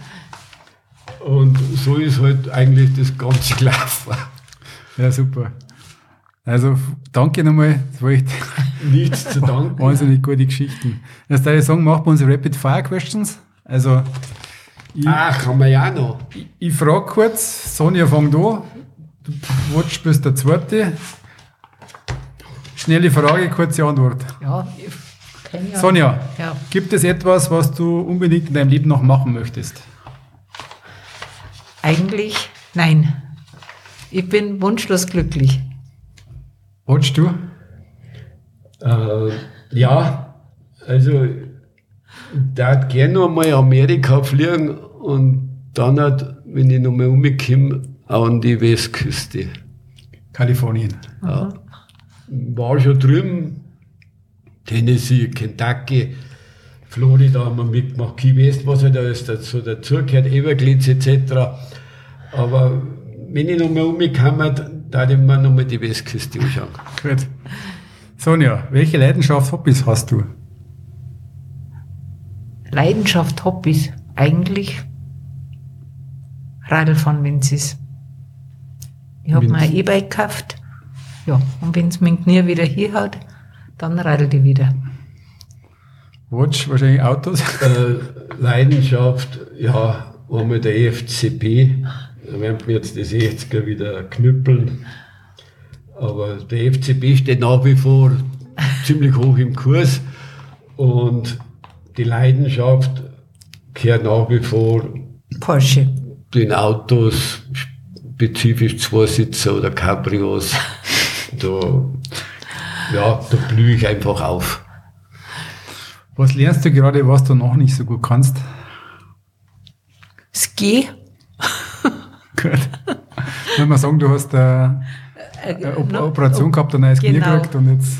Und so ist halt eigentlich das ganze [LAUGHS] gelaufen. Ja, super. Also, danke nochmal. Das war echt [LAUGHS] Nichts zu danken. [LAUGHS] wahnsinnig gute Geschichten. Jetzt darf ich sagen, machen wir unsere Rapid Fire Questions. Also, ich, Ach, haben wir ja noch. ich, ich frage kurz, Sonja, fang da. Du Watch bist der zweite. Schnelle Frage, kurze Antwort. Ja, ich ja. Sonja, Ja. gibt es etwas, was du unbedingt in deinem Leben noch machen möchtest? Eigentlich nein. Ich bin wunschlos glücklich. Watch du? Äh, ja, also da hat gerne noch mal Amerika fliegen und dann hat, wenn ich noch mal umkomme, auch an die Westküste. Kalifornien. Ja. War schon drüben, Tennessee, Kentucky, Florida haben wir mitgemacht, Key West, was halt alles dazu dazugehört, Everglades etc. Aber wenn ich noch mal umkomme, da ich mir noch mal die Westküste anschauen. Gut. Sonja, welche Leidenschaft, Hobbys hast du? Leidenschaft, Hobbys. Eigentlich Radlfahren, wenn es ist. Ich habe mir ein E-Bike gekauft. Ja, und wenn es mein Knie wieder hier hat, dann radelt ich wieder. Watch, wahrscheinlich Autos. äh, Leidenschaft, ja, einmal der EFCP, da werden wir jetzt das 60er wieder knüppeln. Aber der FCB steht nach wie vor ziemlich hoch im Kurs und die Leidenschaft gehört nach wie vor Porsche. den Autos, spezifisch Zweisitzer oder Cabrios. Da, ja, da blühe ich einfach auf. Was lernst du gerade, was du noch nicht so gut kannst? Ski. Gut. [LAUGHS] Wenn man sagen, du hast eine, eine Op no- Operation gehabt, ein neues Knie Genau. gekriegt und jetzt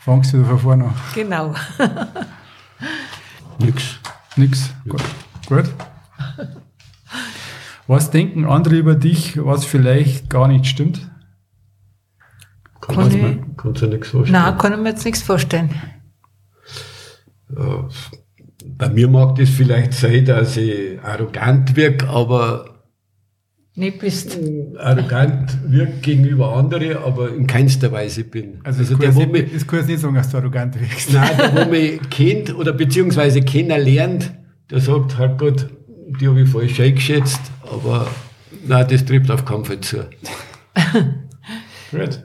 fangst du wieder von vorne an. Genau. [LAUGHS] Nix. Nix. Gut. Gut. Was denken andere über dich, was vielleicht gar nicht stimmt? Kannst Kann du ich- kannst du nichts vorstellen. Nein, kann ich mir jetzt nichts vorstellen. Bei mir mag das vielleicht sein, dass ich arrogant wirke, aber Nicht bist. arrogant wirke gegenüber anderen, aber in keinster Weise bin. Also, also der, das, wo kann mich, nicht, das kann jetzt nicht sagen, dass du arrogant wirkst. nein, der, wo mich kennt oder beziehungsweise kennenlernt, der sagt halt Gott, die habe ich falsch eingeschätzt, aber nein, das trifft auf keinen Fall zu. Gut.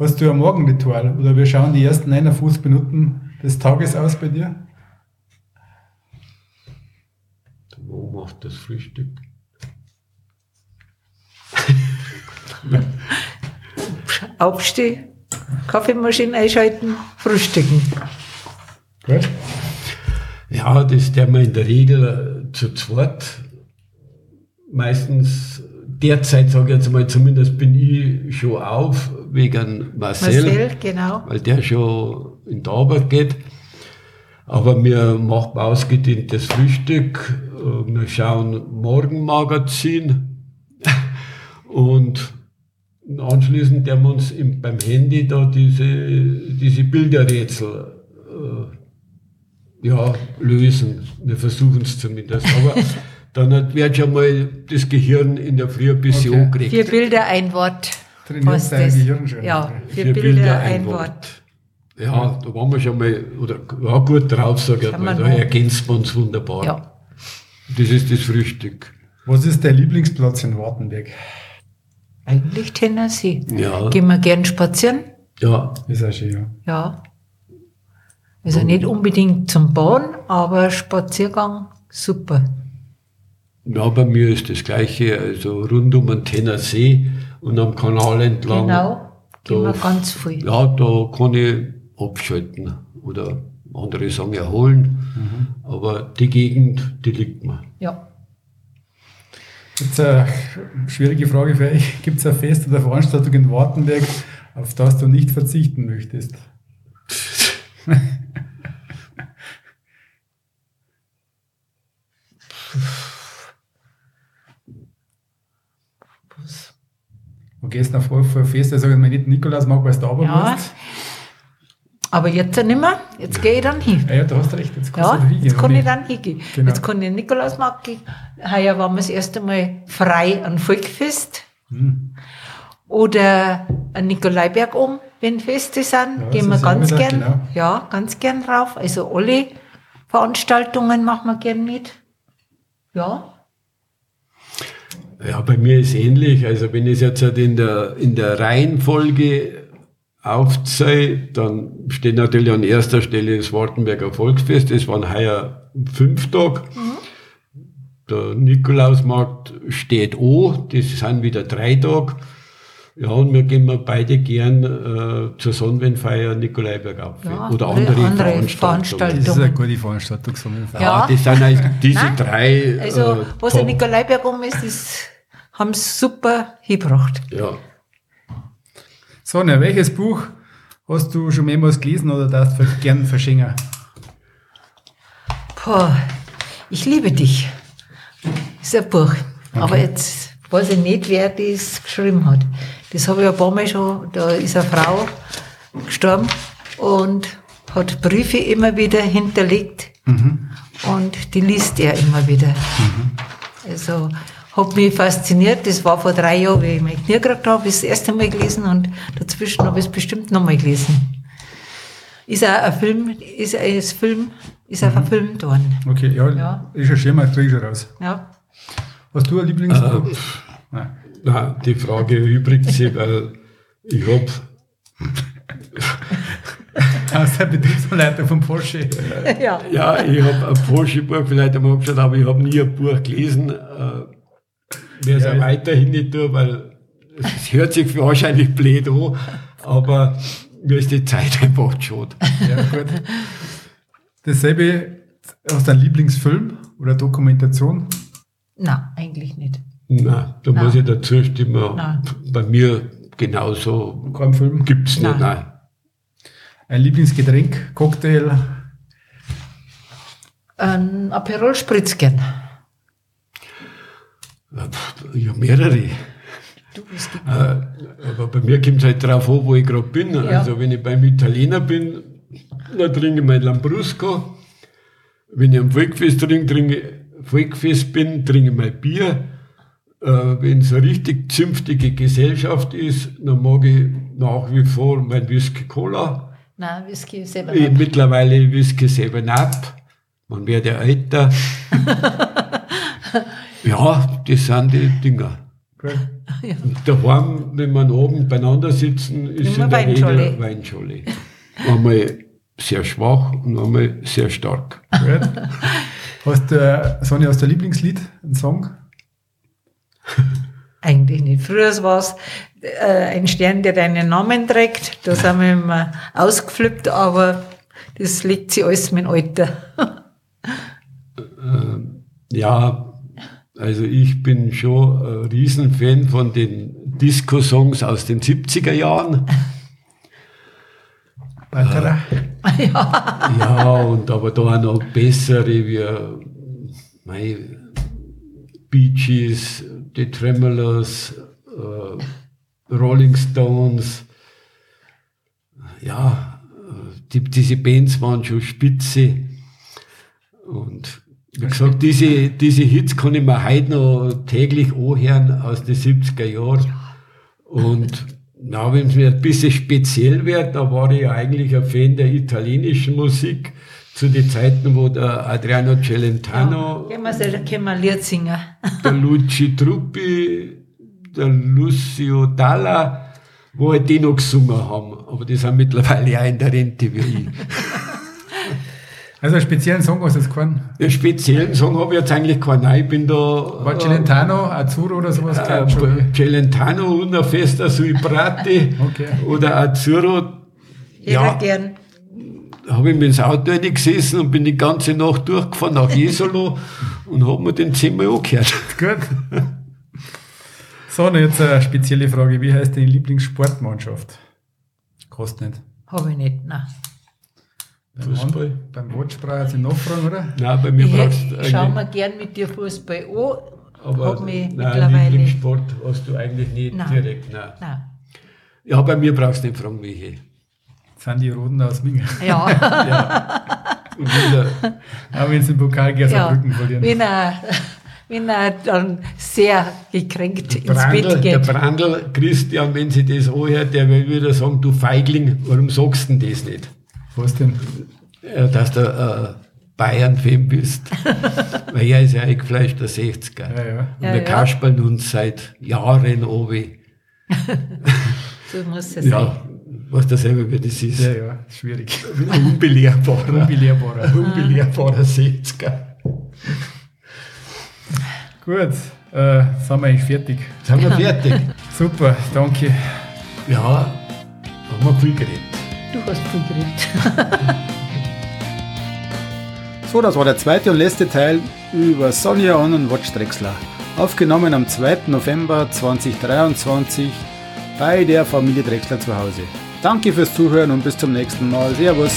Hast du ein Morgenritual oder wir schauen die ersten 51 Minuten des Tages aus bei dir? Wo macht das Frühstück? [LAUGHS] Aufstehen, Kaffeemaschine einschalten, frühstücken. Gut. Ja, das der man in der Regel zu zweit. Meistens, derzeit sage ich jetzt mal, zumindest bin ich schon auf, wegen Marcel, Marcel, genau. weil der schon in die Arbeit geht. Aber wir machen ausgedehntes Frühstück, äh, wir schauen Morgenmagazin und anschließend der wir uns im, beim Handy da diese, diese Bilderrätsel äh, ja, lösen. Wir versuchen es zumindest. Aber [LAUGHS] dann hat- wird schon mal das Gehirn in der Früh ein bisschen Okay. angeregt. Vier Bilder, ein Wort. Trainiert dein? Gehirn schon. Ja, Okay. vier, Bilder, ein Wort. Ja, da waren wir schon mal oder, ja, gut drauf, sage ich mal. man Da ergänzt man uns wunderbar. Ja. Das ist das Frühstück. Was ist dein Lieblingsplatz in Wartenberg? Eigentlich Tennessee. Ja. Gehen wir gern spazieren? Ja, Ist auch schön, ja. Ja. Also nicht unbedingt zum Bauen, aber Spaziergang super. ja, bei mir ist das Gleiche, also rund um den Tennessee und am Kanal entlang. Genau. Gehen wir Da- ganz viel. Ja, da kann ich abschalten oder andere sagen erholen, aber die Gegend, die liegt mir. Ja. Jetzt eine schwierige Frage für euch. [LAUGHS] Gibt es ein Fest oder Veranstaltung in Wartenberg, auf das du nicht verzichten möchtest? [LAUGHS] Wo gehst du noch vor für ein Fest, der sagt, man nicht Nikolaus mag, weil du da Ja. bist? Aber jetzt nicht mehr. Jetzt gehe ich dann hin. Ja, ja, du hast recht, jetzt kannst Ja, du hingehen. jetzt kann ich dann hingehen. Genau. Jetzt kann ich Nikolausmarkt gehen. Heuer waren wir das erste Mal frei an Volkfest. Hm. Oder an Nikolaiberg um, wenn Feste sind. Ja, gehen wir ganz gern. genau. Ja, ganz gern drauf. Also alle Veranstaltungen machen wir gern mit. Ja. Ja, bei mir ist ähnlich. Also wenn ich es jetzt halt in der, in der Reihenfolge aufzähle, dann steht natürlich an erster Stelle das Wartenberger Volksfest. Das waren heuer fünf Tage. Der Nikolausmarkt steht an, das sind wieder drei Tage. Ja, und wir gehen wir beide gern äh, zur Sonnenwendfeier Nikolaiberg auf. Ja, oder andere, andere Veranstaltungen. Veranstaltungen. Das ist eine gute Veranstaltung. so eine Veranstaltung. Ja, Ja. das sind halt [LAUGHS] diese Nein, drei. Also, äh, was an Nikolaiberg um ist, das haben sie super hingebracht. Ja. Sonja, welches Buch hast du schon mehrmals gelesen oder darfst du gern verschenken? Boah, ich liebe dich. Ist ein Buch. Aber jetzt weiß ich nicht, wer das geschrieben hat. Das habe ich ein paar Mal schon, da ist eine Frau gestorben und hat Briefe immer wieder hinterlegt. Und die liest er immer wieder. Also hat mich fasziniert. Das war vor drei Jahren, wie ich mein Knie gekriegt habe, das erste Mal gelesen und dazwischen habe ich es bestimmt nochmal gelesen. Ist auch ein Film, ist ein Film, ist auch verfilmt worden. Okay, ja, Ja. ist ein Schirm, krieg ich schon raus. Ja. Hast du ein Lieblingsbuch? Nein. Na, die Frage übrigt sich, [LAUGHS] weil ich habe Aus der Betriebsleiter von Porsche. ja. ja, ich habe ein Porsche-Buch vielleicht einmal angeschaut, aber ich habe nie ein Buch gelesen. Werde es Ja, weiterhin nicht tun, weil es hört sich wahrscheinlich blöd an, aber mir ist die Zeit [LAUGHS] einfach schade. Ja, gut. Dasselbe, hast du einen Lieblingsfilm oder Dokumentation? Nein, eigentlich nicht. Nein, da Nein. muss ich dazu stimmen. Nein. Bei mir genauso Kein Film? gibt es nicht. Nein. Nein. Ein Lieblingsgetränk, Cocktail? Ein Aperol Spritz Ich habe mehrere. Du bist die Äh, aber bei mir kommt es halt drauf an, wo ich gerade bin. Ja. Also wenn ich beim Italiener bin, dann trinke ich mein Lambrusco. Wenn ich am Volkfest trinke, trinke Volkfest bin, trinke ich mein Bier. Äh, wenn es eine richtig zünftige Gesellschaft ist, dann mag ich nach wie vor mein Whisky Cola. Nein, Whisky selber Ich, nicht. mittlerweile Whisky 7 Up. Man wird ja älter. [LAUGHS] ja, das sind die Dinger. Gut. [LAUGHS] Daheim, wenn man oben beieinander sitzen, ist Immer in der. Regel Weinschorle. Einmal sehr schwach und einmal sehr stark. Hast du, Sonja, hast du ein Lieblingslied, einen Song? Eigentlich nicht. Früher war es äh, ein Stern, der deinen Namen trägt. Da sind wir immer ausgeflippt, aber das legt sich alles mit dem Alter. Ja, also ich bin schon ein Riesenfan von den Disco-Songs aus den 70er Jahren. [LAUGHS] Weiterer? [LAUGHS] Ja, und aber da auch noch bessere wie mei, Bee Gees, The Tremolers, äh, Rolling Stones. Ja, äh, die, diese Bands waren schon spitze. Und wie gesagt, diese, diese Hits kann ich mir heute noch täglich anhören aus den 70er Jahren. Und na, wenn es mir ein bisschen speziell wird, da war ich ja eigentlich ein Fan der italienischen Musik zu den Zeiten, wo der Adriano Celentano, singen. [LAUGHS] der Luci Truppi, der Lucio Dalla, wo halt die noch gesungen haben. Aber die sind mittlerweile auch in der Rente wie ich. [LAUGHS] Also einen speziellen Song hast du jetzt keinen? Den speziellen Song habe ich jetzt eigentlich keinen. Nein, ich bin da. War Celentano, Azzurro oder sowas? Äh, Celentano, Una Festa sui Prati [LAUGHS] Okay. oder Azzurro. Jeder Ja, gern. habe ich mir ins Auto gesessen und bin die ganze Nacht durchgefahren nach Jesolo [LAUGHS] und habe mir den zehnmal angehört. Gut. [LAUGHS] So, und jetzt eine spezielle Frage. Wie heißt deine Lieblingssportmannschaft? Kostet nicht. Habe ich nicht, nein. Beim Fußball? Hand- Beim Wortsprache hat sie nachfragen, oder? Nein, bei mir Ich brauchst du schau eigentlich. mir gern mit dir Fußball an. Aber hab mich nein, mittlerweile. Lieblingssport hast du eigentlich nicht Nein. direkt. Nein. Nein. Ja, bei mir brauchst du nicht fragen, welche. Das sind die Roten aus Mingen. [LAUGHS] Ja, Und wieder, Auch wenn sie den Pokal gegen ja. Saarbrücken verlieren. Wenn er, wenn er dann sehr gekränkt ins Brandl, Bett der geht. Brandl Christian, wenn sie das anhört, der will wieder sagen, du Feigling, warum sagst du denn das nicht? Was denn? Ja, dass du äh, Bayern-Fan bist. [LAUGHS] Weil er ist ja eingefleischter 60er. Ja, ja. Und Ja, wir ja. kaspern uns seit Jahren obi. [LAUGHS] So muss es sein. Ja, weißt du selber, wie das ist. Ja, ja, schwierig. Unbelehrbarer, Unbelehrbarer. unbelehrbarer 60er. Gut, äh, sind wir eigentlich fertig. Sind wir [LAUGHS] fertig? Super, danke. Ja, haben wir viel geredet. Du hast viel. [LAUGHS] So, das war der zweite und letzte Teil über Sonja und Watch Drechsler. Aufgenommen am 2. November 2023 bei der Familie Drechsler zu Hause. Danke fürs Zuhören und bis zum nächsten Mal. Servus.